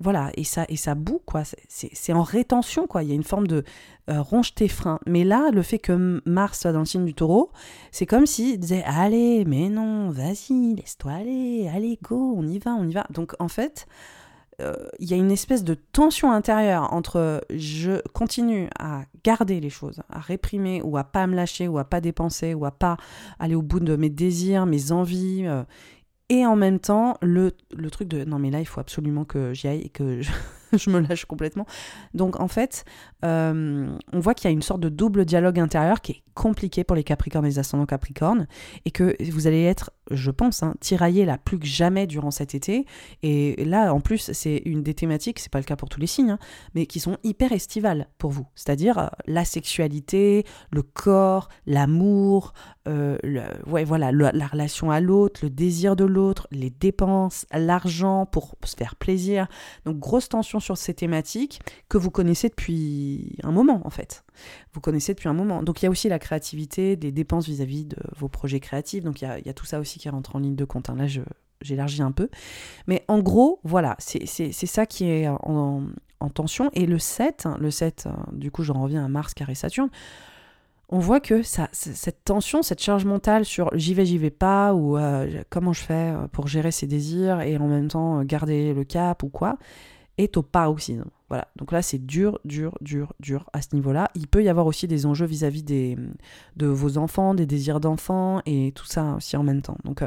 Voilà, et ça, et ça boue, quoi. C'est en rétention, quoi. Il y a une forme de euh, ronge tes freins. Mais là, le fait que Mars soit dans le signe du taureau, c'est comme s'il disait Allez, mais non, vas-y, laisse-toi aller, allez, go, on y va, on y va. Donc, en fait, euh, il y a une espèce de tension intérieure entre je continue à garder les choses, à réprimer ou à pas me lâcher ou à pas dépenser ou à pas aller au bout de mes désirs, mes envies, euh, et en même temps, le, truc de non, mais là, il faut absolument que j'y aille et que je, je, me lâche complètement. Donc, en fait, euh, on voit qu'il y a une sorte de double dialogue intérieur qui est compliqué pour les Capricornes et les ascendants Capricornes et que vous allez être, je pense, hein, tiraillé là plus que jamais durant cet été. Et là, en plus, c'est une des thématiques, c'est pas le cas pour tous les signes, hein, mais qui sont hyper estivales pour vous. C'est-à-dire euh, la sexualité, le corps, l'amour, euh, ouais, voilà, la relation à l'autre, le désir de l'autre, les dépenses, l'argent pour se faire plaisir. Donc grosse tension sur ces thématiques que vous connaissez depuis un moment en fait. Vous connaissez depuis un moment. Donc il y a aussi la créativité, des dépenses vis-à-vis de vos projets créatifs. Donc il y a, tout ça aussi qui rentre en ligne de compte. Hein. Là, j'élargis un peu. Mais en gros, voilà, c'est ça qui est en, tension. Et le 7, le 7, du coup, je reviens à Mars, carré Saturne on voit que cette tension, cette charge mentale sur j'y vais, j'y vais pas, ou euh, comment je fais euh, pour gérer ses désirs et en même temps euh, garder le cap ou quoi, est au paroxysme. Voilà, donc là c'est dur, dur, dur, dur à ce niveau-là. Il peut y avoir aussi des enjeux vis-à-vis de vos enfants, des désirs d'enfants et tout ça aussi en même temps. Donc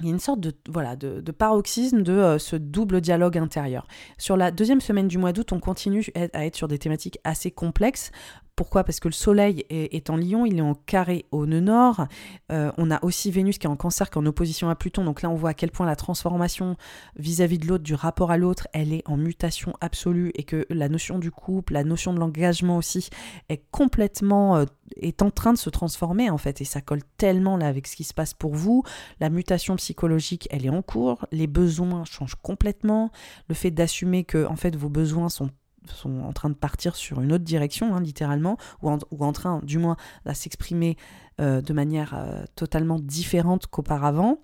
il y a une sorte de, voilà, de, paroxysme de ce double dialogue intérieur. Sur la deuxième semaine du mois d'août, on continue à être sur des thématiques assez complexes pourquoi? Parce que le Soleil est, en Lion, il est en carré au nœud nord. Euh, on a aussi Vénus qui est en cancer, qui est en opposition à Pluton. Donc là, on voit à quel point la transformation vis-à-vis de l'autre, du rapport à l'autre, elle est en mutation absolue et que la notion du couple, la notion de l'engagement aussi, est complètement, euh, est en train de se transformer en fait. Et ça colle tellement là avec ce qui se passe pour vous. La mutation psychologique, elle est en cours. Les besoins changent complètement. Le fait d'assumer que en fait vos besoins sont sont en train de partir sur une autre direction, hein, littéralement, ou en, train, du moins, à s'exprimer euh, de manière euh, totalement différente qu'auparavant.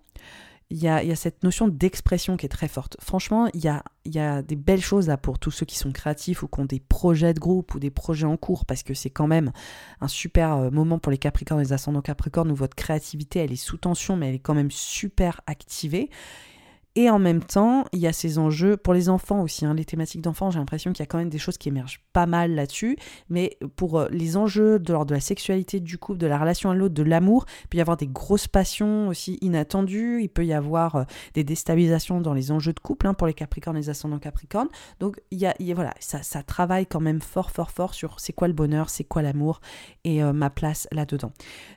Il y, a, cette notion d'expression qui est très forte. Franchement, il y a, il y a des belles choses là pour tous ceux qui sont créatifs ou qui ont des projets de groupe ou des projets en cours, parce que c'est quand même un super euh, moment pour les Capricornes, les ascendants Capricornes, où votre créativité, elle est sous tension, mais elle est quand même super activée. Et en même temps, il y a ces enjeux pour les enfants aussi. Hein, les thématiques d'enfants, j'ai l'impression qu'il y a quand même des choses qui émergent pas mal là-dessus. Mais pour euh, les enjeux de l'ordre de la sexualité, du couple, de la relation à l'autre, de l'amour, il peut y avoir des grosses passions aussi inattendues. Il peut y avoir euh, des déstabilisations dans les enjeux de couple hein, pour les Capricornes, les ascendants Capricornes. Donc y a, voilà, ça, ça, travaille quand même fort, fort, fort sur c'est quoi le bonheur, c'est quoi l'amour et euh, ma place là-dedans.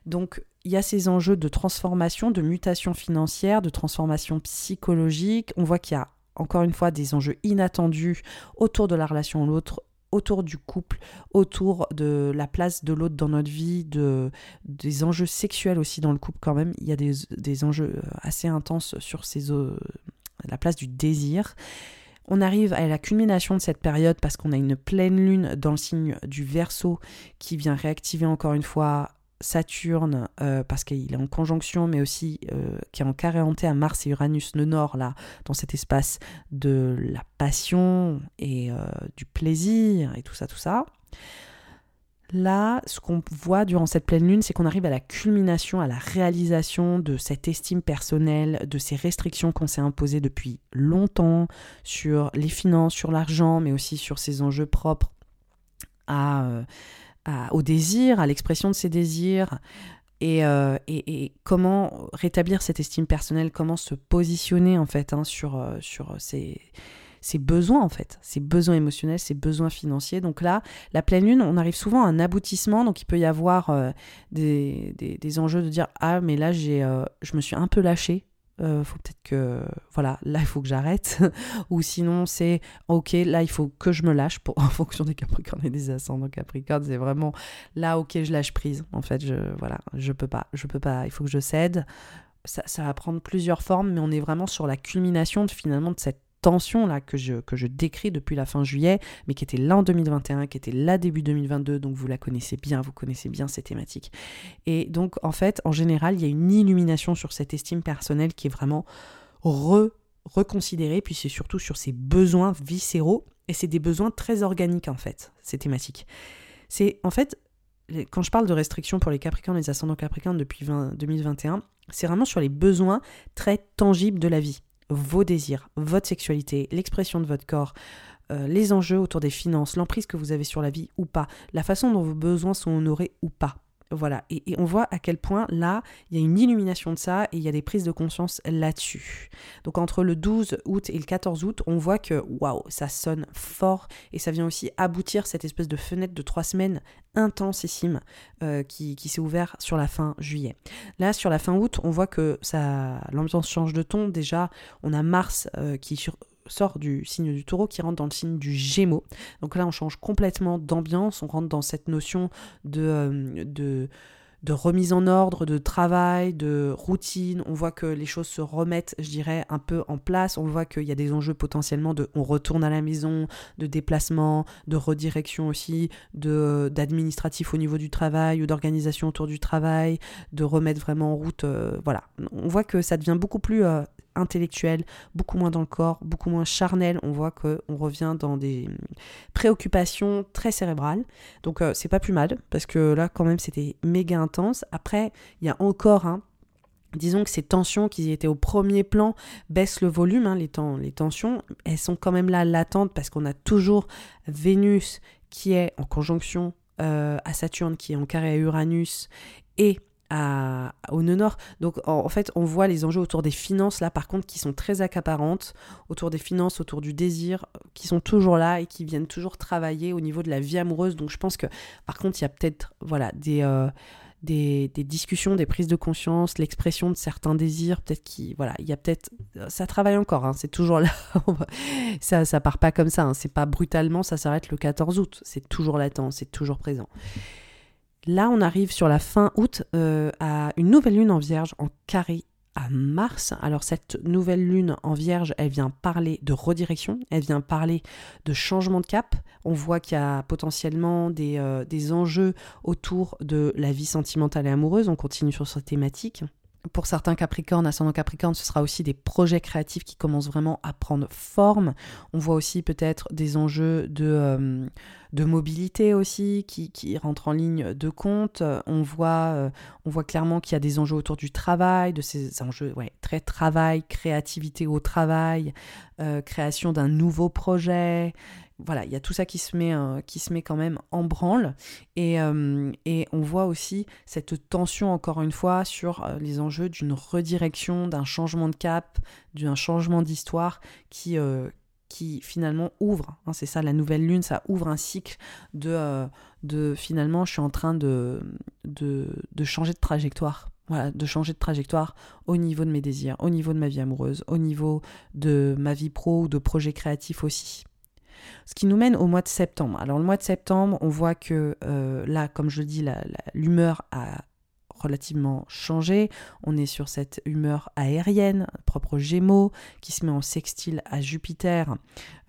Donc il y a ces enjeux de transformation, de mutation financière, de transformation psychologique. On voit qu'il y a encore une fois des enjeux inattendus autour de la relation à l'autre, autour du couple, autour de la place de l'autre dans notre vie, de, des enjeux sexuels aussi dans le couple quand même. Il y a des, enjeux euh, assez intenses sur ces, euh, la place du désir. On arrive à la culmination de cette période parce qu'on a une pleine lune dans le signe du Verseau qui vient réactiver encore une fois Saturne, euh, parce qu'il est en conjonction, mais aussi euh, qui est en carré hanté à Mars et Uranus, le nord, là, dans cet espace de la passion et euh, du plaisir et tout ça, tout ça. Là, ce qu'on voit durant cette pleine lune, c'est qu'on arrive à la culmination, à la réalisation de cette estime personnelle, de ces restrictions qu'on s'est imposées depuis longtemps sur les finances, sur l'argent, mais aussi sur ses enjeux propres à au désir, à l'expression de ses désirs, euh, et, et, comment rétablir cette estime personnelle, comment se positionner en fait hein, sur, euh, sur ses, besoins en fait, ses besoins émotionnels, ses besoins financiers. Donc là, la pleine lune, on arrive souvent à un aboutissement, donc il peut y avoir euh, des, des, des, enjeux de dire ah mais là j'ai, je me suis un peu lâché euh, faut peut-être que voilà là il faut que j'arrête. Ou sinon c'est ok là il faut que je me lâche pour en fonction des capricornes et des ascendants. Capricornes c'est vraiment là ok je lâche prise. En fait je voilà je peux pas je peux pas il faut que je cède. Ça, ça va prendre plusieurs formes mais on est vraiment sur la culmination finalement de cette tension là que je, que je décris depuis la fin juillet, mais qui était là en 2021, qui était là début 2022, donc vous la connaissez bien, vous connaissez bien ces thématiques. Et donc en fait, en général, il y a une illumination sur cette estime personnelle qui est vraiment re reconsidérée, puis c'est surtout sur ses besoins viscéraux, et c'est des besoins très organiques en fait, ces thématiques. C'est en fait, quand je parle de restrictions pour les Capricornes, les ascendants Capricornes depuis 2021, c'est vraiment sur les besoins très tangibles de la vie vos désirs, votre sexualité, l'expression de votre corps, euh, les enjeux autour des finances, l'emprise que vous avez sur la vie ou pas, la façon dont vos besoins sont honorés ou pas. Voilà, et, on voit à quel point là, il y a une illumination de ça et il y a des prises de conscience là-dessus. Donc entre le 12 août et le 14 août, on voit que waouh, ça sonne fort et ça vient aussi aboutir cette espèce de fenêtre de trois semaines intensissime euh, qui, s'est ouvert sur la fin juillet. Là, sur la fin août, on voit que ça, l'ambiance change de ton. Déjà, on a Mars euh, qui sur, sort du signe du taureau qui rentre dans le signe du gémeaux. Donc là, on change complètement d'ambiance, on rentre dans cette notion de, euh, de de remise en ordre, de travail, de routine. On voit que les choses se remettent, je dirais, un peu en place. On voit qu'il y a des enjeux potentiellement de on retourne à la maison, de déplacement, de redirection aussi, de d'administratif au niveau du travail ou d'organisation autour du travail, de remettre vraiment en route. Euh, voilà, on voit que ça devient beaucoup plus euh, intellectuel, beaucoup moins dans le corps, beaucoup moins charnel. On voit qu'on revient dans des préoccupations très cérébrales. Donc euh, c'est pas plus mal, parce que là quand même c'était méga intense. Après, il y a encore un... Disons que ces tensions qui étaient au premier plan baissent le volume, hein, les, les tensions, elles sont quand même là latentes parce qu'on a toujours Vénus qui est en conjonction euh, à Saturne, qui est en carré à Uranus, et au nord. Donc en, fait, on voit les enjeux autour des finances là, par contre, qui sont très accaparantes, autour des finances, autour du désir, qui sont toujours là et qui viennent toujours travailler au niveau de la vie amoureuse. Donc je pense que, par contre, il y a peut-être voilà des euh, discussions, des prises de conscience, l'expression de certains désirs, peut-être qui, voilà, il y a peut-être, ça travaille encore, hein, c'est toujours là, ça, ça part pas comme ça, hein, c'est pas brutalement, ça s'arrête le 14 août, c'est toujours latent, c'est toujours présent. Là, on arrive sur la fin août euh, à une nouvelle lune en vierge en carré à Mars. Alors cette nouvelle lune en vierge, elle vient parler de redirection, elle vient parler de changement de cap. On voit qu'il y a potentiellement des, euh, des enjeux autour de la vie sentimentale et amoureuse. On continue sur cette thématique. Pour certains Capricornes, ascendant Capricorne, ce sera aussi des projets créatifs qui commencent vraiment à prendre forme. On voit aussi peut-être des enjeux de, euh, de mobilité aussi qui, qui, rentrent en ligne de compte. On voit, euh, on voit clairement qu'il y a des enjeux autour du travail, de ces enjeux très travail, créativité au travail, euh, création d'un nouveau projet voilà, il y a tout ça qui se met, euh, quand même en branle. Et, euh, et, on voit aussi cette tension, encore une fois, sur euh, les enjeux d'une redirection, d'un changement de cap, d'un changement d'histoire qui, finalement ouvre. Hein, c'est ça, la nouvelle lune, ça ouvre un cycle de, finalement, je suis en train de changer de trajectoire. Voilà, de changer de trajectoire au niveau de mes désirs, au niveau de ma vie amoureuse, au niveau de ma vie pro ou de projets créatifs aussi. Ce qui nous mène au mois de septembre. Alors le mois de septembre, on voit que euh, là, comme je dis, l'humeur a relativement changé. On est sur cette humeur aérienne, propre Gémeaux, qui se met en sextile à Jupiter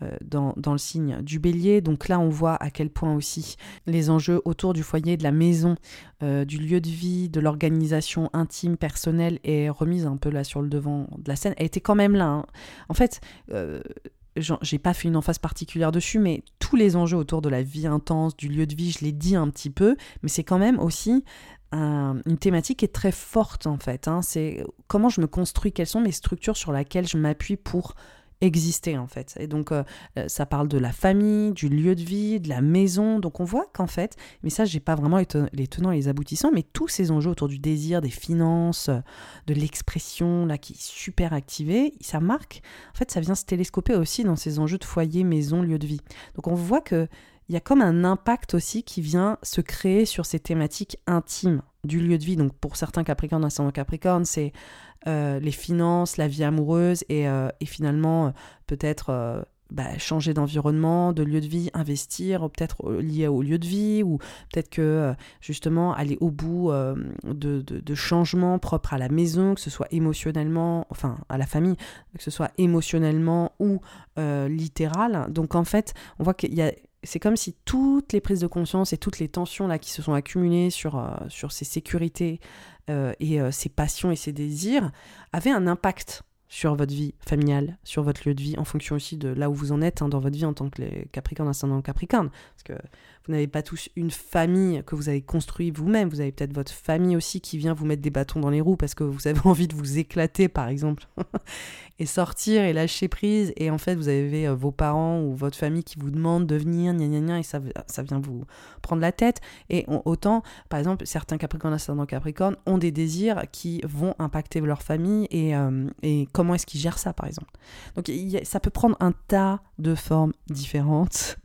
euh, dans, le signe du bélier. Donc là, on voit à quel point aussi les enjeux autour du foyer, de la maison, euh, du lieu de vie, de l'organisation intime, personnelle, est remise un peu là sur le devant de la scène. Elle était quand même là. Hein. En fait, j'ai pas fait une emphase particulière dessus, mais tous les enjeux autour de la vie intense, du lieu de vie, je l'ai dit un petit peu, mais c'est quand même aussi une thématique qui est très forte en fait. Hein. C'est comment je me construis, quelles sont mes structures sur lesquelles je m'appuie pour exister en fait. Et donc euh, euh, ça parle de la famille, du lieu de vie, de la maison. Donc on voit qu'en fait, mais ça j'ai pas vraiment les, tenants et les aboutissants, mais tous ces enjeux autour du désir, des finances, de l'expression là qui est super activée, ça marque. En fait, ça vient se télescoper aussi dans ces enjeux de foyer, maison, lieu de vie. Donc on voit que il y a comme un impact aussi qui vient se créer sur ces thématiques intimes du lieu de vie. Donc pour certains Capricornes, ascendant Capricorne, c'est euh, les finances, la vie amoureuse et, euh, finalement euh, peut-être bah, changer d'environnement, de lieu de vie, investir, peut-être lié au lieu de vie, ou peut-être que justement aller au bout de, de, changements propres à la maison, que ce soit émotionnellement, enfin à la famille, que ce soit émotionnellement ou littéral. Donc en fait, on voit qu'il y a c'est comme si toutes les prises de conscience et toutes les tensions là qui se sont accumulées sur, euh, sur ces sécurités euh, et euh, ces passions et ces désirs avaient un impact sur votre vie familiale, sur votre lieu de vie, en fonction aussi de là où vous en êtes hein, dans votre vie en tant que Capricorne, ascendant Capricorne. Parce que vous n'avez pas tous une famille que vous avez construite vous-même. Vous avez peut-être votre famille aussi qui vient vous mettre des bâtons dans les roues parce que vous avez envie de vous éclater, par exemple, et sortir et lâcher prise. Et en fait, vous avez euh, vos parents ou votre famille qui vous demandent de venir, gna gna gna, et ça, vient vous prendre la tête. Et autant, par exemple, certains Capricornes, ascendant Capricorne ont des désirs qui vont impacter leur famille et, euh, et comment est-ce qu'ils gèrent ça, par exemple. Donc, ça peut prendre un tas de formes différentes.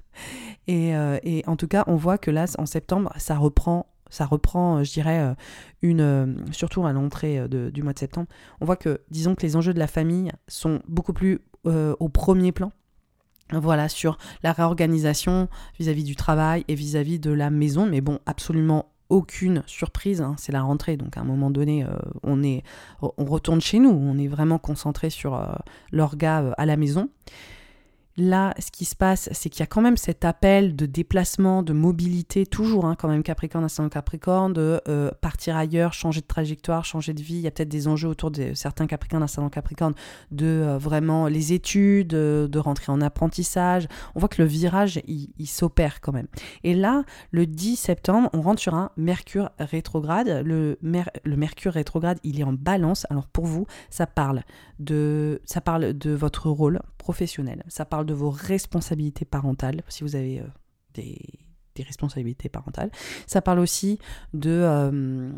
Euh, et, en tout cas, on voit que là, en septembre, ça reprend ça reprend, euh, je dirais, euh, une, surtout à l'entrée du mois de septembre, on voit que, disons que les enjeux de la famille sont beaucoup plus au premier plan. Voilà, sur la réorganisation vis-à-vis du travail et vis-à-vis de la maison, mais bon, absolument aucune surprise, hein, c'est la rentrée, donc à un moment donné, on, est, on retourne chez nous, on est vraiment concentré sur l'orga à la maison. Là, ce qui se passe, c'est qu'il y a quand même cet appel de déplacement, de mobilité, toujours hein, quand même Capricorne, ascendant Capricorne, de euh, partir ailleurs, changer de trajectoire, changer de vie. Il y a peut-être des enjeux autour de certains Capricornes, ascendant Capricorne, de euh, vraiment les études, de rentrer en apprentissage. On voit que le virage, il, s'opère quand même. Et là, le 10 septembre, on rentre sur un Mercure rétrograde. Le, le Mercure rétrograde, il est en balance. Alors pour vous, ça parle de, ça parle de votre rôle professionnel. Ça parle de vos responsabilités parentales, si vous avez euh, des, responsabilités parentales. Ça parle aussi de, euh,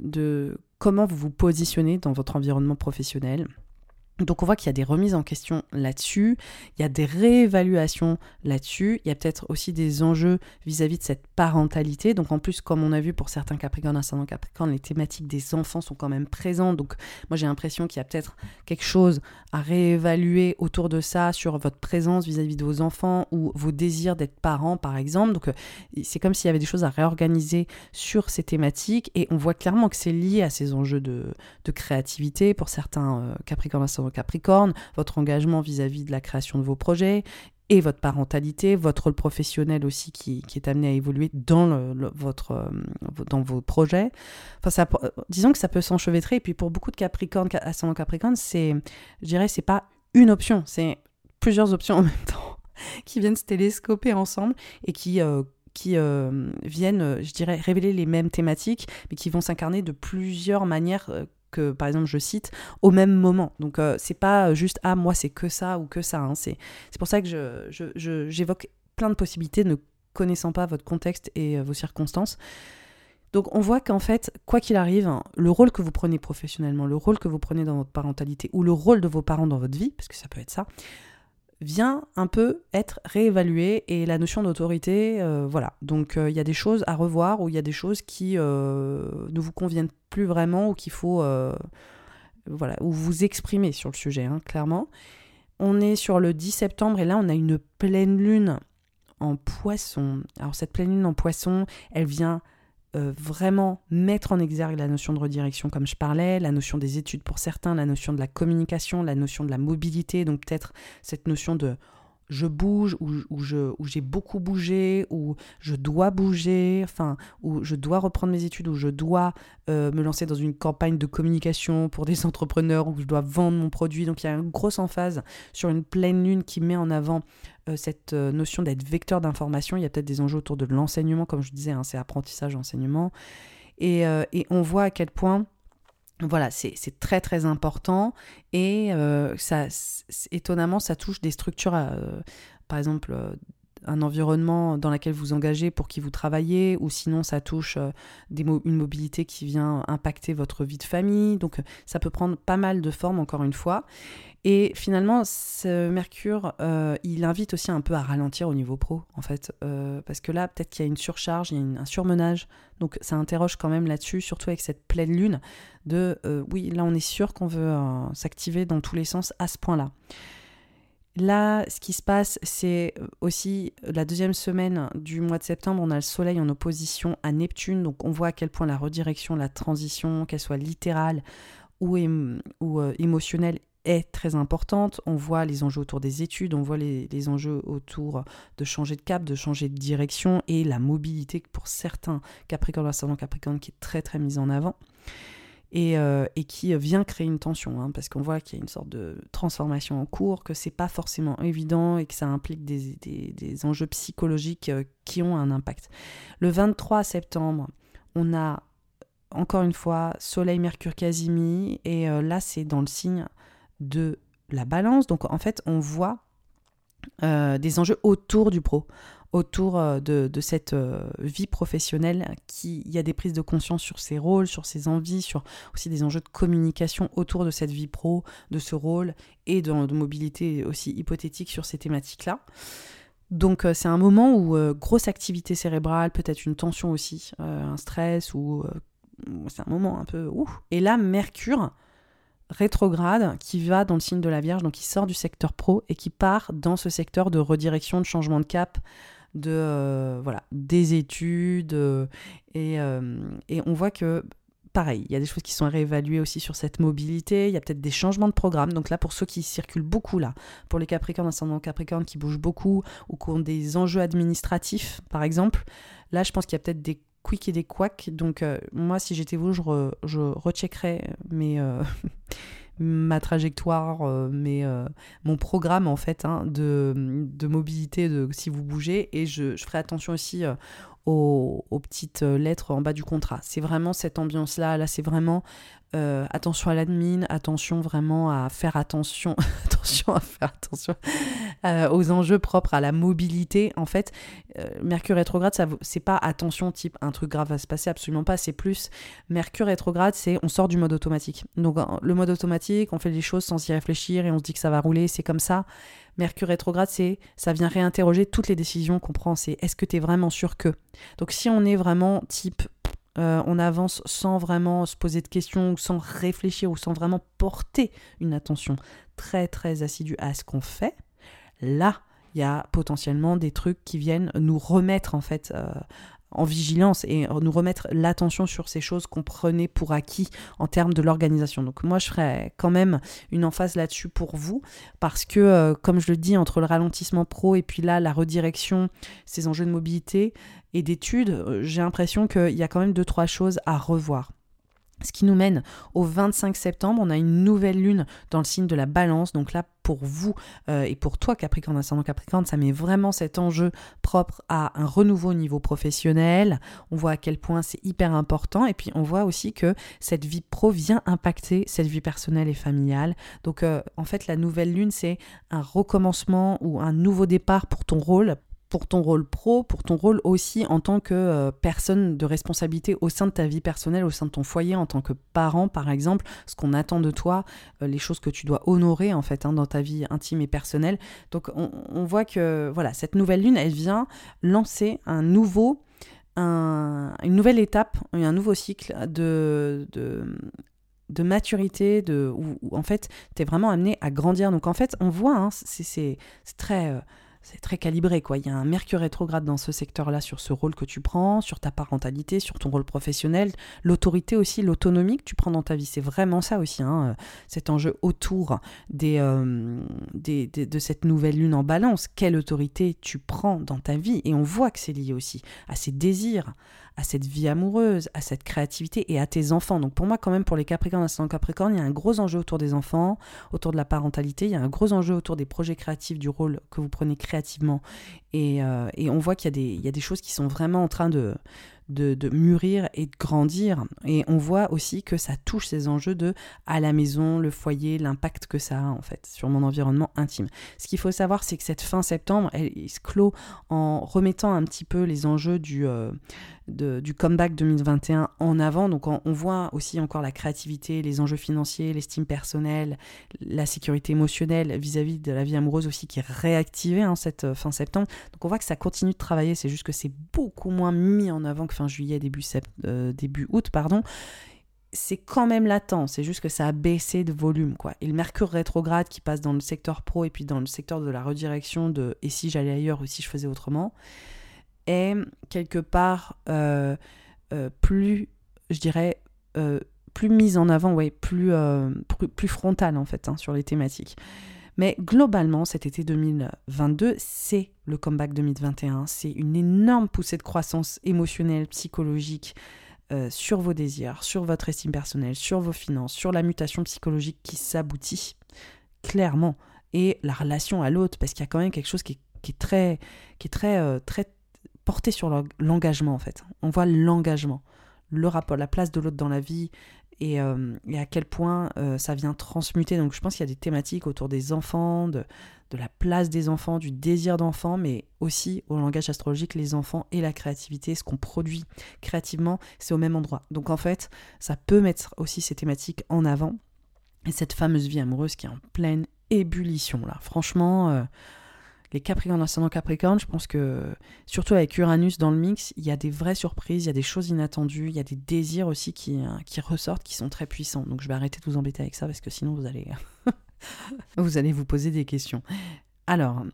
de comment vous vous positionnez dans votre environnement professionnel. Donc on voit qu'il y a des remises en question là-dessus, il y a des réévaluations là-dessus, il y a peut-être aussi des enjeux vis-à-vis de cette parentalité. Donc en plus, comme on a vu pour certains Capricornes, ascendant Capricorne, les thématiques des enfants sont quand même présentes. Donc moi j'ai l'impression qu'il y a peut-être quelque chose à réévaluer autour de ça, sur votre présence vis-à-vis de vos enfants ou vos désirs d'être parents par exemple. Donc euh, c'est comme s'il y avait des choses à réorganiser sur ces thématiques et on voit clairement que c'est lié à ces enjeux de, créativité pour certains euh, Capricornes, ascendant Capricorne, votre engagement vis-à-vis de la création de vos projets et votre parentalité, votre rôle professionnel aussi qui, est amené à évoluer dans, votre, euh, dans vos projets. Enfin, ça, disons que ça peut s'enchevêtrer. Et puis pour beaucoup de Capricornes, ascendant Capricorne, c'est, je dirais, c'est pas une option, c'est plusieurs options en même temps qui viennent se télescoper ensemble et qui, euh, qui euh, viennent, je dirais, révéler les mêmes thématiques, mais qui vont s'incarner de plusieurs manières que par exemple je cite au même moment. Donc euh, c'est pas juste ah moi c'est que ça ou que ça. Hein. C'est pour ça que j'évoque je, je, plein de possibilités ne connaissant pas votre contexte et euh, vos circonstances. Donc on voit qu'en fait, quoi qu'il arrive, hein, le rôle que vous prenez professionnellement, le rôle que vous prenez dans votre parentalité ou le rôle de vos parents dans votre vie, parce que ça peut être ça, vient un peu être réévalué et la notion d'autorité, euh, voilà. Donc il y a des choses à revoir ou il y a des choses qui ne vous conviennent plus vraiment ou qu'il faut euh, voilà, ou vous exprimer sur le sujet, hein, clairement. On est sur le 10 septembre et là on a une pleine lune en poisson. Alors cette pleine lune en poisson, elle vient euh, vraiment mettre en exergue la notion de redirection comme je parlais, la notion des études pour certains, la notion de la communication, la notion de la mobilité, donc peut-être cette notion de je bouge ou, j'ai beaucoup bougé ou je dois bouger, enfin, ou je dois reprendre mes études ou je dois euh, me lancer dans une campagne de communication pour des entrepreneurs ou je dois vendre mon produit. Donc il y a une grosse emphase sur une pleine lune qui met en avant euh, cette euh, notion d'être vecteur d'information. Il y a peut-être des enjeux autour de l'enseignement, comme je disais, hein, c'est apprentissage, enseignement. Et on voit à quel point voilà, c'est très très important et euh, ça, étonnamment, ça touche des structures, euh, par exemple, euh, un environnement dans lequel vous engagez pour qui vous travaillez, ou sinon ça touche des une mobilité qui vient impacter votre vie de famille. Donc ça peut prendre pas mal de formes, encore une fois. Et finalement, ce Mercure, euh, il invite aussi un peu à ralentir au niveau pro, en fait. Euh, parce que là, peut-être qu'il y a une surcharge, il y a un surmenage. Donc ça interroge quand même là-dessus, surtout avec cette pleine lune, de euh, oui, là on est sûr qu'on veut s'activer dans tous les sens à ce point-là. Là, ce qui se passe, c'est aussi la deuxième semaine du mois de septembre, on a le Soleil en opposition à Neptune, donc on voit à quel point la redirection, la transition, qu'elle soit littérale ou, ou émotionnelle, est très importante. On voit les enjeux autour des études, on voit les, enjeux autour de changer de cap, de changer de direction et la mobilité pour certains Capricorne, ascendant Capricorne qui est très très mise en avant. Et, euh, qui vient créer une tension, hein, parce qu'on voit qu'il y a une sorte de transformation en cours, que c'est pas forcément évident et que ça implique des, des, enjeux psychologiques euh, qui ont un impact. Le 23 septembre, on a encore une fois Soleil, Mercure, Casimi, et euh, là c'est dans le signe de la balance. Donc en fait, on voit des enjeux autour du pro, autour euh, de, cette euh, vie professionnelle, qui il y a des prises de conscience sur ses rôles, sur ses envies, sur aussi des enjeux de communication autour de cette vie pro, de ce rôle, et de, mobilité aussi hypothétique sur ces thématiques-là. Donc c'est un moment où grosse activité cérébrale, peut-être une tension aussi, un stress, ou c'est un moment un peu... Ouf. Et là, Mercure rétrograde qui va dans le signe de la Vierge, donc qui sort du secteur pro et qui part dans ce secteur de redirection, de changement de cap, de euh, voilà des études euh, et, euh, et, on voit que pareil, il y a des choses qui sont réévaluées aussi sur cette mobilité, il y a peut-être des changements de programme. Donc là, pour ceux qui circulent beaucoup là, pour les Capricornes, ascendant Capricorne qui bougent beaucoup ou qui ont des enjeux administratifs, par exemple, là, je pense qu'il y a peut-être des quick et des quacks. Donc, moi, si j'étais vous, je, je recheckerais mes, ma trajectoire, euh, mes, mon programme, en fait, hein, de, mobilité, de, si vous bougez. Et je, je ferai attention aussi aux, petites lettres en bas du contrat. C'est vraiment cette ambiance-là. Là, c'est vraiment euh, attention à l'admin, attention vraiment à faire attention, attention à faire attention euh, aux enjeux propres à la mobilité. En fait, euh, Mercure rétrograde, ça c'est pas attention type un truc grave va se passer, absolument pas. C'est plus Mercure rétrograde, c'est on sort du mode automatique. Donc le mode automatique, on fait les choses sans y réfléchir et on se dit que ça va rouler, c'est comme ça. Mercure rétrograde, c'est ça vient réinterroger toutes les décisions qu'on prend. C'est est-ce que tu es vraiment sûr que? Donc si on est vraiment type euh, on avance sans vraiment se poser de questions, sans réfléchir, ou sans vraiment porter une attention très très assidue à ce qu'on fait, là, il y a potentiellement des trucs qui viennent nous remettre en fait euh, en vigilance et nous remettre l'attention sur ces choses qu'on prenait pour acquis en termes de l'organisation. Donc moi, je ferais quand même une emphase là-dessus pour vous, parce que, euh, comme je le dis, entre le ralentissement pro et puis là, la redirection, ces enjeux de mobilité et d'études, euh, j'ai l'impression qu'il y a quand même deux, trois choses à revoir. Ce qui nous mène au 25 septembre, on a une nouvelle lune dans le signe de la balance. Donc là, pour vous euh, et pour toi, Capricorne, ascendant Capricorne, ça met vraiment cet enjeu propre à un renouveau au niveau professionnel. On voit à quel point c'est hyper important. Et puis on voit aussi que cette vie pro vient impacter cette vie personnelle et familiale. Donc euh, en fait, la nouvelle lune, c'est un recommencement ou un nouveau départ pour ton rôle, pour ton rôle pro, pour ton rôle aussi en tant que euh, personne de responsabilité au sein de ta vie personnelle, au sein de ton foyer, en tant que parent par exemple, ce qu'on attend de toi, euh, les choses que tu dois honorer en fait hein, dans ta vie intime et personnelle. Donc on, voit que voilà, cette nouvelle lune, elle vient lancer un nouveau, un, une nouvelle étape, un nouveau cycle de, de maturité, de, où, en fait, tu es vraiment amené à grandir. Donc en fait, on voit, hein, c'est très... Euh, c'est très calibré quoi. Il y a un Mercure rétrograde dans ce secteur-là sur ce rôle que tu prends, sur ta parentalité, sur ton rôle professionnel, l'autorité aussi, l'autonomie que tu prends dans ta vie. C'est vraiment ça aussi, hein, euh, cet enjeu autour euh, des, de cette nouvelle lune en balance. Quelle autorité tu prends dans ta vie? Et on voit que c'est lié aussi à ces désirs, à cette vie amoureuse, à cette créativité et à tes enfants. Donc pour moi, quand même, pour les Capricornes, Capricorne, il y a un gros enjeu autour des enfants, autour de la parentalité, il y a un gros enjeu autour des projets créatifs, du rôle que vous prenez créativement. Et, euh, on voit qu'il y, y, a des choses qui sont vraiment en train de, de, de, mûrir et de grandir. Et on voit aussi que ça touche ces enjeux de à la maison, le foyer, l'impact que ça a en fait sur mon environnement intime. Ce qu'il faut savoir, c'est que cette fin septembre, elle, se clôt en remettant un petit peu les enjeux du, euh, du comeback 2021 en avant. Donc on, voit aussi encore la créativité, les enjeux financiers, l'estime personnelle, la sécurité émotionnelle vis-à-vis de la vie amoureuse aussi qui est réactivée en hein, cette euh, fin septembre. Donc on voit que ça continue de travailler, c'est juste que c'est beaucoup moins mis en avant que fin juillet, début, euh, début août, pardon c'est quand même latent, c'est juste que ça a baissé de volume. quoi. Et le mercure rétrograde qui passe dans le secteur pro et puis dans le secteur de la redirection de et si j'allais ailleurs ou si je faisais autrement, est quelque part euh, euh, plus, je dirais, euh, plus mise en avant, ouais, plus, plus, plus, frontale en fait hein, sur les thématiques. Mais globalement, cet été 2022, c'est le comeback 2021. C'est une énorme poussée de croissance émotionnelle, psychologique sur vos désirs, sur votre estime personnelle, sur vos finances, sur la mutation psychologique qui s'aboutit clairement et la relation à l'autre, parce qu'il y a quand même quelque chose qui est, très, qui est très, très porté sur l'engagement en fait. On voit l'engagement, le rapport, la place de l'autre dans la vie et, euh, à quel point euh, ça vient transmuter. Donc je pense qu'il y a des thématiques autour des enfants, de, de la place des enfants, du désir d'enfant, mais aussi au langage astrologique, les enfants et la créativité, ce qu'on produit créativement, c'est au même endroit. Donc en fait, ça peut mettre aussi ces thématiques en avant. Et cette fameuse vie amoureuse qui est en pleine ébullition là. Franchement, euh, les Capricornes, ascendant Capricorne, je pense que, surtout avec Uranus dans le mix, il y a des vraies surprises, il y a des choses inattendues, il y a des désirs aussi qui, euh, ressortent, qui sont très puissants. Donc je vais arrêter de vous embêter avec ça parce que sinon vous allez vous poser des questions. Alors,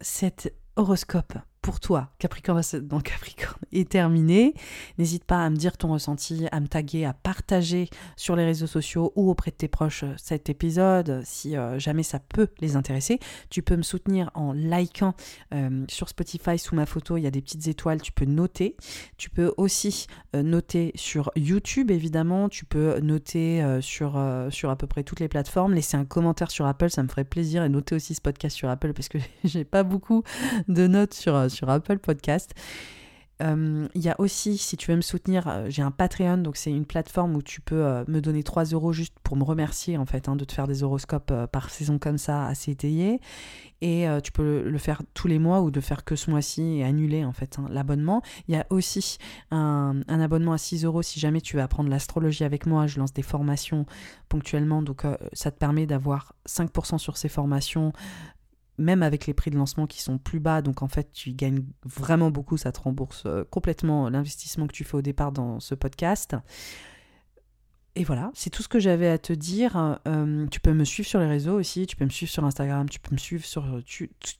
cet horoscope pour toi, Capricorne dans Capricorne, est terminé. N'hésite pas à me dire ton ressenti, à me taguer, à partager sur les réseaux sociaux ou auprès de tes proches euh, cet épisode si euh, jamais ça peut les intéresser. Tu peux me soutenir en likant euh, sur Spotify sous ma photo, il y a des petites étoiles, tu peux noter. Tu peux aussi noter sur YouTube évidemment, tu peux noter sur, sur à peu près toutes les plateformes, laisser un commentaire sur Apple, ça me ferait plaisir et noter aussi ce podcast sur Apple parce que j'ai pas beaucoup de notes sur sur Apple Podcast. Euh, il y a aussi, si tu veux me soutenir, euh, j'ai un Patreon, donc c'est une plateforme où tu peux euh, me donner 3 euros juste pour me remercier en fait, hein, de te faire des horoscopes par saison comme ça, assez étayés. Et tu peux le faire tous les mois ou de faire que ce mois-ci et annuler en fait hein, l'abonnement. Il y a aussi un, un, abonnement à 6 euros si jamais tu veux apprendre l'astrologie avec moi. Je lance des formations ponctuellement, donc ça te permet d'avoir 5% sur ces formations même avec les prix de lancement qui sont plus bas, donc en fait tu gagnes vraiment beaucoup, ça te rembourse euh, complètement l'investissement que tu fais au départ dans ce podcast. Et voilà, c'est tout ce que j'avais à te dire. Euh, tu peux me suivre sur les réseaux aussi, tu peux me suivre sur Instagram, tu peux me suivre sur euh,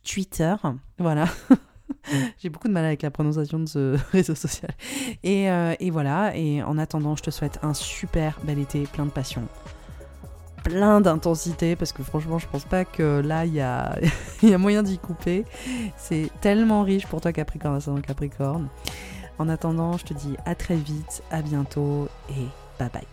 Twitter. Voilà. J'ai beaucoup de mal avec la prononciation de ce réseau social. Et, et voilà, et en attendant, je te souhaite un super bel été plein de passion plein d'intensité parce que franchement je pense pas que là il y a, y a moyen d'y couper. C'est tellement riche pour toi Capricorne, ascendant Capricorne. En attendant, je te dis à très vite, à bientôt et bye bye.